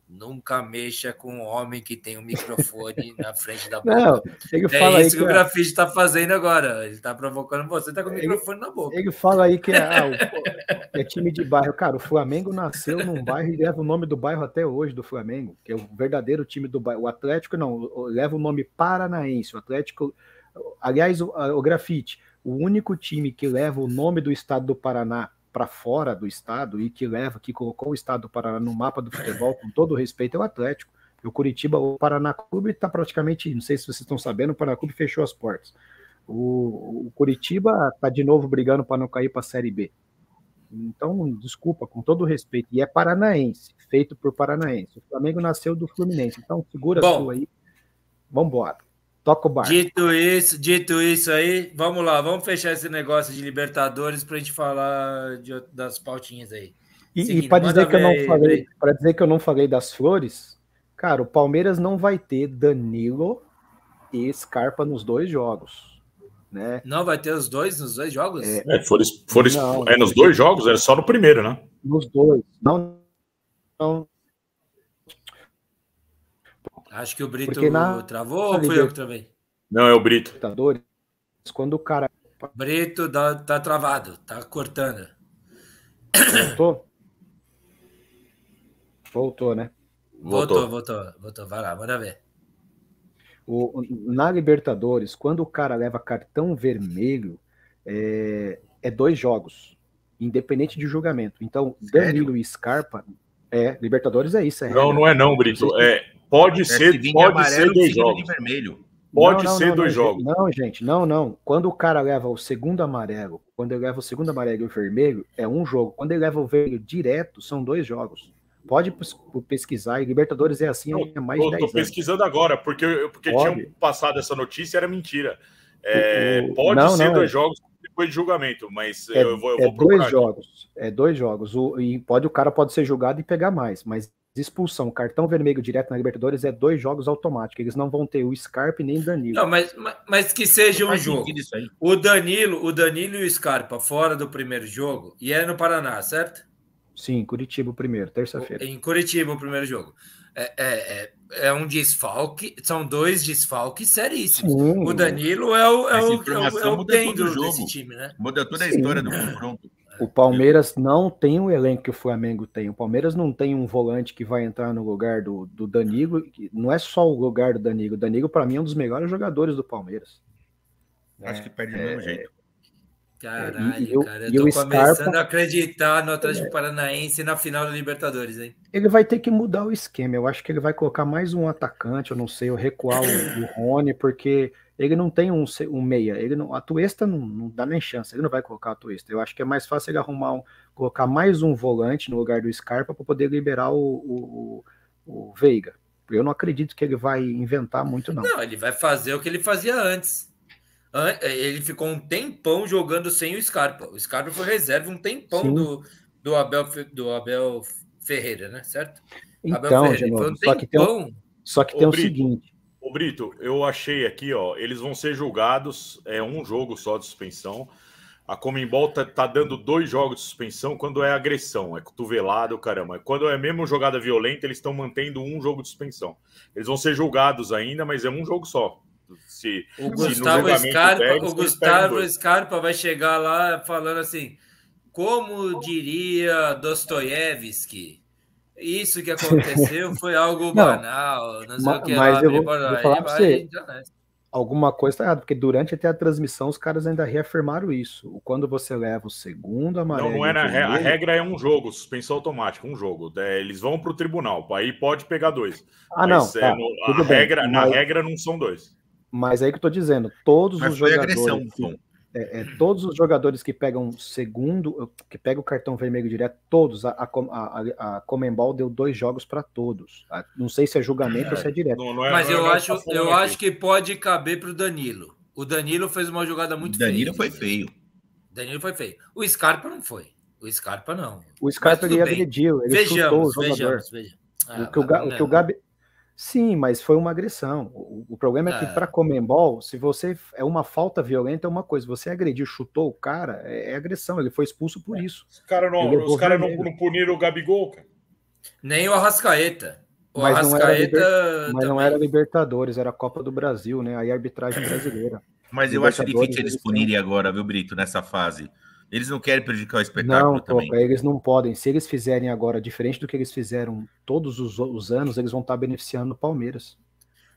Nunca mexa com um homem que tem um microfone na frente da boca. Não, ele é fala isso que, que, o grafite está fazendo agora. Ele está provocando você, está com o microfone ele, na boca. Ele fala aí que é, ah, o, é, time de bairro. Cara, o Flamengo nasceu num bairro e leva o nome do bairro até hoje do Flamengo, que é o verdadeiro time do bairro. O Atlético não, leva o nome Paranaense. O Atlético, aliás, o, o grafite, o único time que leva o nome do estado do Paraná para fora do estado e que leva, que colocou o estado do Paraná no mapa do futebol, com todo respeito, é o Atlético. O Curitiba, o Paraná Clube está praticamente, não sei se vocês estão sabendo, o Paraná Clube fechou as portas. O, o Curitiba está de novo brigando para não cair para a Série B. Então, desculpa, com todo respeito, e é paranaense, feito por paranaense. O Flamengo nasceu do Fluminense, então segura Bom, a sua aí. Vamos embora. Toca o barco. Dito isso, dito isso aí, vamos lá, vamos fechar esse negócio de Libertadores para a gente falar de, das pautinhas aí. E, e para dizer que eu não falei, para dizer que eu não falei das flores, cara, o Palmeiras não vai ter Danilo e Scarpa nos dois jogos. Né? Não vai ter os dois nos dois jogos? É, é, for, for, não, é nos dois jogos, é só no primeiro, né? Nos dois. Não, não Acho que o Brito na... travou ou fui eu que travei? Não, é o Brito. Quando o cara. Brito tá, tá travado, tá cortando. Voltou? Voltou, né? Voltou, voltou, voltou. Vai lá, bora ver. O, na Libertadores, quando o cara leva cartão vermelho, é, é dois jogos, independente de julgamento. Então, Danilo e Scarpa, é, Libertadores é isso. É não, não é não, Brito. É, Pode é, ser, pode amarelo, ser dois jogos. vermelho. Pode não, não, ser não, dois jogos. Não, gente, não, não. Quando o cara leva o segundo amarelo, quando ele leva o segundo amarelo e o vermelho, é um jogo. Quando ele leva o vermelho direto, são dois jogos. Pode pesquisar, e Libertadores é assim há mais de 10 anos. Estou pesquisando agora, porque, porque tinham passado essa notícia, era mentira. É, o, pode não, ser não, dois é... jogos depois de julgamento, mas é, eu vou, eu é vou dois jogos. É dois jogos. O, e pode o cara pode ser julgado e pegar mais, mas expulsão, cartão vermelho direto na Libertadores é dois jogos automáticos. Eles não vão ter o Scarpa nem o Danilo. Não, mas, mas que seja um jogo. O Danilo, o Danilo e o Scarpa fora do primeiro jogo e é no Paraná, certo? Sim, Curitiba o primeiro, terça-feira. Em Curitiba o primeiro jogo. É, é, é, é, um desfalque, são dois desfalques seríssimos. Sim. O Danilo é o, é o, é o, é o desse time, né? Muda toda a Sim. história do confronto. O Palmeiras não tem o elenco que o Flamengo tem. O Palmeiras não tem um volante que vai entrar no lugar do, do Danilo. Não é só o lugar do Danilo. O Danilo, para mim, é um dos melhores jogadores do Palmeiras. Acho é, que perde do mesmo jeito. Caralho, e, cara, eu tô começando Scarpa, a acreditar no Atlético é, Paranaense na final da Libertadores, hein? Ele vai ter que mudar o esquema. Eu acho que ele vai colocar mais um atacante, eu não sei, ou recuar o, o Rony, porque ele não tem um, um meia. Ele não, a Tuesta não, não, dá nem chance, ele não vai colocar a Tuesta. Eu acho que é mais fácil ele arrumar um, colocar mais um volante no lugar do Scarpa para poder liberar o, o, o, Veiga. Eu não acredito que ele vai inventar muito, não. Não, ele vai fazer o que ele fazia antes. An- Ele ficou um tempão jogando sem o Scarpa. O Scarpa foi reserva um tempão Sim. do, do, Abel, do Abel Ferreira, né? Certo? Abel Então, Ferreira. Ele Genovo, foi um só que tem, um- tempão. só que Ô, tem o Brito. seguinte. Ô Brito, eu achei aqui, ó, eles vão ser julgados, é um jogo só de suspensão. A Comembol tá, tá dando dois jogos de suspensão quando é agressão, é cotovelado, caramba. Quando é mesmo jogada violenta, eles estão mantendo um jogo de suspensão. Eles vão ser julgados ainda, mas é um jogo só. Se, O Gustavo Scarpa, der, o Gustavo. Scarpa vai chegar lá falando assim: como diria Dostoiévski, isso que aconteceu foi algo banal, não sei ma- o que mas lá. eu vou- vou falar pra vai você. Alguma coisa tá errada, porque durante até a transmissão os caras ainda reafirmaram isso. Quando você leva o segundo amarelo. Não, não e é o na re- a regra é um jogo, suspensão automática, um jogo. É, eles vão para o tribunal, aí pode pegar dois. Ah, não. Mas, é, tá, no- a bem, regra, na mas- regra não são dois. Mas aí que eu tô dizendo, todos Mas os foi jogadores. agressão, que-. É, é, todos os jogadores que pegam segundo, que pegam o cartão vermelho direto, todos, a, a, a, a- Comembol deu dois jogos para todos. Não sei se é julgamento ou se é direto. Não, não é- Mas não é eu acho, eu aqui. acho que pode caber para o Danilo. O Danilo fez uma jogada muito Danilo feia. foi feio. Danilo foi feio. O Scarpa não foi. O Scarpa não. O Scarpa ele agrediu, ele chutou o Vejamos, jogador. vejamos, vejamos. Ah, o, que o, o que o. Gabi. Sim, mas foi uma agressão. O, o problema é que É. para Comembol, se você é uma falta violenta, é uma coisa. Você agrediu, chutou o cara, é, é agressão. Ele foi expulso por isso. Os caras não, os cara não, não puniram o Gabigol, cara. Nem o Arrascaeta. O Mas não era Arrascaeta. Mas não era Libertadores, era a Copa do Brasil, né? Aí a arbitragem brasileira. Mas eu acho difícil eles punirem agora, viu, Brito, nessa fase. Eles não querem prejudicar o espetáculo Não, também. Toca, eles não podem. Se eles fizerem agora, diferente do que eles fizeram todos os, os anos, eles vão estar beneficiando o Palmeiras.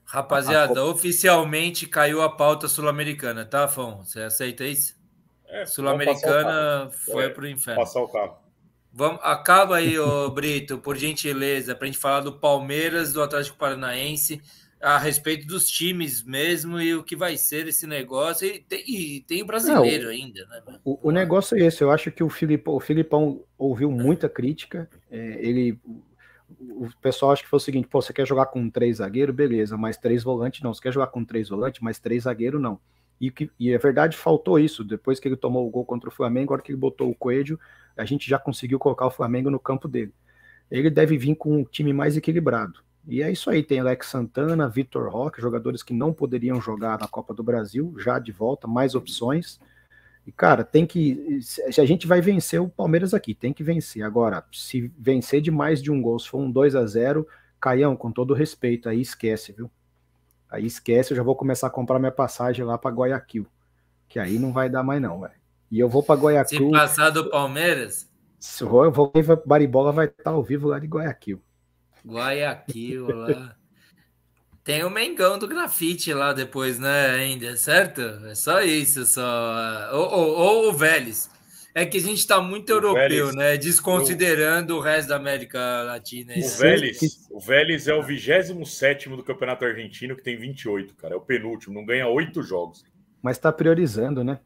Rapaziada, A- oficialmente caiu a pauta sul-americana, tá, Fão? Você aceita isso? É, Sul-Americana foi É, pro inferno. Passar o carro. Vamos, acaba aí, ô Brito, por gentileza, para a gente falar do Palmeiras, do Atlético Paranaense, a respeito dos times mesmo e o que vai ser esse negócio. E tem, e tem o brasileiro ainda, né? O, o negócio é esse. Eu acho que o Filipão, o Filipão ouviu muita crítica. é, ele, o, pessoal acha que foi o seguinte: pô, você quer jogar com três zagueiros, beleza, mas três volantes não. Você quer jogar com três volantes, mas três zagueiros não. E, que, e é verdade, faltou isso. Depois que ele tomou o gol contra o Flamengo, agora que ele botou o Coelho, a gente já conseguiu colocar o Flamengo no campo dele. Ele deve vir com um time mais equilibrado. E é isso aí, tem Alex Santana, Vitor Roque, jogadores que não poderiam jogar na Copa do Brasil, já de volta, mais opções. E, cara, tem que. Se a gente vai vencer o Palmeiras aqui, tem que vencer. Agora, se vencer de mais de um gol, se for um 2 a 0 Caião, com todo respeito, aí esquece, viu? Aí esquece, eu já vou começar a comprar minha passagem lá para Guayaquil. Que aí não vai dar mais, não, velho. E eu vou para Se Guayaquil. passar do Palmeiras, Se eu vou, eu vou Baribola vai estar ao vivo lá de Guayaquil. Guayaquil lá. Tem o Mengão do grafite lá depois, né? Ainda, certo? É só isso, só. Ou, ou, ou o Vélez. É que a gente tá muito O europeu, Vélez. né? Desconsiderando o resto da América Latina. O. Vélez, o Vélez é o 27 do Campeonato Argentino, que tem 28, cara. É o penúltimo, não ganha oito jogos. Mas tá priorizando, né?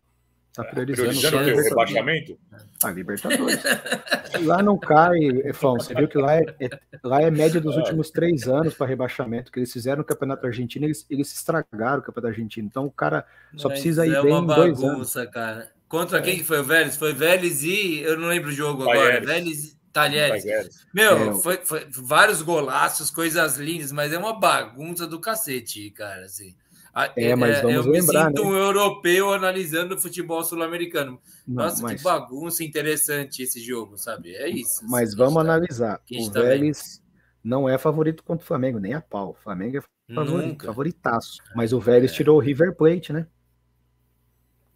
Tá priorizando, Priorizando só o a rebaixamento? Ah, Libertadores. lá não cai, Efão. Você viu que lá é, é- lá é média dos É. últimos três anos para rebaixamento, que eles fizeram no Campeonato Argentino, eles, eles estragaram o Campeonato Argentino. Então o cara só Mas precisa ir é bem uma em dois anos. bagunça, cara. Contra quem que foi o Vélez? Foi Vélez e. Eu não lembro o jogo agora. Talheres. Vélez e Talheres. Talheres. Meu, É, foi, foi vários golaços, coisas lindas, mas é uma bagunça do cacete, cara. Assim. A- É, mas vamos eu me lembrar, sinto né? um europeu analisando o futebol sul-americano. Não, Nossa, mas, que bagunça interessante esse jogo, sabe? É isso. mas assim, vamos que a gente analisar. O tá. Vélez não é favorito contra o Flamengo, nem a pau. O Flamengo é tá- favorito, Nunca. favoritaço. Mas o Vélez tirou o River Plate, né?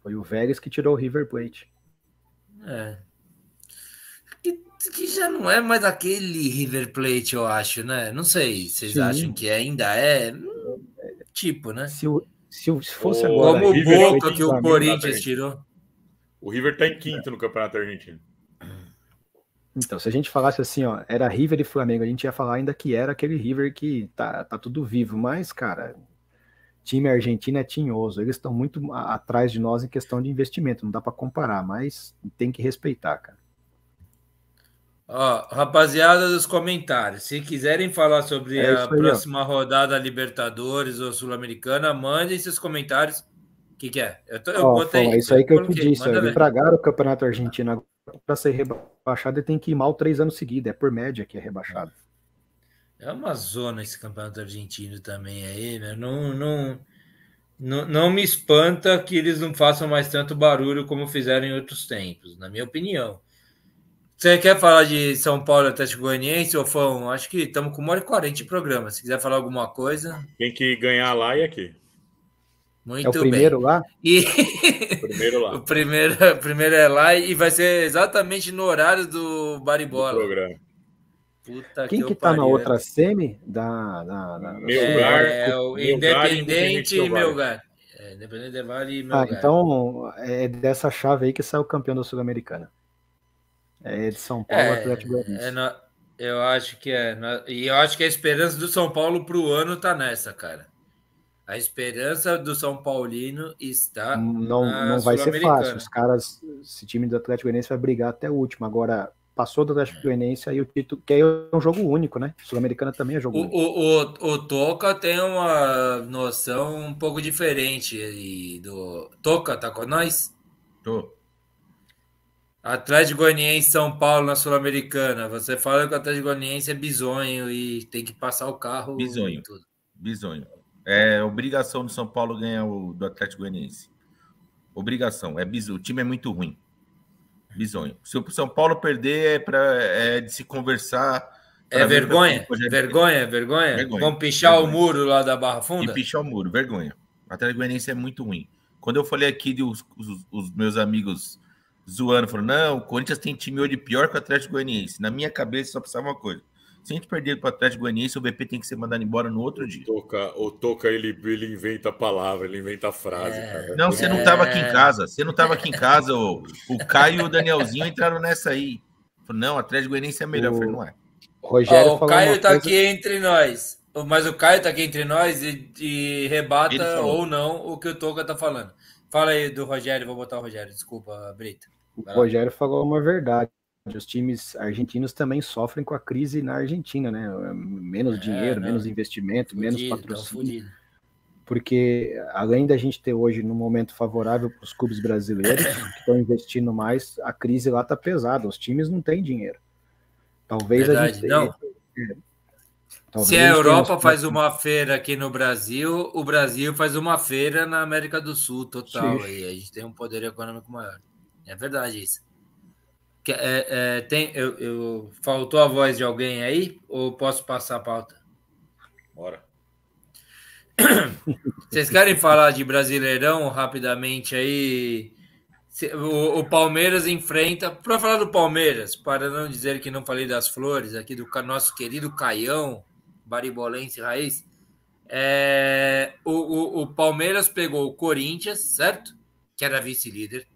Foi o Vélez que tirou o River Plate. É. Que, que já não é mais aquele River Plate, eu acho, né? Não sei, vocês Sim. acham que ainda é? Hum, Tipo, né? Se, o, se, o- se fosse O- agora. Como o é o Boca que o Corinthians tirou. O River tá em quinto no Campeonato Argentino. Então, se a gente falasse assim, ó, era River e Flamengo, a gente ia falar ainda que era aquele River que tá, tá tudo vivo, mas, cara, time argentino é tinhoso, eles estão muito atrás de nós em questão de investimento, não dá para comparar, mas tem que respeitar, cara. Ó, rapaziada dos comentários, se quiserem falar sobre É a isso aí, ó. próxima rodada Libertadores ou Sul-Americana, mandem seus comentários que, que é? Eu, tô, eu Ó, botei. Fala, isso aí que eu Eles ver. estragaram o campeonato argentino. Para ser rebaixado, ele tem que ir mal três anos seguidos. É por média que é rebaixado. É uma zona esse campeonato argentino também aí, né? Não, não, não, não me espanta que eles não façam mais tanto barulho como fizeram em outros tempos, na minha opinião. Você quer falar de São Paulo e Atlético Goianiense, ou Fão? Acho que estamos com uma hora e quarenta de programa. Se quiser falar alguma coisa, Tem que ganhar lá e aqui. muito é o primeiro bem. lá? E Primeiro lá. o primeiro, o primeiro é lá e vai ser exatamente no horário do do Baribola. programa. Puta Quem eu que tá na outra semi? Da, da, da- Melgar, É, o Melgar e Independente Independente e. Melgar. É, Independente Del Valle e Ah, então é dessa chave aí que sai o campeão da Sul-Americana. É de São Paulo, É, Atlético Goianiense. é na- eu acho que é. na- e eu acho que a esperança do São Paulo para o ano tá nessa, cara. A esperança do São Paulino está. Não, na não vai ser fácil. Os caras, esse time do Atlético Goianiense vai brigar até o último. Agora, passou do Atlético Goianiense, aí o título, que aí é um jogo único, né? Sul-Americana também é jogo O, único. o, o, o Toca tem uma noção um pouco diferente aí do. Toca, tá com nós? Tô. Atlético Goianiense e São Paulo na Sul-Americana. Você fala que o Atlético Goianiense é bizonho e tem que passar o carro. Bizonho. e tudo. Bisonho. É obrigação do São Paulo ganhar o do Atlético Goianiense. Obrigação. É biso. O time é muito ruim. Bisonho. Se o São Paulo perder, é, pra, é de se conversar. É vergonha? Rogério Vergonha, vergonha? Vergonha. Vamos pichar Vergonha. o muro lá da Barra E Funda? pichar o muro. Vergonha. O Atlético Goianiense é muito ruim. Quando eu falei aqui de os, os- os meus amigos zoando, falaram: não, o Corinthians tem time hoje pior que o Atlético Goianiense. Na minha cabeça só precisava uma coisa. Se a gente perder para o Atlético Goianiense, o BP tem que ser mandado embora no outro dia. Toca, o Toca, ele, ele inventa a palavra, ele inventa a frase, É. cara. Não, você não estava aqui em casa. Você não estava aqui em casa. O, o Caio e o Danielzinho entraram nessa aí. Falei, não, o Atlético Goianiense é melhor. Eu falei, não é. O Rogério Ó, o Caio uma tá coisa- aqui entre nós. Mas o Caio tá aqui entre nós e, e rebata ou não o que o Toca tá falando. Fala aí do Rogério, vou botar o Rogério, desculpa, Brito. O Rogério falou uma verdade. Os times argentinos também sofrem com a crise na Argentina, né? Menos É, dinheiro, não. menos investimento, menos Fudido, tão patrocínio. Porque além da gente ter hoje num momento favorável para os clubes brasileiros que estão investindo mais, a crise lá tá pesada. Os times não têm dinheiro. Talvez a Verdade, gente não. Talvez Se a a Europa faz uma feira aqui no Brasil, o Brasil faz uma feira na América do Sul, total. Sim. Aí a gente tem um poder econômico maior. É verdade isso. É, é, tem, eu, eu- faltou a voz de alguém aí? Ou posso passar a pauta? Bora. Vocês querem falar de Brasileirão rapidamente aí? O, o Palmeiras enfrenta. Para falar do Palmeiras, para não dizer que não falei das flores, aqui do nosso querido Caião, baribolense raiz. é, o, o, o Palmeiras pegou o Corinthians, certo? Que era vice-líder.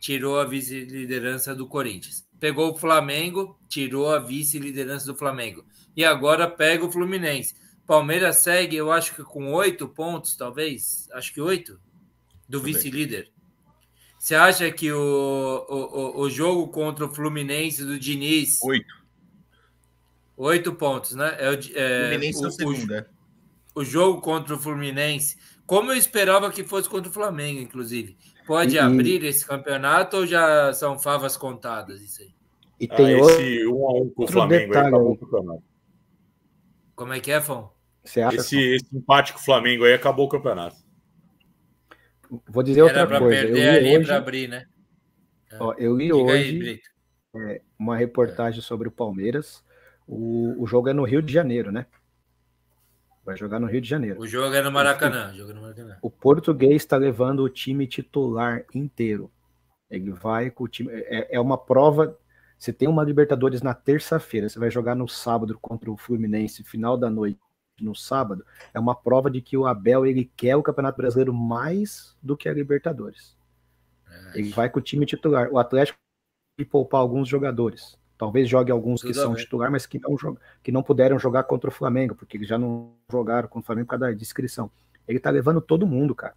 Tirou a vice-liderança do Corinthians. Pegou o Flamengo, tirou a vice-liderança do Flamengo. E agora pega o Fluminense. Palmeiras segue, eu acho que com oito pontos, talvez. Acho que oito. Do vice-líder. Você acha que o, o, o- jogo contra o Fluminense do Diniz. Oito. Oito pontos, né? É, é, Fluminense é o, segundo, é. o, o jogo contra o Fluminense. Como eu esperava que fosse contra o Flamengo, inclusive. Pode E- abrir esse campeonato ou já são favas contadas isso aí? E Ah, tem outro. esse 1 a 1 com o Flamengo aí acabou aí. o campeonato. Como é que é, Fão? Você acha? Esse, esse empate com o Flamengo aí acabou o campeonato. Vou dizer Era outra para coisa. Eu perder li ali hoje, para abrir, né? ó, eu li Diga aí, hoje Brito. uma reportagem sobre o Palmeiras. O, o jogo é no Rio de Janeiro, né? Vai jogar no Rio de Janeiro. O jogo é no Maracanã. O jogo é no Maracanã. O português está levando o time titular inteiro. Ele vai com o time. É, é uma prova. Você tem uma Libertadores na terça-feira, você vai jogar no sábado contra o Fluminense, final da noite, no sábado. É uma prova de que o Abel ele quer o Campeonato Brasileiro mais do que a Libertadores. Ele vai com o time titular. O Atlético vai poupar alguns jogadores. Talvez jogue alguns que Tudo a são ver. titular, mas que não, que não puderam jogar contra o Flamengo, porque eles já não jogaram contra o Flamengo por causa da descrição. Ele tá levando todo mundo, cara.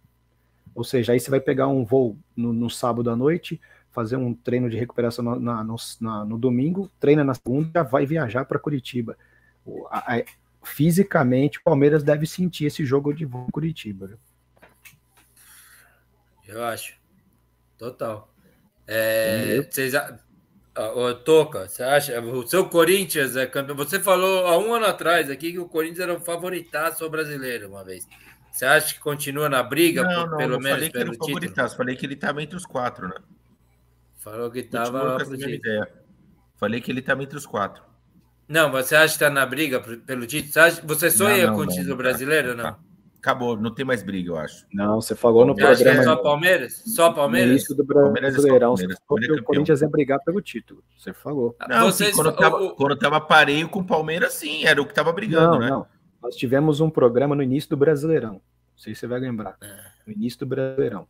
Ou seja, aí você vai pegar um voo no, no sábado à noite, fazer um treino de recuperação na- na- no, na- no domingo, treina na segunda, já vai viajar para Curitiba. O- a- a- fisicamente, o Palmeiras deve sentir esse jogo de voo em Curitiba. viu? Eu acho. Total. É, vocês, ô, Toca, você acha? O seu Corinthians é campeão. Você falou há um ano atrás aqui que o Corinthians era o favoritaço brasileiro uma vez. Você acha que continua na briga, Não, por- não, pelo não menos falei que pelo o título? favoritaço, falei que ele estava entre os quatro, né? Falou que estava. Falei que ele estava entre os quatro. Não, você acha que está na briga pelo título? Você, acha- você sonha Não, não, com o título brasileiro ou não? Tá. Acabou, não tem mais briga, eu acho. Não, você falou no é programa só Palmeiras? Só no Palmeiras? início do Palmeiras é só Brasileirão. Palmeiras, Palmeiras é o. Corinthians ia brigar pelo título. Você falou. Não, Vocês sim, quando, fa- tava, o- o- quando tava pareio com o Palmeiras, sim, era o que tava brigando, Não, né? não. Nós tivemos um programa no início do Brasileirão. Não sei se você vai lembrar. É. No início do Brasileirão.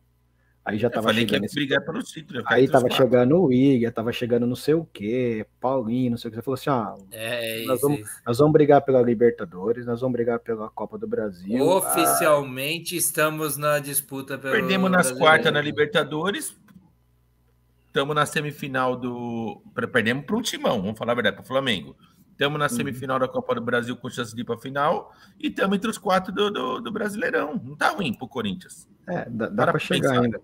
Aí já Eu tava falei que ia chegando esse brigar pelo título. Aí tava quatro. chegando o Igor, tava chegando não sei o quê, Paulinho, não sei o que. Você falou assim: ah, É Nós isso. vamos- isso. nós vamos brigar pela Libertadores, nós vamos brigar pela Copa do Brasil. Ah, Oficialmente estamos na disputa pelo Perdemos nas quartas na Libertadores. Estamos na semifinal do. Perdemos para o Timão, vamos falar a verdade, para o Flamengo. Estamos na semifinal da Copa do Brasil com chance de ir para a final. E estamos entre os quatro do, do, do Brasileirão. Não tá ruim pro Corinthians. É, dá, dá Para pra chegar pensar. ainda.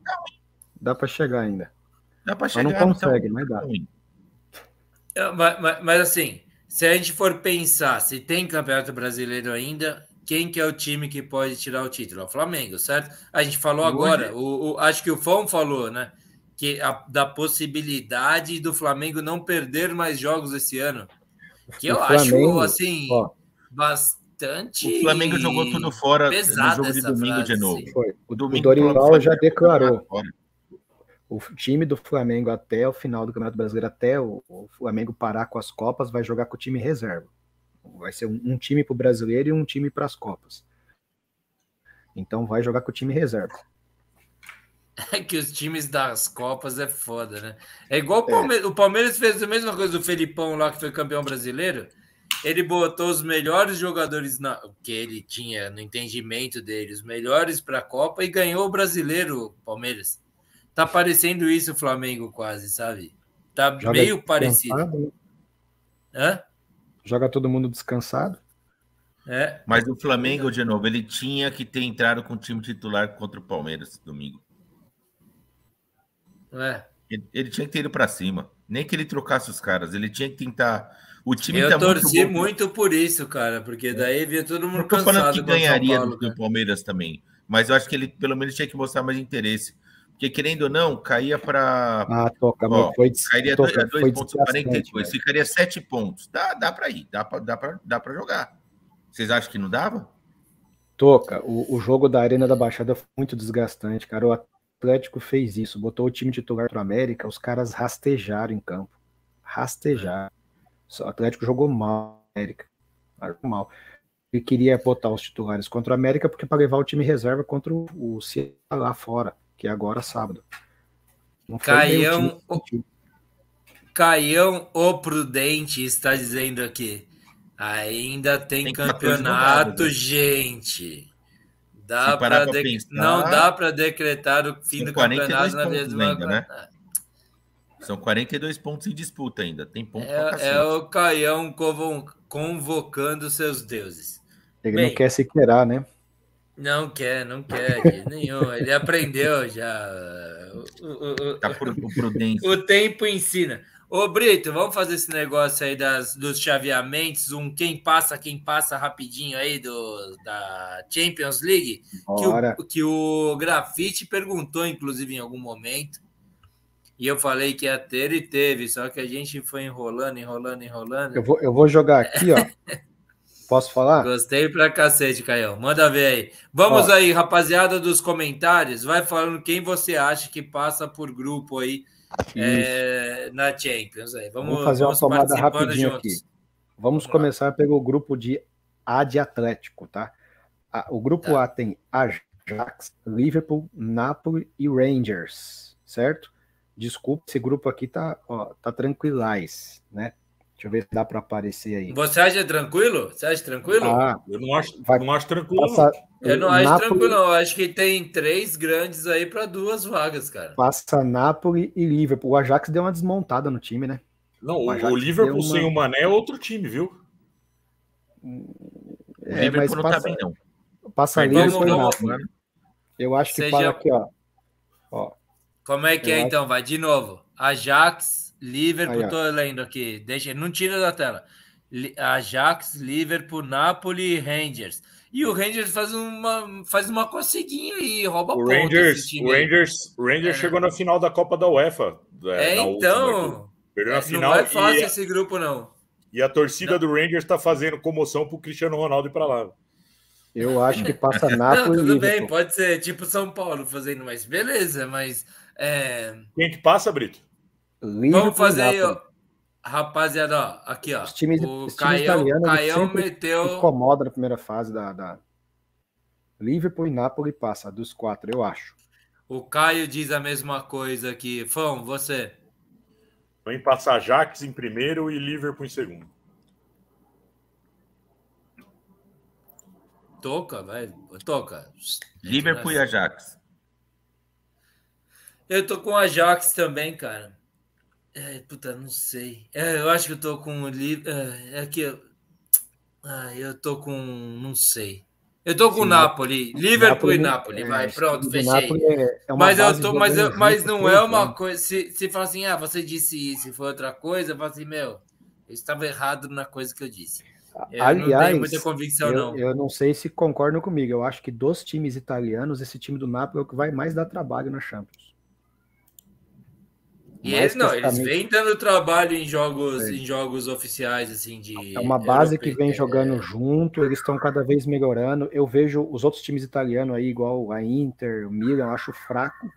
Dá pra chegar ainda. Dá para Mas chegar. não tá consegue, mas dá. ruim. É, Mas, mas- mas, assim, se a gente for pensar, se tem campeonato brasileiro ainda, quem que é o time que pode tirar o título? É o Flamengo, certo? A gente falou Hoje- agora, o, o- acho que o Fon falou, né? Que a- da possibilidade do Flamengo não perder mais jogos esse ano. Que eu O acho, Flamengo, assim, ó. bastante. O Flamengo jogou tudo fora no jogo de domingo frase, de novo. Foi. O, o Domingo, Dorival Flamengo já declarou. O time do Flamengo até o final do Campeonato Brasileiro, até o, o Flamengo parar com as Copas, vai jogar com o time reserva. Vai ser um, um time para o brasileiro e um time para as Copas. Então vai jogar com o time reserva. É que os times das Copas é foda, né? É igual o Palmeiras. O Palmeiras fez a mesma coisa do Felipão lá, que foi campeão brasileiro. Ele botou os melhores jogadores na, que ele tinha no entendimento dele, os melhores para a Copa e ganhou o brasileiro, Palmeiras. Tá parecendo isso o Flamengo quase, sabe? Tá Joga meio parecido. Hã? Joga todo mundo descansado. É. Mas o Flamengo, de novo, ele tinha que ter entrado com o time titular contra o Palmeiras domingo. É. Ele, ele tinha que ter ido para cima. Nem que ele trocasse os caras. Ele tinha que tentar. O time Eu tá torci bom. muito, por isso, cara, porque daí via todo mundo Não tô cansado falando que o ganharia Paulo, do, do Palmeiras também. Mas eu acho que ele pelo menos tinha que mostrar mais interesse. Porque, querendo ou não, caía para. Ah, toca, Ó, foi, des- Cairia toca, dois, dois foi pontos desgastante, 42. velho. Ficaria sete pontos. Dá, dá para ir. Dá para dá pra, dá pra jogar. Vocês acham que não dava? Toca, o, o jogo da Arena da Baixada foi muito desgastante, cara. O Atlético fez isso, botou o time titular para América, os caras rastejaram em campo. Rastejaram. O Atlético jogou mal, América. Jogou mal. Ele queria botar os titulares contra o América porque para levar o time reserva contra o, o Ceará lá fora, que é agora sábado. Não bem o Caião, time que sentiu. Caião, o Prudente, está dizendo aqui. Ainda tem, Tem 14 campeonato, rodadas, né? gente. Dá pra pra de- pensar, Não dá para decretar o fim do 42 campeonato na mesma ainda, né? São 42 pontos em disputa ainda. Tem ponto É, é o Caião convo- convocando seus deuses. Ele Bem, não quer se querer, né? Não quer, não quer, nenhum. Ele aprendeu já. O, o- o- Tá por, por prudência. O tempo ensina. Ô, Brito, vamos fazer esse negócio aí das, dos chaveamentos, um quem passa, quem passa rapidinho aí do, da Champions League, que Bora. o, que o Grafite perguntou, inclusive, em algum momento, e eu falei que ia ter e teve, só que a gente foi enrolando, enrolando, enrolando. Eu vou, eu vou jogar aqui, ó. Posso falar? Gostei pra cacete, Caião. Manda ver aí. Vamos Ó. aí, rapaziada dos comentários. Vai falando quem você acha que passa por grupo aí é, na Champions. Aí. Vamos, Vamos fazer uma vamos tomada rapidinho juntos. aqui. Vamos Vamos lá. começar pelo grupo de A de Atlético, tá? O grupo Tá. A tem Ajax, Liverpool, Napoli e Rangers, certo? Desculpa, esse grupo aqui tá, ó, tá tranquilais, né? Deixa eu ver se dá para aparecer aí. Você acha tranquilo? Você acha tranquilo? Ah, Eu não acho, Vai não acho tranquilo. não. passa, Eu não acho Napoli- tranquilo, não. Eu acho que tem três grandes aí para duas vagas, cara. Passa Napoli e Liverpool. O Ajax deu uma desmontada no time, né? Não, O o, o Liverpool uma- sem o Mané é outro time, viu? O É, Liverpool mas não passa, tá bem, não. passa Liverpool e. Eu acho que Seja- fala aqui. Ó, Como é que é acho- então? Vai de novo. Ajax, Liverpool, tô lendo aqui. Deixa, não tira da tela. Ajax, Liverpool, Napoli e Rangers. E o Rangers faz uma, faz uma coceguinha e rouba O Rangers, o. Rangers, o Rangers É. chegou na final da Copa da UEFA. É, aqui. então. Perdeu é, na não final é fácil e, esse grupo, não. e a torcida do Rangers está fazendo comoção pro Cristiano Ronaldo ir para lá. Eu acho que passa Não, Napoli e tudo bem, pode ser tipo São Paulo fazendo, mas beleza, mas é, Quem que passa, Brito? Liverpool vamos fazer aí, ó. Rapaziada, ó, aqui, ó. Os times, o os times Caião, meteu. incomoda na primeira fase da, da... Liverpool e Napoli passa dos quatro, eu acho. O Caio diz a mesma coisa aqui. Fão, você. Vem passar Ajax em primeiro e Liverpool em segundo. Toca, vai. Toca. Liverpool e Ajax. Eu tô com o Ajax também, cara. É, puta, não sei. É, eu acho que eu tô com o Li- É, é que eu. Ah, eu tô com. Não sei. Eu tô com o Sim, Napoli. Liverpool e né? Napoli. É, Vai, pronto, fechei. É- é mas eu tô, mas, eu, mas não é uma anos. coisa. Se, se falar assim, ah, você disse isso e foi outra coisa, eu falo assim, meu, eu estava errado na coisa que eu disse. Eu não Aliás, tenho muita convicção, eu, não. eu não sei se concordam comigo. Eu acho que dos times italianos, esse time do Napoli é o que vai mais dar trabalho na Champions. E eles não, eles vêm dando trabalho em jogos, É. em jogos oficiais, assim, de. É uma base que europeu. vem jogando junto, eles estão cada vez melhorando. Eu vejo os outros times italianos aí, igual a Inter, o Milan, eu acho fraco.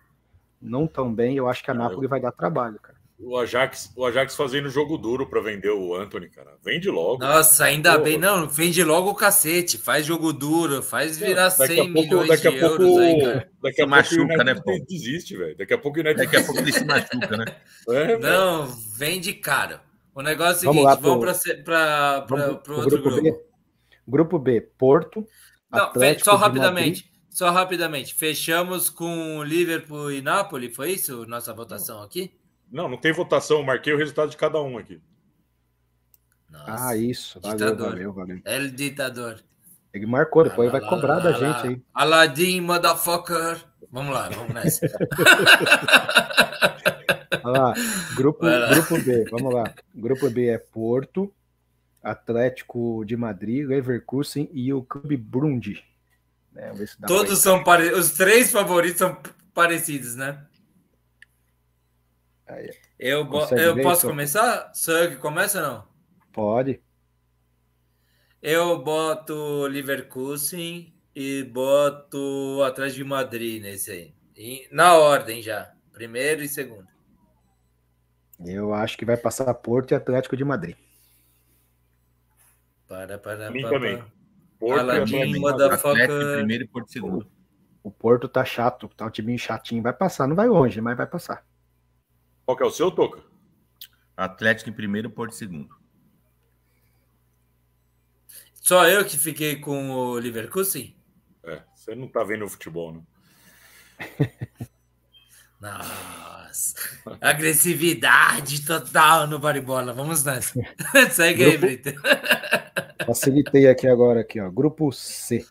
Não tão bem, eu acho que a Napoli vai dar trabalho, cara. O Ajax, o Ajax fazendo jogo duro para vender o Anthony, cara. Vende logo. Nossa, ainda Pô. bem. Não, vende logo o cacete. Faz jogo duro, faz virar Daqui a 100 pouco, milhões daqui a de pouco, euros aí, cara. daqui a Se pouco machuca, né, Paulo? desiste, velho. Daqui a pouco United Daqui a pouco ele se machuca, né? É. Não, vende caro. O negócio é o Vamos seguinte: lá vamos para o pro outro grupo. B. Grupo B, Porto. Não, Atlético só rapidamente. Só rapidamente. Fechamos com Liverpool e Napoli, foi isso? Nossa votação aqui? Não, não tem votação. Eu marquei o resultado de cada um aqui. Nossa. Ah, isso. Valeu, Ditador. valeu, valeu. El ditador. Ele marcou, depois Lá, vai lá, cobrar lá, da lá, gente lá. aí. Aladdin, motherfucker. Vamos lá, vamos nessa. Olha lá, grupo, grupo B, vamos lá. Grupo B é Porto, Atlético de Madrid, Leverkusen e o Clube Brundi. Né, pra Todos são parecidos. Os três favoritos são parecidos, né? Aí. Eu, eu posso começar? Sou eu que começa ou não? Pode. Eu boto Leverkusen e boto Atlético de Madrid nesse aí. E- na ordem já. Primeiro e segundo. Eu acho que vai passar Porto e Atlético de Madrid. Para, para, Mim para, também. para. Porto Madrid. Motherfucker. Primeiro e Porto segundo. O Porto tá chato, tá um time chatinho. Vai passar, não vai longe, mas vai passar. Qual que é o seu, Toca? Atlético em primeiro Porto em segundo. Só eu que fiquei com o Leverkusen? É, você não tá vendo o futebol, né? Nossa. Agressividade total no baribola. Vamos nessa. Segue aí, Grupo- Brito. Facilitei aqui agora, aqui, ó. Grupo C.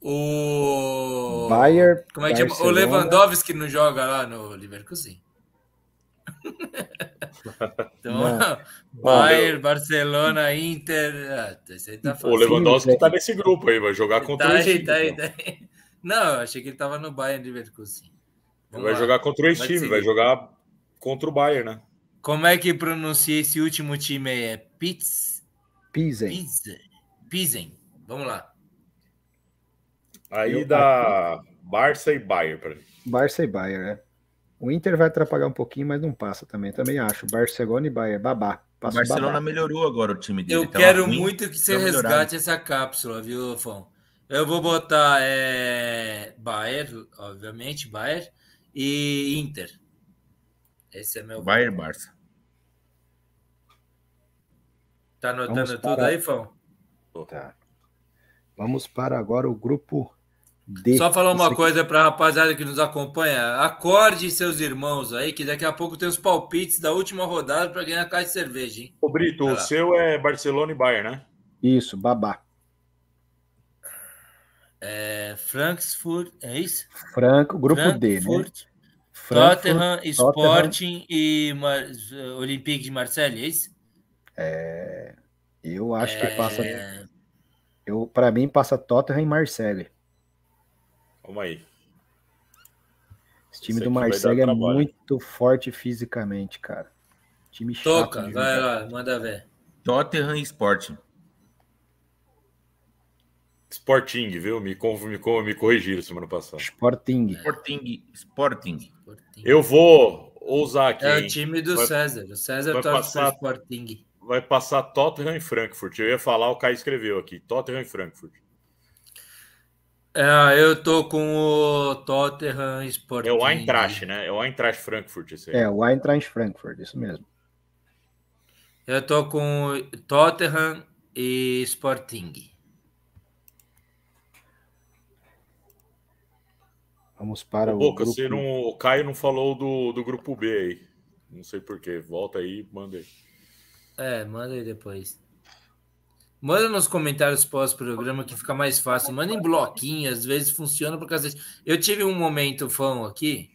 O. Bayern, Como é que chama? O. Lewandowski não joga lá no Leverkusen. Então, Não. Bayern, Barcelona, Inter. Ah, tá O. Lewandowski Sim, tá nesse grupo aí, vai jogar contra Tá o time. tá aí, tá aí. Não, eu achei que ele tava no Bayern Leverkusen. Vamos Vai lá. jogar contra o ex-time, seguir. vai jogar contra o Bayern, né? Como é que pronuncia esse último time aí? É Pitts? Pisen. Vamos lá. Aí Eu- dá Barça e Bayern pra mim. Barça e Bayern, né? O Inter vai atrapalhar um pouquinho, mas não passa também. Também acho. Barcelona e Bayern. Babá. O Passa o Barcelona babá. melhorou agora o time dele. Eu Tava quero ruim, muito que você resgate essa cápsula, viu, Fão? Eu vou botar é, Bayern, obviamente, Bayern, e Inter. Esse é meu. Bayern e Barça. Tá anotando Vamos tudo para- aí, Fão? Tá. Vamos para agora o grupo D. Só falar uma coisa pra rapaziada que nos acompanha. Acorde seus irmãos aí, que daqui a pouco tem os palpites da última rodada pra ganhar a caixa de cerveja, hein? Ô, Brito, o seu é Barcelona e Bayern, né? Isso, babá. É, Frankfurt, é isso? Franco, grupo D, né? Frankfurt. Frankfurt, Tottenham, Sporting e Mar... Olympique de Marseille, é isso? Eu acho que passa. É, Eu, para mim, passa Tottenham e Marseille. Calma aí. Esse time Isso do Marseille é trabalho. muito forte fisicamente, cara. Time chato. Toca, vai lá, manda ver. Tottenham e Sporting. Sporting, viu? Me, me, me corrigiram semana passada. Sporting. Sporting. Sporting. Eu vou ousar aqui. É o time do Vai- César. O César vai torce passar- Sporting. Vai passar Tottenham e Frankfurt. Eu ia falar, o Caio escreveu aqui. Tottenham e Frankfurt. É, eu tô com o Tottenham Sporting. É o Eintracht, né? É o Eintracht Frankfurt esse aí. É, o Eintracht Frankfurt, isso mesmo. Eu tô com o Tottenham e Sporting. Vamos para Ô, o Boca, grupo. você não, o Caio não falou do, do grupo B aí. Não sei porquê. Volta aí, manda aí. É, manda aí depois. Manda nos comentários pós-programa que fica mais fácil. Manda em bloquinho, às vezes funciona por causa disso. Eu tive um momento fã aqui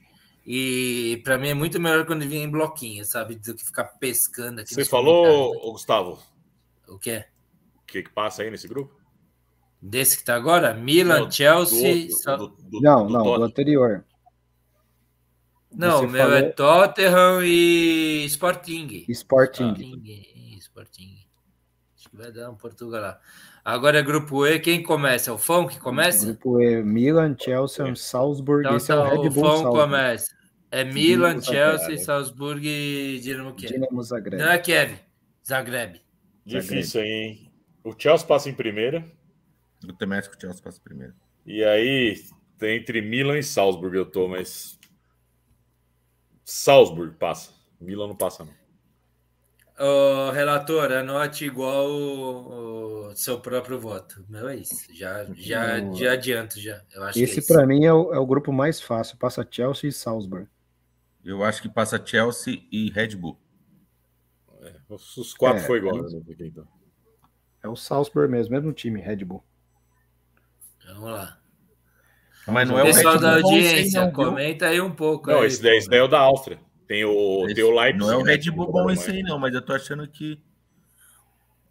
e para mim é muito melhor quando vem em bloquinho, sabe? Do que ficar pescando aqui. Você falou, Gustavo, O quê? o que, que passa aí nesse grupo? Desse que tá agora? Milan, Não, Chelsea. Do- Sa- do- do- Não, do não, do Tottenham. anterior. Não, Você o meu é falou- Tottenham e Sporting. Sporting. Sporting. Sporting. Vai dar um Portugal lá. Agora é grupo E, quem começa? É o Fão que começa? Grupo E, Milan, Chelsea, Salzburg. Então, Esse é o Red o Bull Fão Salzburg. começa. É Milan, Dinamo Chelsea, Zagreb. Salzburg e Dinamo Kiev. Dinamo Zagreb. Não é Kiev, Zagreb. Difícil aí, hein? O Chelsea passa em primeira. Eu também acho que o Chelsea passa primeiro. E aí, tem entre Milan e Salzburg eu tô, mas. Salzburg passa. Milan não passa, não. Ô, relator, anote igual o, o seu próprio voto. Meu é isso. Já, já, O- já adianto, já. Eu acho que é Esse, isso. para mim, é o, é o grupo mais fácil. Passa Chelsea e Salzburg. Eu acho que passa Chelsea e Red Bull. Os os quatro É, foi igual. é né? Então. É o Salzburg mesmo, mesmo time, Red Bull. Vamos lá. Mas não é o Pessoal Red Bull da audiência, não, comenta aí um pouco. Não, aí, esse daí, esse daí é o da Áustria. Tem o, tem o Leipzig. Não é o né, Red Bull bom esse aí, não, mas eu tô achando que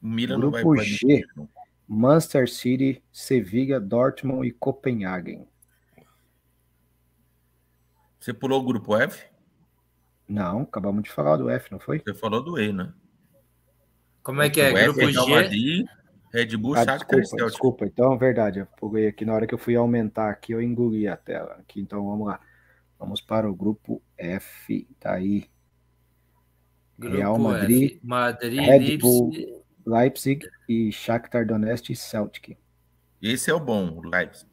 o Milan não vai Grupo G. Manchester City, Sevilla, Dortmund e Copenhagen. Você pulou o grupo F? Não, acabamos de falar do F, não foi? Você falou do E, né? Como é que é? O F Grupo Real G? Madrid, Red Bull, Ah, Shakhtar desculpa, desculpa. Então, é verdade, eu pulei aqui na hora que eu fui aumentar aqui, eu engoli a tela. Aqui, então, vamos lá. Vamos para o grupo F. Tá aí. Grupo Real F. Madrid, Madrid, Red Leipzig. Bull. Leipzig e Shakhtar Donetsk e Celtic. Esse é o bom, o Leipzig.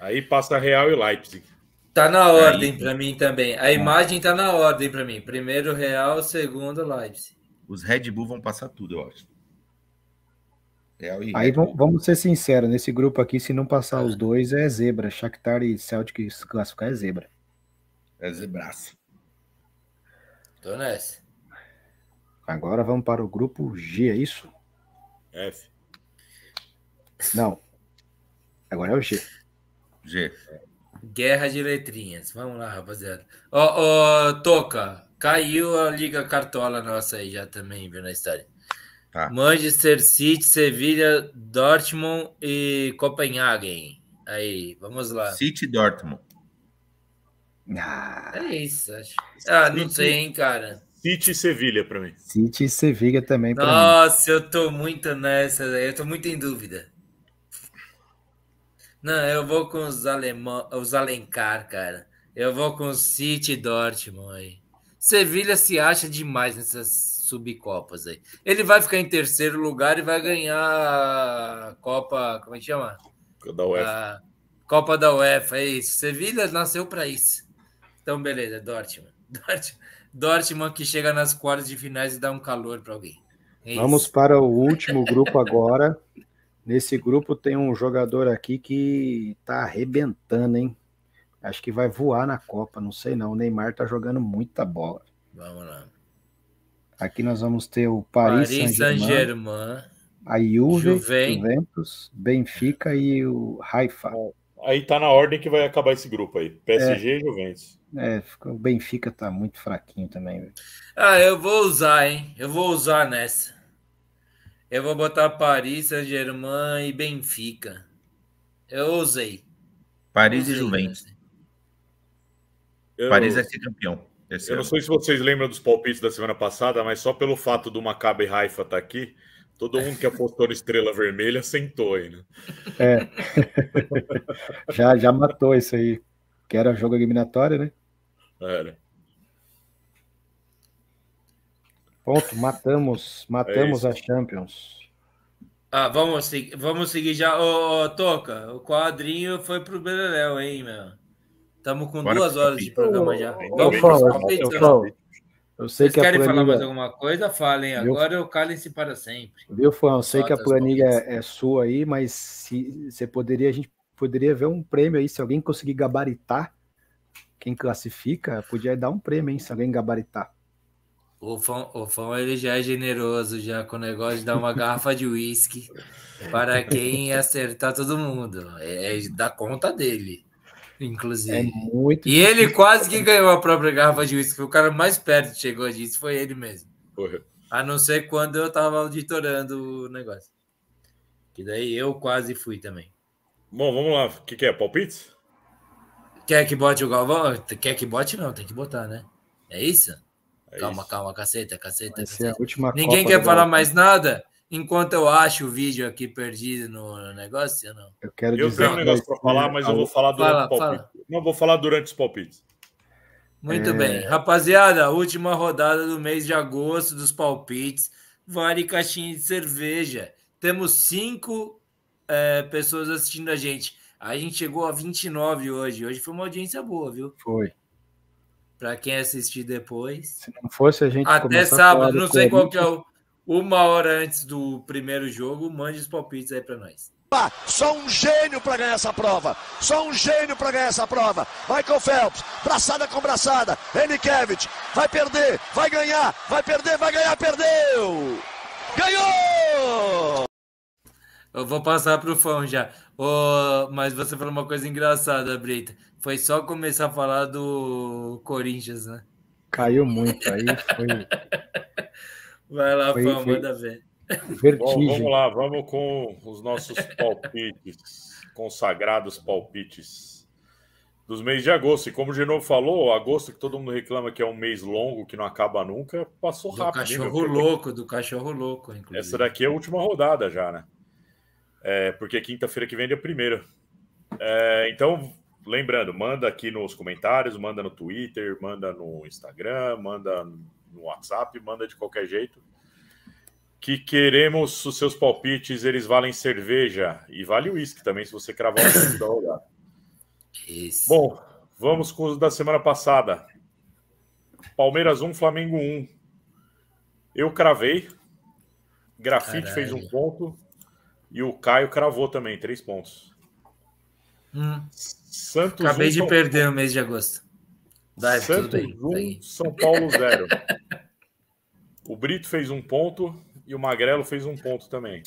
Aí passa Real e Leipzig. Tá na ordem para mim também. A imagem tá na ordem para mim. Primeiro Real, segundo Leipzig. Os Red Bull vão passar tudo, eu acho. Real e Aí vamos ser sinceros, nesse grupo aqui, se não passar os dois, é zebra. Shakhtar e Celtic se classificar é zebra. É zebraço. Tô nessa. Agora vamos para o grupo G, é isso? F. Não. Agora é o G. G. Guerra de letrinhas. Vamos lá, rapaziada. Ó, ó, Toca, caiu a Liga Cartola nossa aí já também, viu na história. Tá. Manchester City, Sevilha, Dortmund e Copenhagen. Aí, vamos lá. City e Dortmund. Ah, É isso, acho. Ah, não sei, hein, cara. City e Sevilha pra mim. City e Sevilla também para mim. Nossa, eu tô muito nessa, eu tô muito em dúvida. Não, eu vou com os alemão, os Alencar, cara. Eu vou com o City e Dortmund aí. Sevilha se acha demais nessas subcopas aí. Ele vai ficar em terceiro lugar e vai ganhar a Copa, como é que chama? Da UEFA. A Copa da UEFA, é isso. Sevilha nasceu para isso. Então, beleza, Dortmund. Dortmund. Dortmund que chega nas quartas de finais e dá um calor para alguém. É Vamos isso. para o último grupo agora. Nesse grupo tem um jogador aqui que tá arrebentando, hein? Acho que vai voar na Copa, não sei não. O Neymar tá jogando muita bola. Vamos lá. Aqui nós vamos ter o Paris, Paris Saint-Germain, Saint-Germain. a Juve, Juven. Juventus, Benfica e o Haifa. Aí tá na ordem que vai acabar esse grupo aí. PSG e Juventus. É, fica- o Benfica tá muito fraquinho também. Ah, eu vou usar, hein? Eu vou usar nessa. Eu vou botar Paris, Saint-Germain e Benfica. Eu usei. Paris e Usei Juventus. nessa. Eu, Paris vai ser campeão. Esse eu não ano. sei se vocês lembram dos palpites da semana passada, mas só pelo fato do Maccabi Haifa estar aqui, todo mundo que apostou no Estrela Vermelha sentou aí, né? É. já, já matou isso aí. Que era jogo eliminatório, né? Era. Ponto, matamos, matamos É a. Champions. Ah, vamos, seguir, vamos seguir já. Ô, ô, Toca, o quadrinho foi pro Beleléu, hein, meu? Estamos com Bora duas horas de programa já. Vamos Eu, eu sei Vocês que a querem falar mais planilha. alguma coisa? Falem agora ou calem-se para sempre. Viu, Fã? Eu sei que a planilha é sua aí, mas se você poderia, a gente poderia ver um prêmio aí. Se alguém conseguir gabaritar quem classifica, podia dar um prêmio, hein? Se alguém gabaritar. O Fão, o Fão ele já é generoso já com o negócio de dar uma garrafa de uísque para quem acertar todo mundo. É, é da conta dele, É inclusive. muito. E ele quase que ganhou a própria garrafa de uísque. O cara mais perto que chegou disso foi ele mesmo. Porra. A não ser quando eu tava auditorando o negócio. Que daí eu quase fui também. Bom, vamos lá. O que, que é? Palpites? Quer que bote o Galvão? Quer que bote? Não, tem que botar, né? É isso? É calma, isso. calma, caceta, caceta, caceta. última Ninguém Copa quer falar mais nada enquanto eu acho o vídeo aqui perdido no negócio? Não. Eu quero Eu dizer tenho um negócio para falar, mas eu vou falar durante Fala, os palpites. Não, vou falar durante os palpites. Muito É. bem. Rapaziada, última rodada do mês de agosto dos palpites. Vale caixinha de cerveja. Temos cinco é, pessoas assistindo a gente. A gente chegou a 29 hoje. Hoje foi uma audiência boa, viu? Foi. Para quem assistir depois. Se não fosse a gente Até começar a falar sábado, do não sei qual que é o. Uma hora antes do primeiro jogo, mande os palpites aí para nós. Só um gênio para ganhar essa prova. Só um gênio para ganhar essa prova. Michael Phelps, braçada com braçada. Enikevich, vai perder, vai ganhar, vai perder, vai ganhar, perdeu! Ganhou! Eu vou passar pro fã já. Ô, mas você falou uma coisa engraçada, Brita. Foi só começar a falar do Corinthians, né? Caiu muito. Aí foi Vai lá, Foi- fã, foi- manda ver. Bom, vamos lá, vamos com os nossos palpites, consagrados palpites dos meses de agosto. E como o Genovo falou, agosto, que todo mundo reclama que é um mês longo, que não acaba nunca, passou Do rápido. hein, cachorro meu? louco, do cachorro louco, inclusive. Essa daqui é a última rodada já, né? É, porque quinta-feira que vem é dia primeiro. É, então, lembrando, manda aqui nos comentários, manda no Twitter, manda no Instagram, manda no WhatsApp, manda de qualquer jeito. Que queremos os seus palpites, eles valem cerveja e vale uísque também, se você cravar o da rodada. Isso. Bom, vamos com os da semana passada. Palmeiras 1, Flamengo 1. Eu cravei. Grafite Caralho. fez um ponto. E o Caio cravou também, três pontos. Hum, Santos acabei 1, de São... perder no mês de agosto. Tudo Santos bem. 1, segue. São Paulo 0. o Brito fez um ponto e o Magrelo fez um ponto também.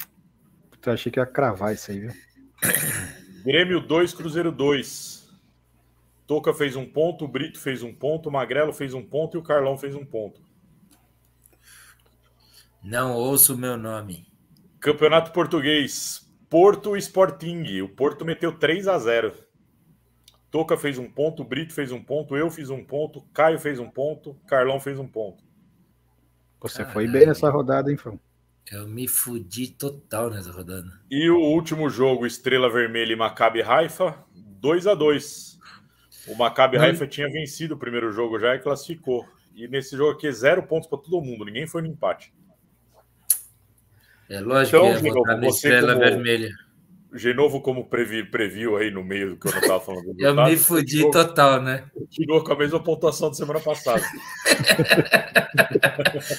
Eu achei que ia cravar isso aí, viu? Grêmio 2, Cruzeiro 2. Toca fez um ponto, o Brito fez um ponto, o Magrelo fez um ponto e o Carlão fez um ponto. Não ouço o meu nome. Campeonato Português, Porto Sporting. O Porto meteu 3 a 0. Toca fez um ponto, Brito fez um ponto, eu fiz um ponto, Caio fez um ponto, Carlão fez um ponto. Você foi Caralho. bem nessa rodada, hein, Fão? Eu me fudi total nessa rodada. E o último jogo, Estrela Vermelha e Maccabi Haifa, 2 a 2. O Maccabi Não. Haifa tinha vencido o primeiro jogo já e classificou. E nesse jogo aqui, zero pontos para todo mundo, ninguém foi no empate. É lógico Então, que ia votar na Estrela como- Vermelha. Genovo, como previ, previu aí no meio do que eu não estava falando. do Eu resultado, me fudi continuou- total, né? Continuou com a mesma pontuação da semana passada.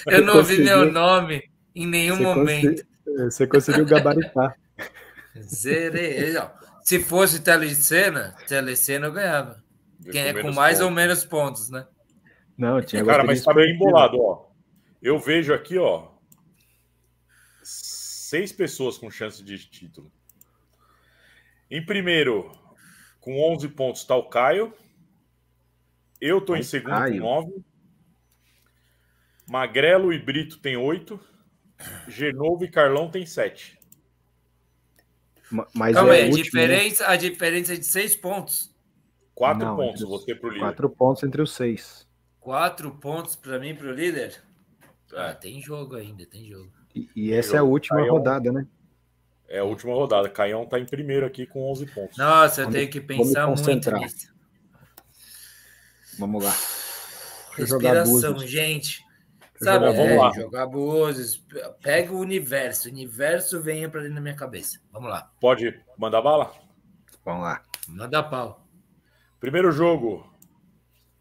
Eu não ouvi meu nome em nenhum Você momento. consegui- Você conseguiu gabaritar. Zerei. Ó, Se fosse telecena, telecena eu ganhava. Quem é com mais ou pontos. menos pontos, né? Não, tinha Cara, mas de tá bem embolado, ó. Eu vejo aqui, ó, seis pessoas com chance de título. Em primeiro, Com 11 pontos está o Caio. Eu tô em segundo Caio. com 9. Magrelo e Brito tem 8. Genovo e Carlão tem 7. Ma- Mas Calma é aí, a o né? diferença, a diferença é de seis pontos. 4 Não, pontos entre os você pro líder. Quatro pontos entre os seis. Quatro pontos para mim, para o líder. Ah, tem jogo ainda, tem jogo. E, e essa é a última Caião. rodada, né? É a última rodada. Caião tá em primeiro aqui com 11 pontos. Nossa, eu Vou tenho que pensar muito nisso. Vamos lá. Respiração, gente. Sabe, jogar- vamos é, lá. jogar Búzios. Pega o universo. O universo venha para dentro da minha cabeça. Vamos lá. Pode mandar bala? Vamos lá. Manda pau. Primeiro jogo.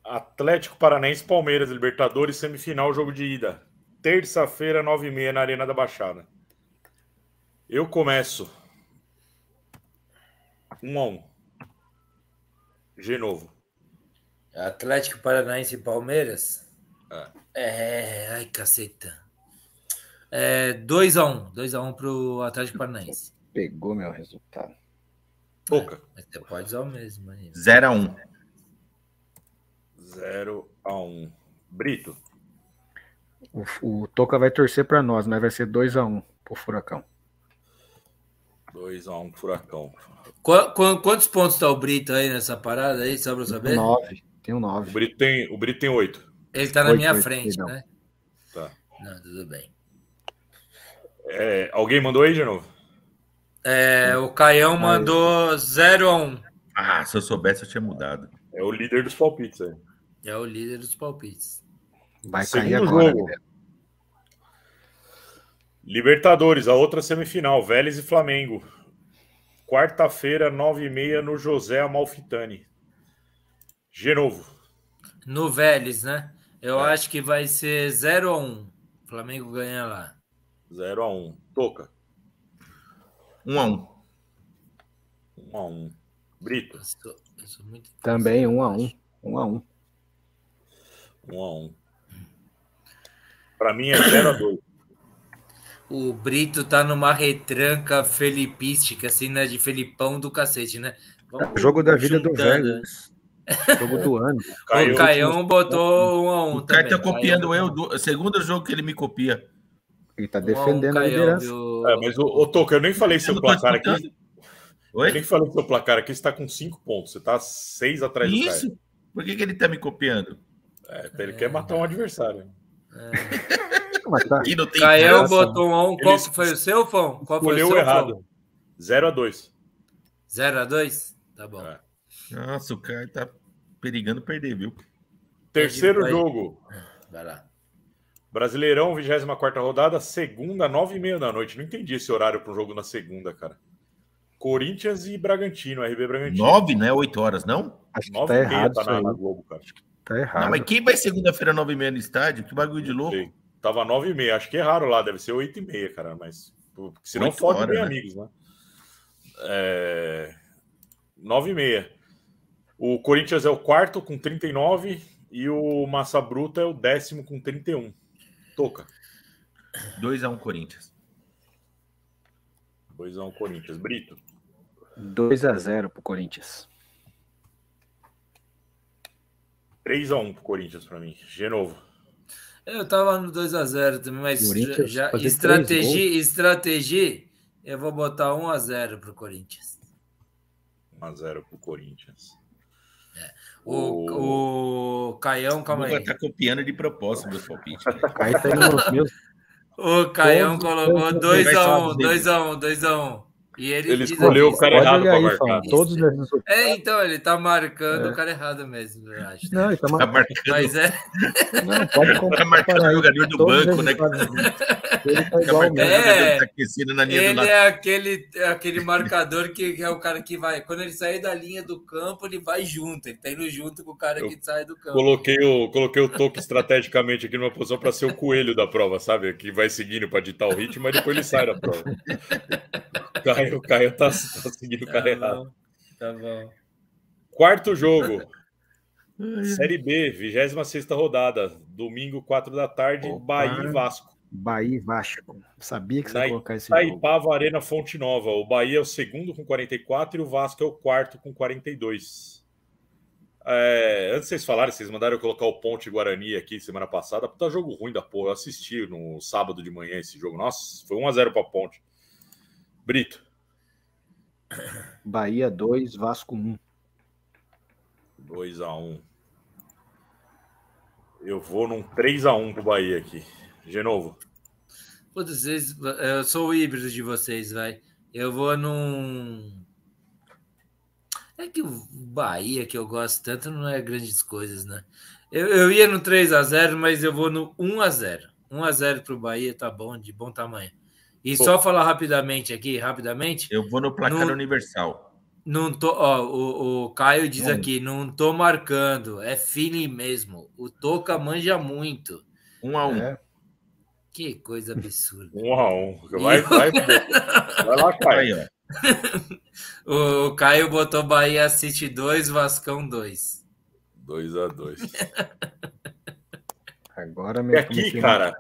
Atlético Paranaense Palmeiras, Libertadores, semifinal, jogo de ida. Terça-feira, 9h30 na Arena da Baixada. Eu começo. 1 a 1 Genovo. Atlético Paranaense e Palmeiras? É. É, ai, caceta. É 2x1. 2x1 pro Atlético Paranaense. Pegou meu resultado. Toca. Mas você pode usar o mesmo aí. 0 a 1 0 a 1 Brito. O, o Toca vai torcer para nós, mas vai ser 2x1 pro Furacão. 2 a 1 Furacão. Qu- qu- quantos pontos tá o Brito aí nessa parada aí, só pra eu saber? 9. Tem um O 9. Brito tem, o Brito tem 8. Ele tá na Oito, minha oito, frente, perdão. né? Tá. Não, tudo bem. É, alguém mandou aí de novo? É, o Caião mandou 0x1. Ah, se eu soubesse, eu tinha mudado. É o líder dos palpites aí. É o líder dos palpites. Vai Segundo cair agora. jogo. galera. Libertadores, a outra semifinal, Vélez e Flamengo. Quarta-feira, 9h30, no José Amalfitani. Genovo. No Vélez, né? Eu É. acho que vai ser 0x1. Flamengo ganha lá. 0x1. Toca. 1 a 1 1x1. Brito. Eu sou, eu sou muito Também 1x1. 1x1. 1x1. Pra mim é 0x2. O Brito tá numa retranca felipística, assim, né? De Felipão do cacete, né? Vamos Jogo da vida do juntando. velho. Jogo do ano. Caiu. O Caião botou um a um O cara tá copiando Caião- eu. Do, segundo jogo que ele me copia. Ele tá um a um, defendendo a Caião, liderança. viu? É, mas, ô, ô Toca, eu nem falei seu Eu placar aqui. disputando. Eu Oi? nem falei seu placar aqui, você tá com 5 pontos. Você tá 6 atrás do Caio. Isso? Por que, que ele tá me copiando? É, ele quer matar um adversário. Mas tá- não tem Caião graça. botou um a um. Qual Ele que foi o seu, Fão? Qual foi o seu, errado. 0x2. 0x2? Tá bom. É. Nossa, o cara tá perigando perder, viu? Terceiro Vai. jogo. Vai lá. Brasileirão, 24 rodada, segunda, 9h30 da noite. Não entendi esse horário para um jogo na segunda, cara. Corinthians e Bragantino, RB Bragantino. 9, não é 8 horas, não? acho que 9 tá errado tá isso na, aí. na Globo, cara. Tá Não, errado. mas quem vai segunda-feira 9 e meia no estádio? Que bagulho de louco. Sei. Tava 9h30. Acho que erraram lá, deve ser 8h30, cara. Mas. Senão Oito fode bem né? amigos, né? É... 9h30. O Corinthians é o quarto com 39 e o Massa Bruta é o décimo com 31. Toca. 2x1 Corinthians. 2x1 Corinthians. Brito. 2x0 pro Corinthians. 3x1 pro Corinthians pra mim. Genovo. Eu tava no 2x0 também, mas Corinthians já, estratégia, estratégia, eu vou botar 1x0 pro Corinthians. 1x0 pro Corinthians. O, o Caião, calma aí. tá copiando de propósito meus palpites. Aí tá. O Caião colocou todos- 2x1, vai só 2x1, 2x1. E ele, Ele escolheu aqui, o cara errado aí, marcar. Todos. É, então, ele tá marcando É. o cara errado mesmo, eu acho. Não, ele tá Tá marcando. Mas é, Não, pode tá comparar marcando o jogador do banco, né? Ele tá Tá igual mesmo. É. tá aquecido na linha do ele lado. é aquele, é aquele marcador que, é o cara que vai. Quando ele sair da linha do campo, ele vai junto. Ele tá indo junto com o cara Eu que sai do campo. Coloquei o, coloquei o toque estrategicamente aqui numa posição para ser o coelho da prova, sabe? Que vai seguindo para ditar o ritmo, mas depois ele sai da prova. O Caio, o Caio tá, tá seguindo o cara Tá errado. bom, tá bom. Quarto jogo. Série B, 26 rodada. Domingo, 4 da tarde, Opa. Bahia e Vasco. Bahia e Vasco. Sabia que você Na ia colocar esse jogo. Itaipava Arena Fonte Nova. O Bahia é o segundo com 44 e o Vasco é o quarto com 42. É, antes de vocês falarem, vocês mandaram eu colocar o Ponte Guarani aqui semana passada. Puta jogo ruim da porra. Eu assisti no sábado de manhã esse jogo. Nossa, foi 1x0 pra Ponte. Brito, Bahia 2, Vasco 1. 2x1. Eu vou num 3x1 pro Bahia aqui. De novo. Putz, vocês, eu sou o híbrido de vocês, vai. Eu vou num. É que o Bahia, que eu gosto tanto, não é grandes coisas, né? Eu, eu ia no 3x0, mas eu vou no 1x0. 1x0 pro Bahia, tá bom, de bom tamanho. E Pô. só falar rapidamente aqui, rapidamente. Eu vou no placar No- universal. Não tô, ó, o, o Caio diz Hum. aqui, não tô marcando, é feeling mesmo. O Toca manja muito. Um a um. É, Que coisa absurda. 1x1. Vai, vai, vai lá, Caio. ó. O Caio botou Bahia City 2, Vascão 2. 2x2. agora E meu aqui, cara,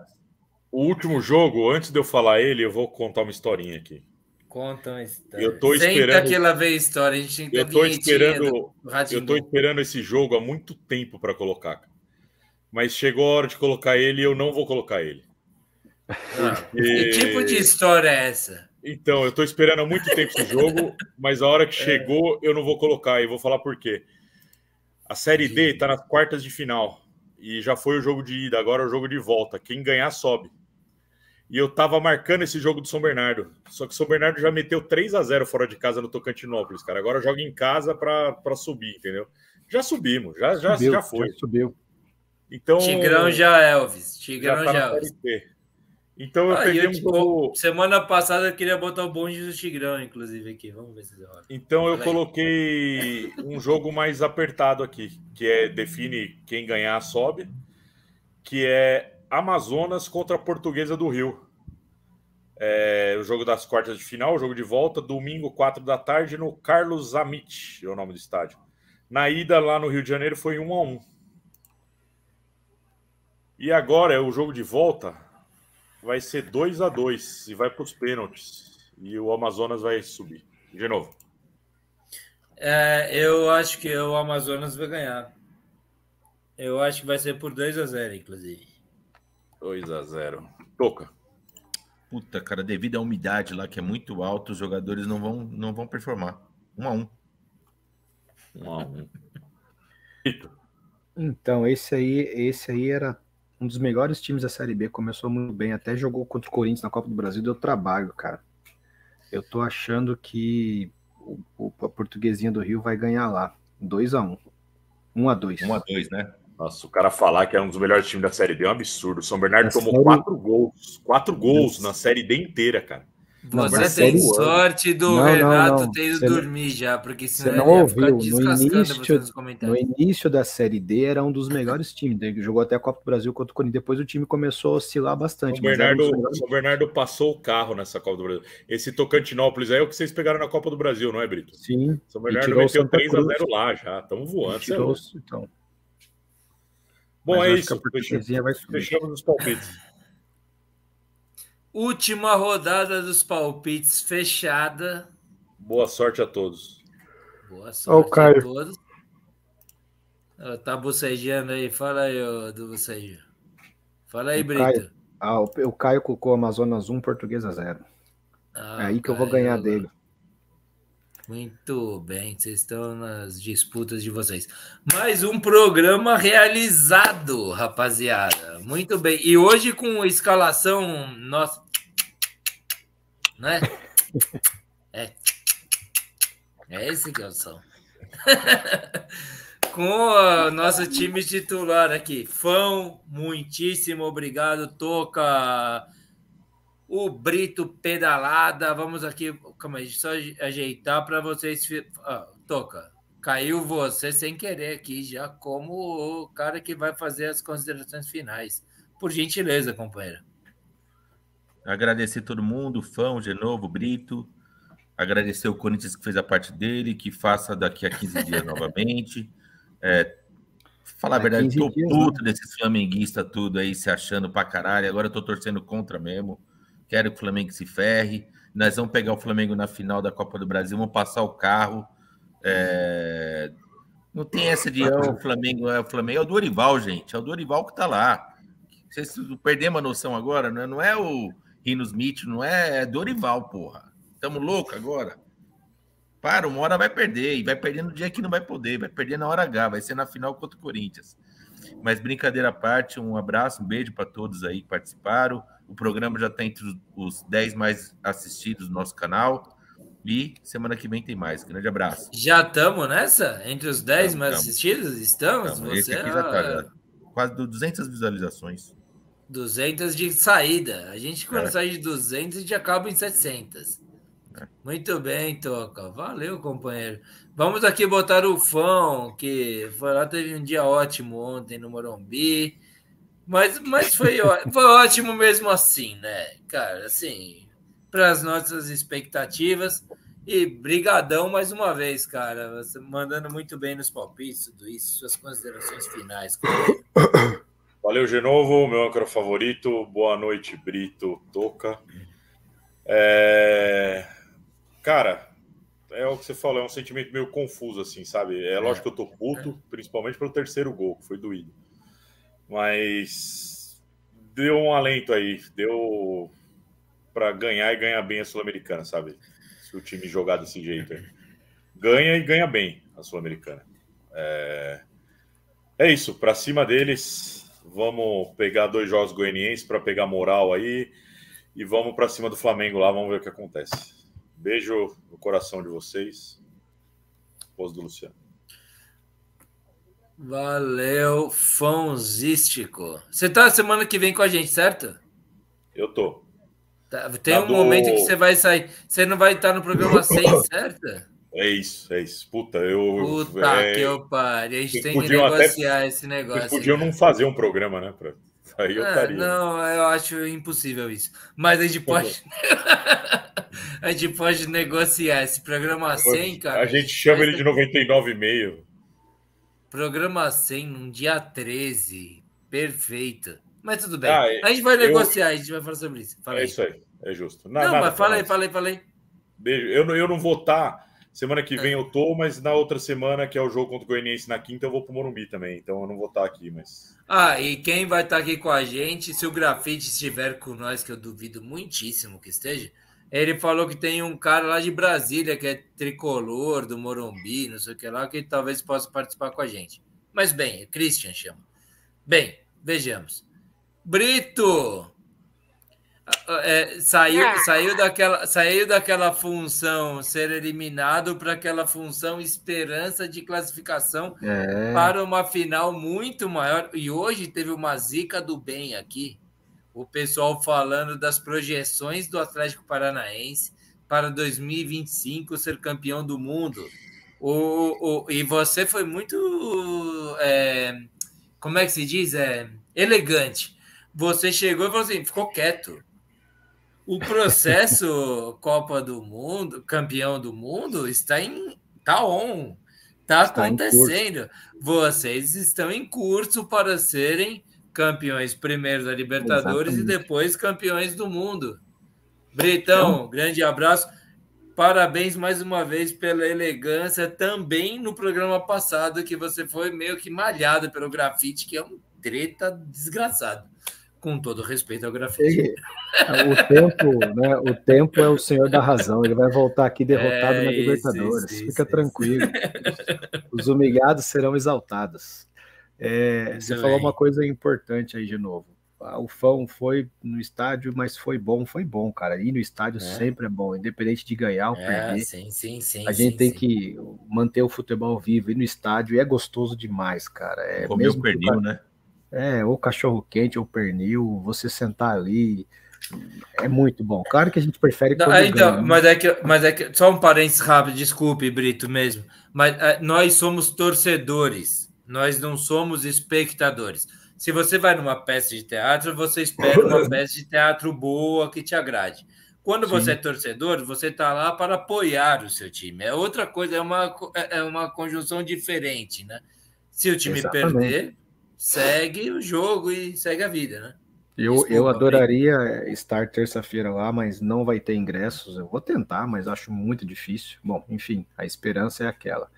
o último jogo, antes de eu falar ele, eu vou contar uma historinha aqui. Conta uma história. Eu tô Senta esperando- que ela vê história. A gente tem que Eu tô esperando, eu tô esperando esse jogo há muito tempo para colocar. Mas chegou a hora de colocar ele e eu não vou colocar ele. Ah, E- Que tipo de história é essa? Então, eu tô esperando há muito tempo esse jogo, mas a hora que chegou eu não vou colocar e vou falar por quê. A Série D tá nas quartas de final e já foi o jogo de ida, agora é o jogo de volta. Quem ganhar sobe. E eu tava marcando esse jogo do São Bernardo. Só que o São Bernardo já meteu 3 a 0 fora de casa no Tocantinópolis, cara. Agora joga em casa pra pra subir, entendeu? Já subimos, já, já, subiu, já foi. subiu. Então, Tigrão já Elvis. já Tigrão tá já, na Elvis. Então eu Ah, peguei eu, um tipo, jogo. semana passada eu queria botar o bonde do Tigrão, inclusive, aqui. Vamos ver se rola. Então eu coloquei um jogo mais apertado aqui, que é define quem ganhar sobe, que é Amazonas contra a Portuguesa do Rio. É o jogo das quartas de final, o jogo de volta, domingo, 4 da tarde, no Carlos Amit, é o nome do estádio. Na ida lá no Rio de Janeiro foi 1 a 1 E agora é o jogo de volta, vai ser 2 a 2 e vai para os pênaltis. E o Amazonas vai subir. De novo. É, eu acho que o Amazonas vai ganhar. Eu acho que vai ser por 2 a 0 inclusive. 2 a 0 Toca. Puta, cara, devido à umidade lá, que é muito alta, os jogadores não vão, não vão performar. Um a um. 1 a 1 Vitor. Então, esse aí, esse aí era um dos melhores times da Série B, começou muito bem, até jogou contra o Corinthians na Copa do Brasil, deu trabalho, cara. Eu tô achando que o, o- a Portuguesinha do Rio vai ganhar lá, 2 a 1 1 a 2 Um a dois, né? Nossa, o cara falar que é um dos melhores times da Série D é um absurdo. O São Bernardo Na tomou série- quatro gols. Quatro gols na Série D inteira, cara. Não, Você mas tem sorte do Não, não, Renato não. ter ido Você não- dormir já, porque você senão não ele ia ficar ouviu. No descascando início- você nos No início da Série D era um dos melhores times, ele jogou até a Copa do Brasil contra o Corinthians, depois o time começou a oscilar bastante. Era um dos Bernardo, melhores São Bernardo passou o carro nessa Copa do Brasil. Esse Tocantinópolis aí é o que vocês pegaram na Copa do Brasil, não é, Brito? Sim, São Bernardo o meteu Santa 3 a 0 Cruz. lá já. Estamos voando. é tirou, então. Bom, Mas é isso. subir. Fechamos os palpites. Última rodada dos palpites fechada. Boa sorte a todos. Boa sorte a todos. Tá bocejando aí. Fala aí, do bocejo. Fala aí, O Brito. Caio. Ah, o, o Caio colocou Amazonas 1, Portuguesa 0. Ah, É aí que eu vou Caio. ganhar dele. Muito bem, vocês estão nas disputas de vocês. Mais um programa realizado, rapaziada. Muito bem. E hoje com escalação nossa, né? É. É esse que é o som. com o nosso time titular aqui. Fão, muitíssimo obrigado. Toca o Brito pedalada. Vamos aqui, calma aí, só ajeitar para vocês. Ah, toca. Caiu você sem querer aqui, já como o cara que vai fazer as considerações finais. Por gentileza, companheiro. Agradecer todo mundo, fã, de novo, Brito. Agradecer o Corinthians que fez a parte dele, que faça daqui a 15 dias novamente. É, Falar a verdade, 15 tô dias, puto desses flamenguistas tudo aí se achando pra caralho. Agora eu tô torcendo contra mesmo. Quero que o Flamengo se ferre. Nós vamos pegar o Flamengo na final da Copa do Brasil, vamos passar o carro. É, Não tem essa de "Ah, o Flamengo é o Flamengo, é o Dorival, gente. É o Dorival que tá lá. Vocês perdemos a noção agora, né? não é o Rino Smith, não é, é Dorival, porra. Estamos loucos agora. Para, uma hora vai perder, e vai perder no dia que não vai poder, vai perder na hora H, vai ser na final contra o Corinthians. Mas brincadeira à parte, um abraço, um beijo para todos aí que participaram. O programa já está entre os- os 10 mais assistidos do nosso canal. E semana que vem tem mais. Grande abraço. Já estamos nessa? Entre os 10 Tamo, mais tamo. assistidos? Estamos? Então, Você esse aqui já tá, é já. Quase 200 visualizações. 200 de saída. A gente, quando É. sai de 200, a gente acaba em 700. É. Muito bem, Toca. Valeu, companheiro. Vamos aqui botar o Fão, que foi lá, teve um dia ótimo ontem no Morumbi. Mas, mas foi, foi ótimo mesmo assim, né? Cara, assim, para as nossas expectativas. E brigadão mais uma vez, cara. Você mandando muito bem nos palpites, tudo isso, suas considerações finais. Valeu, Genovo, meu âncora favorito. Boa noite, Brito, Toca. É, Cara, é o que você falou, é um sentimento meio confuso, assim, sabe? É lógico que eu tô puto, principalmente pelo terceiro gol, que foi doído. Mas deu um alento aí, deu para ganhar e ganhar bem a Sul-Americana, sabe? Se o time jogar desse jeito aí. Ganha e ganha bem a Sul-Americana. É... é isso, para cima deles. Vamos pegar dois jogos goianienses para pegar moral aí e vamos para cima do Flamengo lá, vamos ver o que acontece. Beijo no coração de vocês. Esposo do Luciano. Valeu, fãozístico. Você tá semana que vem com a gente, certo? Eu tô. Tá, Tem Tá um do- momento que você vai sair. Você não vai estar no programa 100, certo? É isso, é isso. Puta, eu. Puta é, que eu pare. A gente vocês tem que podiam até- negociar esse Vocês negócio. podiam não fazer um programa, né? Pra... Aí eu Ah, estaria. não, eu acho impossível isso. Mas a gente pode. a gente pode negociar esse programa 100, cara. a gente chama ele de 99,5. Programa 100, num dia 13. Perfeito. Mas tudo bem. Ah, a gente vai eu- negociar, a gente vai falar sobre isso. Fala É aí. isso aí, é justo. Não, nada mas fala aí, fala aí, fala aí. Beijo. Eu não, eu não vou estar. Semana que É. vem eu tô, mas na outra semana, que é o jogo contra o Goianiense na quinta, eu vou pro Morumbi também. Então eu não vou estar aqui, mas. Ah, e quem vai estar aqui com a gente, se o grafite estiver com nós, que eu duvido muitíssimo que esteja, ele falou que tem um cara lá de Brasília que é tricolor do Morumbi, não sei o que lá, que talvez possa participar com a gente. Mas bem, Christian chama. Bem, vejamos. Brito! Ah, é, saiu, saiu, daquela, saiu daquela função ser eliminado para aquela função esperança de classificação É, para uma final muito maior. E hoje teve uma zica do bem aqui. O pessoal falando das projeções do Atlético Paranaense para 2025 ser campeão do mundo. O, o, e você foi muito. é, como é que se diz? É, elegante. Você chegou e falou assim: ficou quieto. O processo Copa do Mundo, campeão do mundo, está em. Tá on. Tá Está acontecendo. Vocês estão em curso para serem campeões primeiro da Libertadores Exatamente. e depois campeões do mundo. Britão, grande abraço. Parabéns mais uma vez pela elegância também no programa passado que você foi meio que malhado pelo grafite, que é um treta desgraçado. Com todo respeito ao grafite. o tempo, né? O tempo é o senhor da razão. Ele vai voltar aqui derrotado É, na isso, Libertadores. isso, Fica isso, tranquilo. Os humilhados serão exaltados. É, você falou bem. uma coisa importante aí de novo. Ah, O Fão foi no estádio, mas foi bom, foi bom, cara. Ir no estádio É. sempre é bom, independente de ganhar ou É, perder. sim, sim, sim. A gente sim, tem sim. que manter o futebol vivo, ir no estádio e é gostoso demais, cara. É, Comeu mesmo que o pernil, ca- né? é, ou cachorro quente ou pernil, você sentar ali é muito bom. Claro que a gente prefere Não, quando então, ganha, né? mas é que, mas é que só um parênteses rápido, desculpe, Brito, mesmo. Mas ah, nós somos torcedores, nós não somos espectadores. Se você vai numa peça de teatro, você espera uma peça de teatro boa que te agrade. Quando você é torcedor, você está lá para apoiar o seu time. É outra coisa, é uma, é é uma conjunção diferente, né? Se o time Exatamente. perder, segue o jogo e segue a vida, né? Eu, Desculpa, eu adoraria estar terça-feira lá, mas não vai ter ingressos. Eu vou tentar, mas acho muito difícil. Bom, enfim, a esperança é aquela.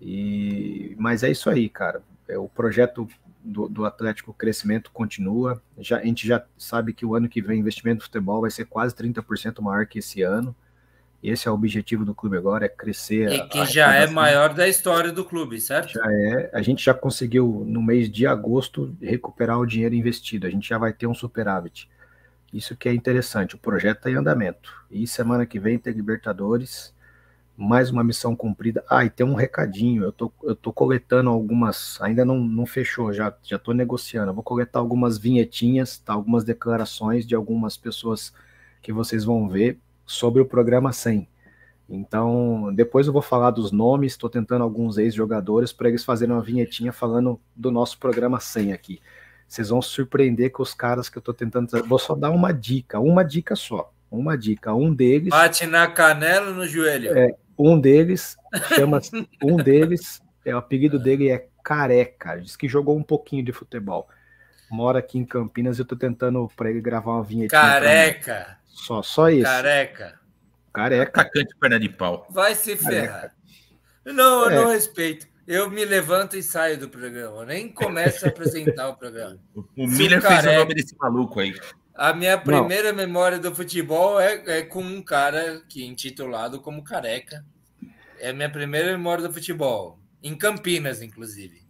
E, mas é isso aí, cara. É, o projeto do, do Atlético Crescimento continua. Já, a gente já sabe que o ano que vem o investimento no futebol vai ser quase 30% maior que esse ano. Esse é o objetivo do clube agora, é crescer. E que já é maior da história do clube, certo? Já é, a gente já conseguiu no mês de agosto recuperar o dinheiro investido. A gente já vai ter um superávit. Isso que é interessante. O projeto está em andamento. E semana que vem tem Libertadores, mais uma missão cumprida. Ah, e tem um recadinho. Eu tô, eu tô coletando algumas, ainda não, não fechou, já já tô negociando. Eu vou coletar algumas vinhetinhas, tá? Algumas declarações de algumas pessoas que vocês vão ver sobre o programa 100. Então, depois eu vou falar dos nomes, estou tentando alguns ex-jogadores para eles fazerem uma vinhetinha falando do nosso programa 100 aqui. Vocês vão se surpreender com os caras que eu estou tentando. Vou só dar uma dica, uma dica só. Uma dica. Um deles, Bate na canela no joelho? É. um deles chama um deles, é, o apelido dele é Careca. Diz que jogou um pouquinho de futebol. Mora aqui em Campinas e eu tô tentando para ele gravar uma mim. Careca, Só, só isso. careca. Careca. Atacante perna de pau. Vai se ferrar. Não, eu É. não respeito. Eu me levanto e saio do programa. Eu nem começo a apresentar o programa. O Miller o fez o careca- nome desse maluco aí. A minha primeira memória do futebol é, é com um cara que é intitulado como Careca. É a minha primeira memória do futebol. Em Campinas, inclusive.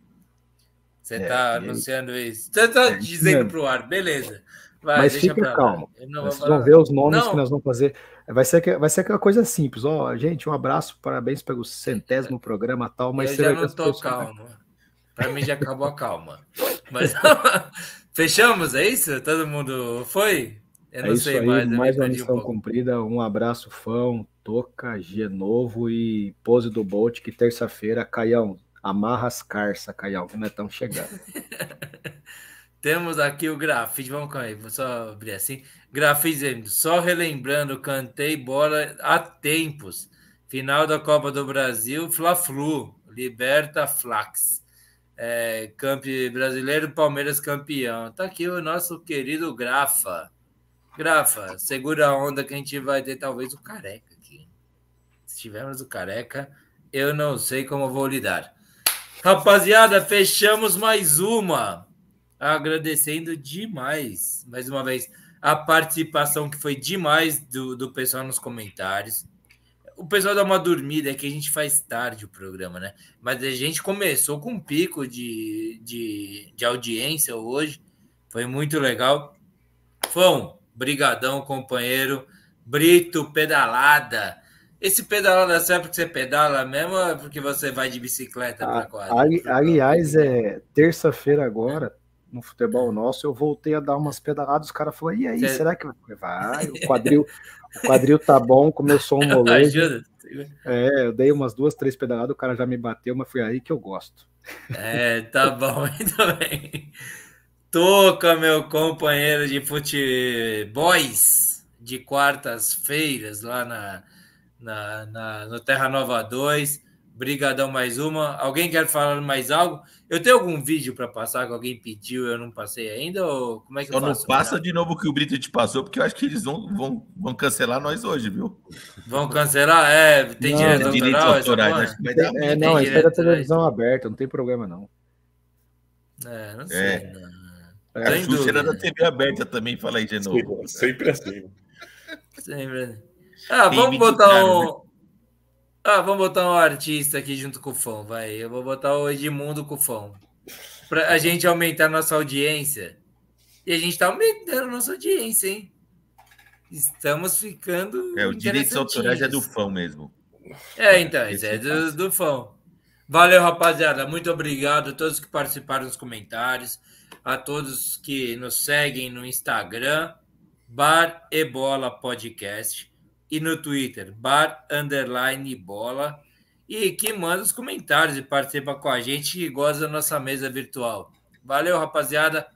Você É, tá anunciando isso. Você tá É, dizendo mesmo. pro ar, beleza. Vai, Mas deixa fica calmo. Não Vocês vão ver os nomes Não. que nós vamos fazer. Vai ser, que- vai ser aquela coisa simples. Ó, gente, um abraço, parabéns pelo centésimo programa tal, mas eu já não pessoas- calmo. Para mim já acabou a calma. Mas fechamos, é isso? Todo mundo foi? Eu É não isso sei aí, mais. mais uma um missão pouco. cumprida. Um abraço, Fão, Toca, Genovo e Pose do Bolt, que terça-feira, Caião, amarra as carças, Caião, que nós estamos chegando. Temos aqui o grafite, vamos aí, vou só abrir assim. Grafite só relembrando, cantei bola há tempos. Final da Copa do Brasil, Fla-Flu, Liberta Flax. É, campe brasileiro, Palmeiras campeão. Tá aqui o nosso querido Grafa. Grafa, segura a onda que a gente vai ter talvez o careca aqui. Se tivermos o careca, eu não sei como vou lidar. Rapaziada, fechamos mais uma agradecendo demais, mais uma vez, a participação que foi demais do, do pessoal nos comentários. O pessoal dá uma dormida, é que a gente faz tarde o programa, né? Mas a gente começou com um pico de, de, de audiência hoje, foi muito legal. Fão, brigadão, companheiro. Brito, pedalada. Esse pedalada serve porque você pedala mesmo ou é porque você vai de bicicleta para Ah, quadra? ali- aliás, é terça-feira agora, no futebol nosso, eu voltei a dar umas pedaladas, os caras falaram, e aí, Cê- será que? Vai, o quadril, o quadril tá bom, começou um molejo. Ajuda. É, eu dei umas duas, três pedaladas, o cara já me bateu, mas foi aí que eu gosto. É, tá bom, muito bem. Toca, meu companheiro de futebols de quartas-feiras lá na, na, na- no Terra Nova 2. Brigadão mais uma. Alguém quer falar mais algo? Eu tenho algum vídeo para passar que alguém pediu e eu não passei ainda? Ou como é que Só eu não faço? passa de novo o que o Brito te passou, porque eu acho que eles vão, vão, vão cancelar nós hoje, viu? Vão cancelar? É, tem Não, direito não. Direitos autoral? essa autorais, acho que vai dar É, não, é da direto, né? televisão aberta, não tem problema não. É, não sei. É. não. É, A Xuxa era da. TV aberta também, fala aí de novo. Sempre assim. Sempre. Ah, Tem vamos botar caro, um. Ah, vamos botar um artista aqui junto com o Fão, vai. Eu vou botar o Edmundo com o Fão. Pra a gente aumentar a nossa audiência. E a gente tá aumentando a nossa audiência, hein? Estamos ficando. É, o direitos autorais é do interessantinhos. fã mesmo. É, então, isso é do, do Fão. Valeu, rapaziada. Muito obrigado a todos que participaram nos comentários, a todos que nos seguem no Instagram, Bar e Bola Podcast, e no Twitter, Bar Underline Bola, e que manda os comentários e participa com a gente e goza da nossa mesa virtual. Valeu, rapaziada.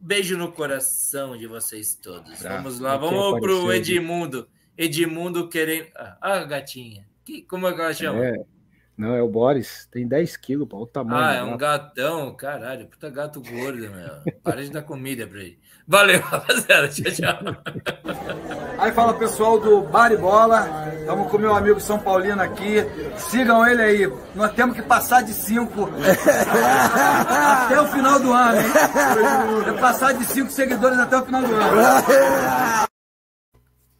Beijo no coração de vocês todos. Abraço. Vamos lá, Quem vamos pro apareceu, Edmundo. Edmundo querendo. Ah, a gatinha. Que, como é que ela chama? É, Não, é o Boris. Tem 10 quilos, pô. O tamanho. Ah, é um gato. gatão, caralho. Puta gato gordo, meu. Para de dar comida pra ele. Valeu, rapaziada. Tchau, tchau. Aí fala pessoal do Bar e Bola, estamos com meu amigo São Paulino aqui, sigam ele aí, nós temos que passar de 5 até o final do ano, hein? É passar de 5 seguidores até o final do ano.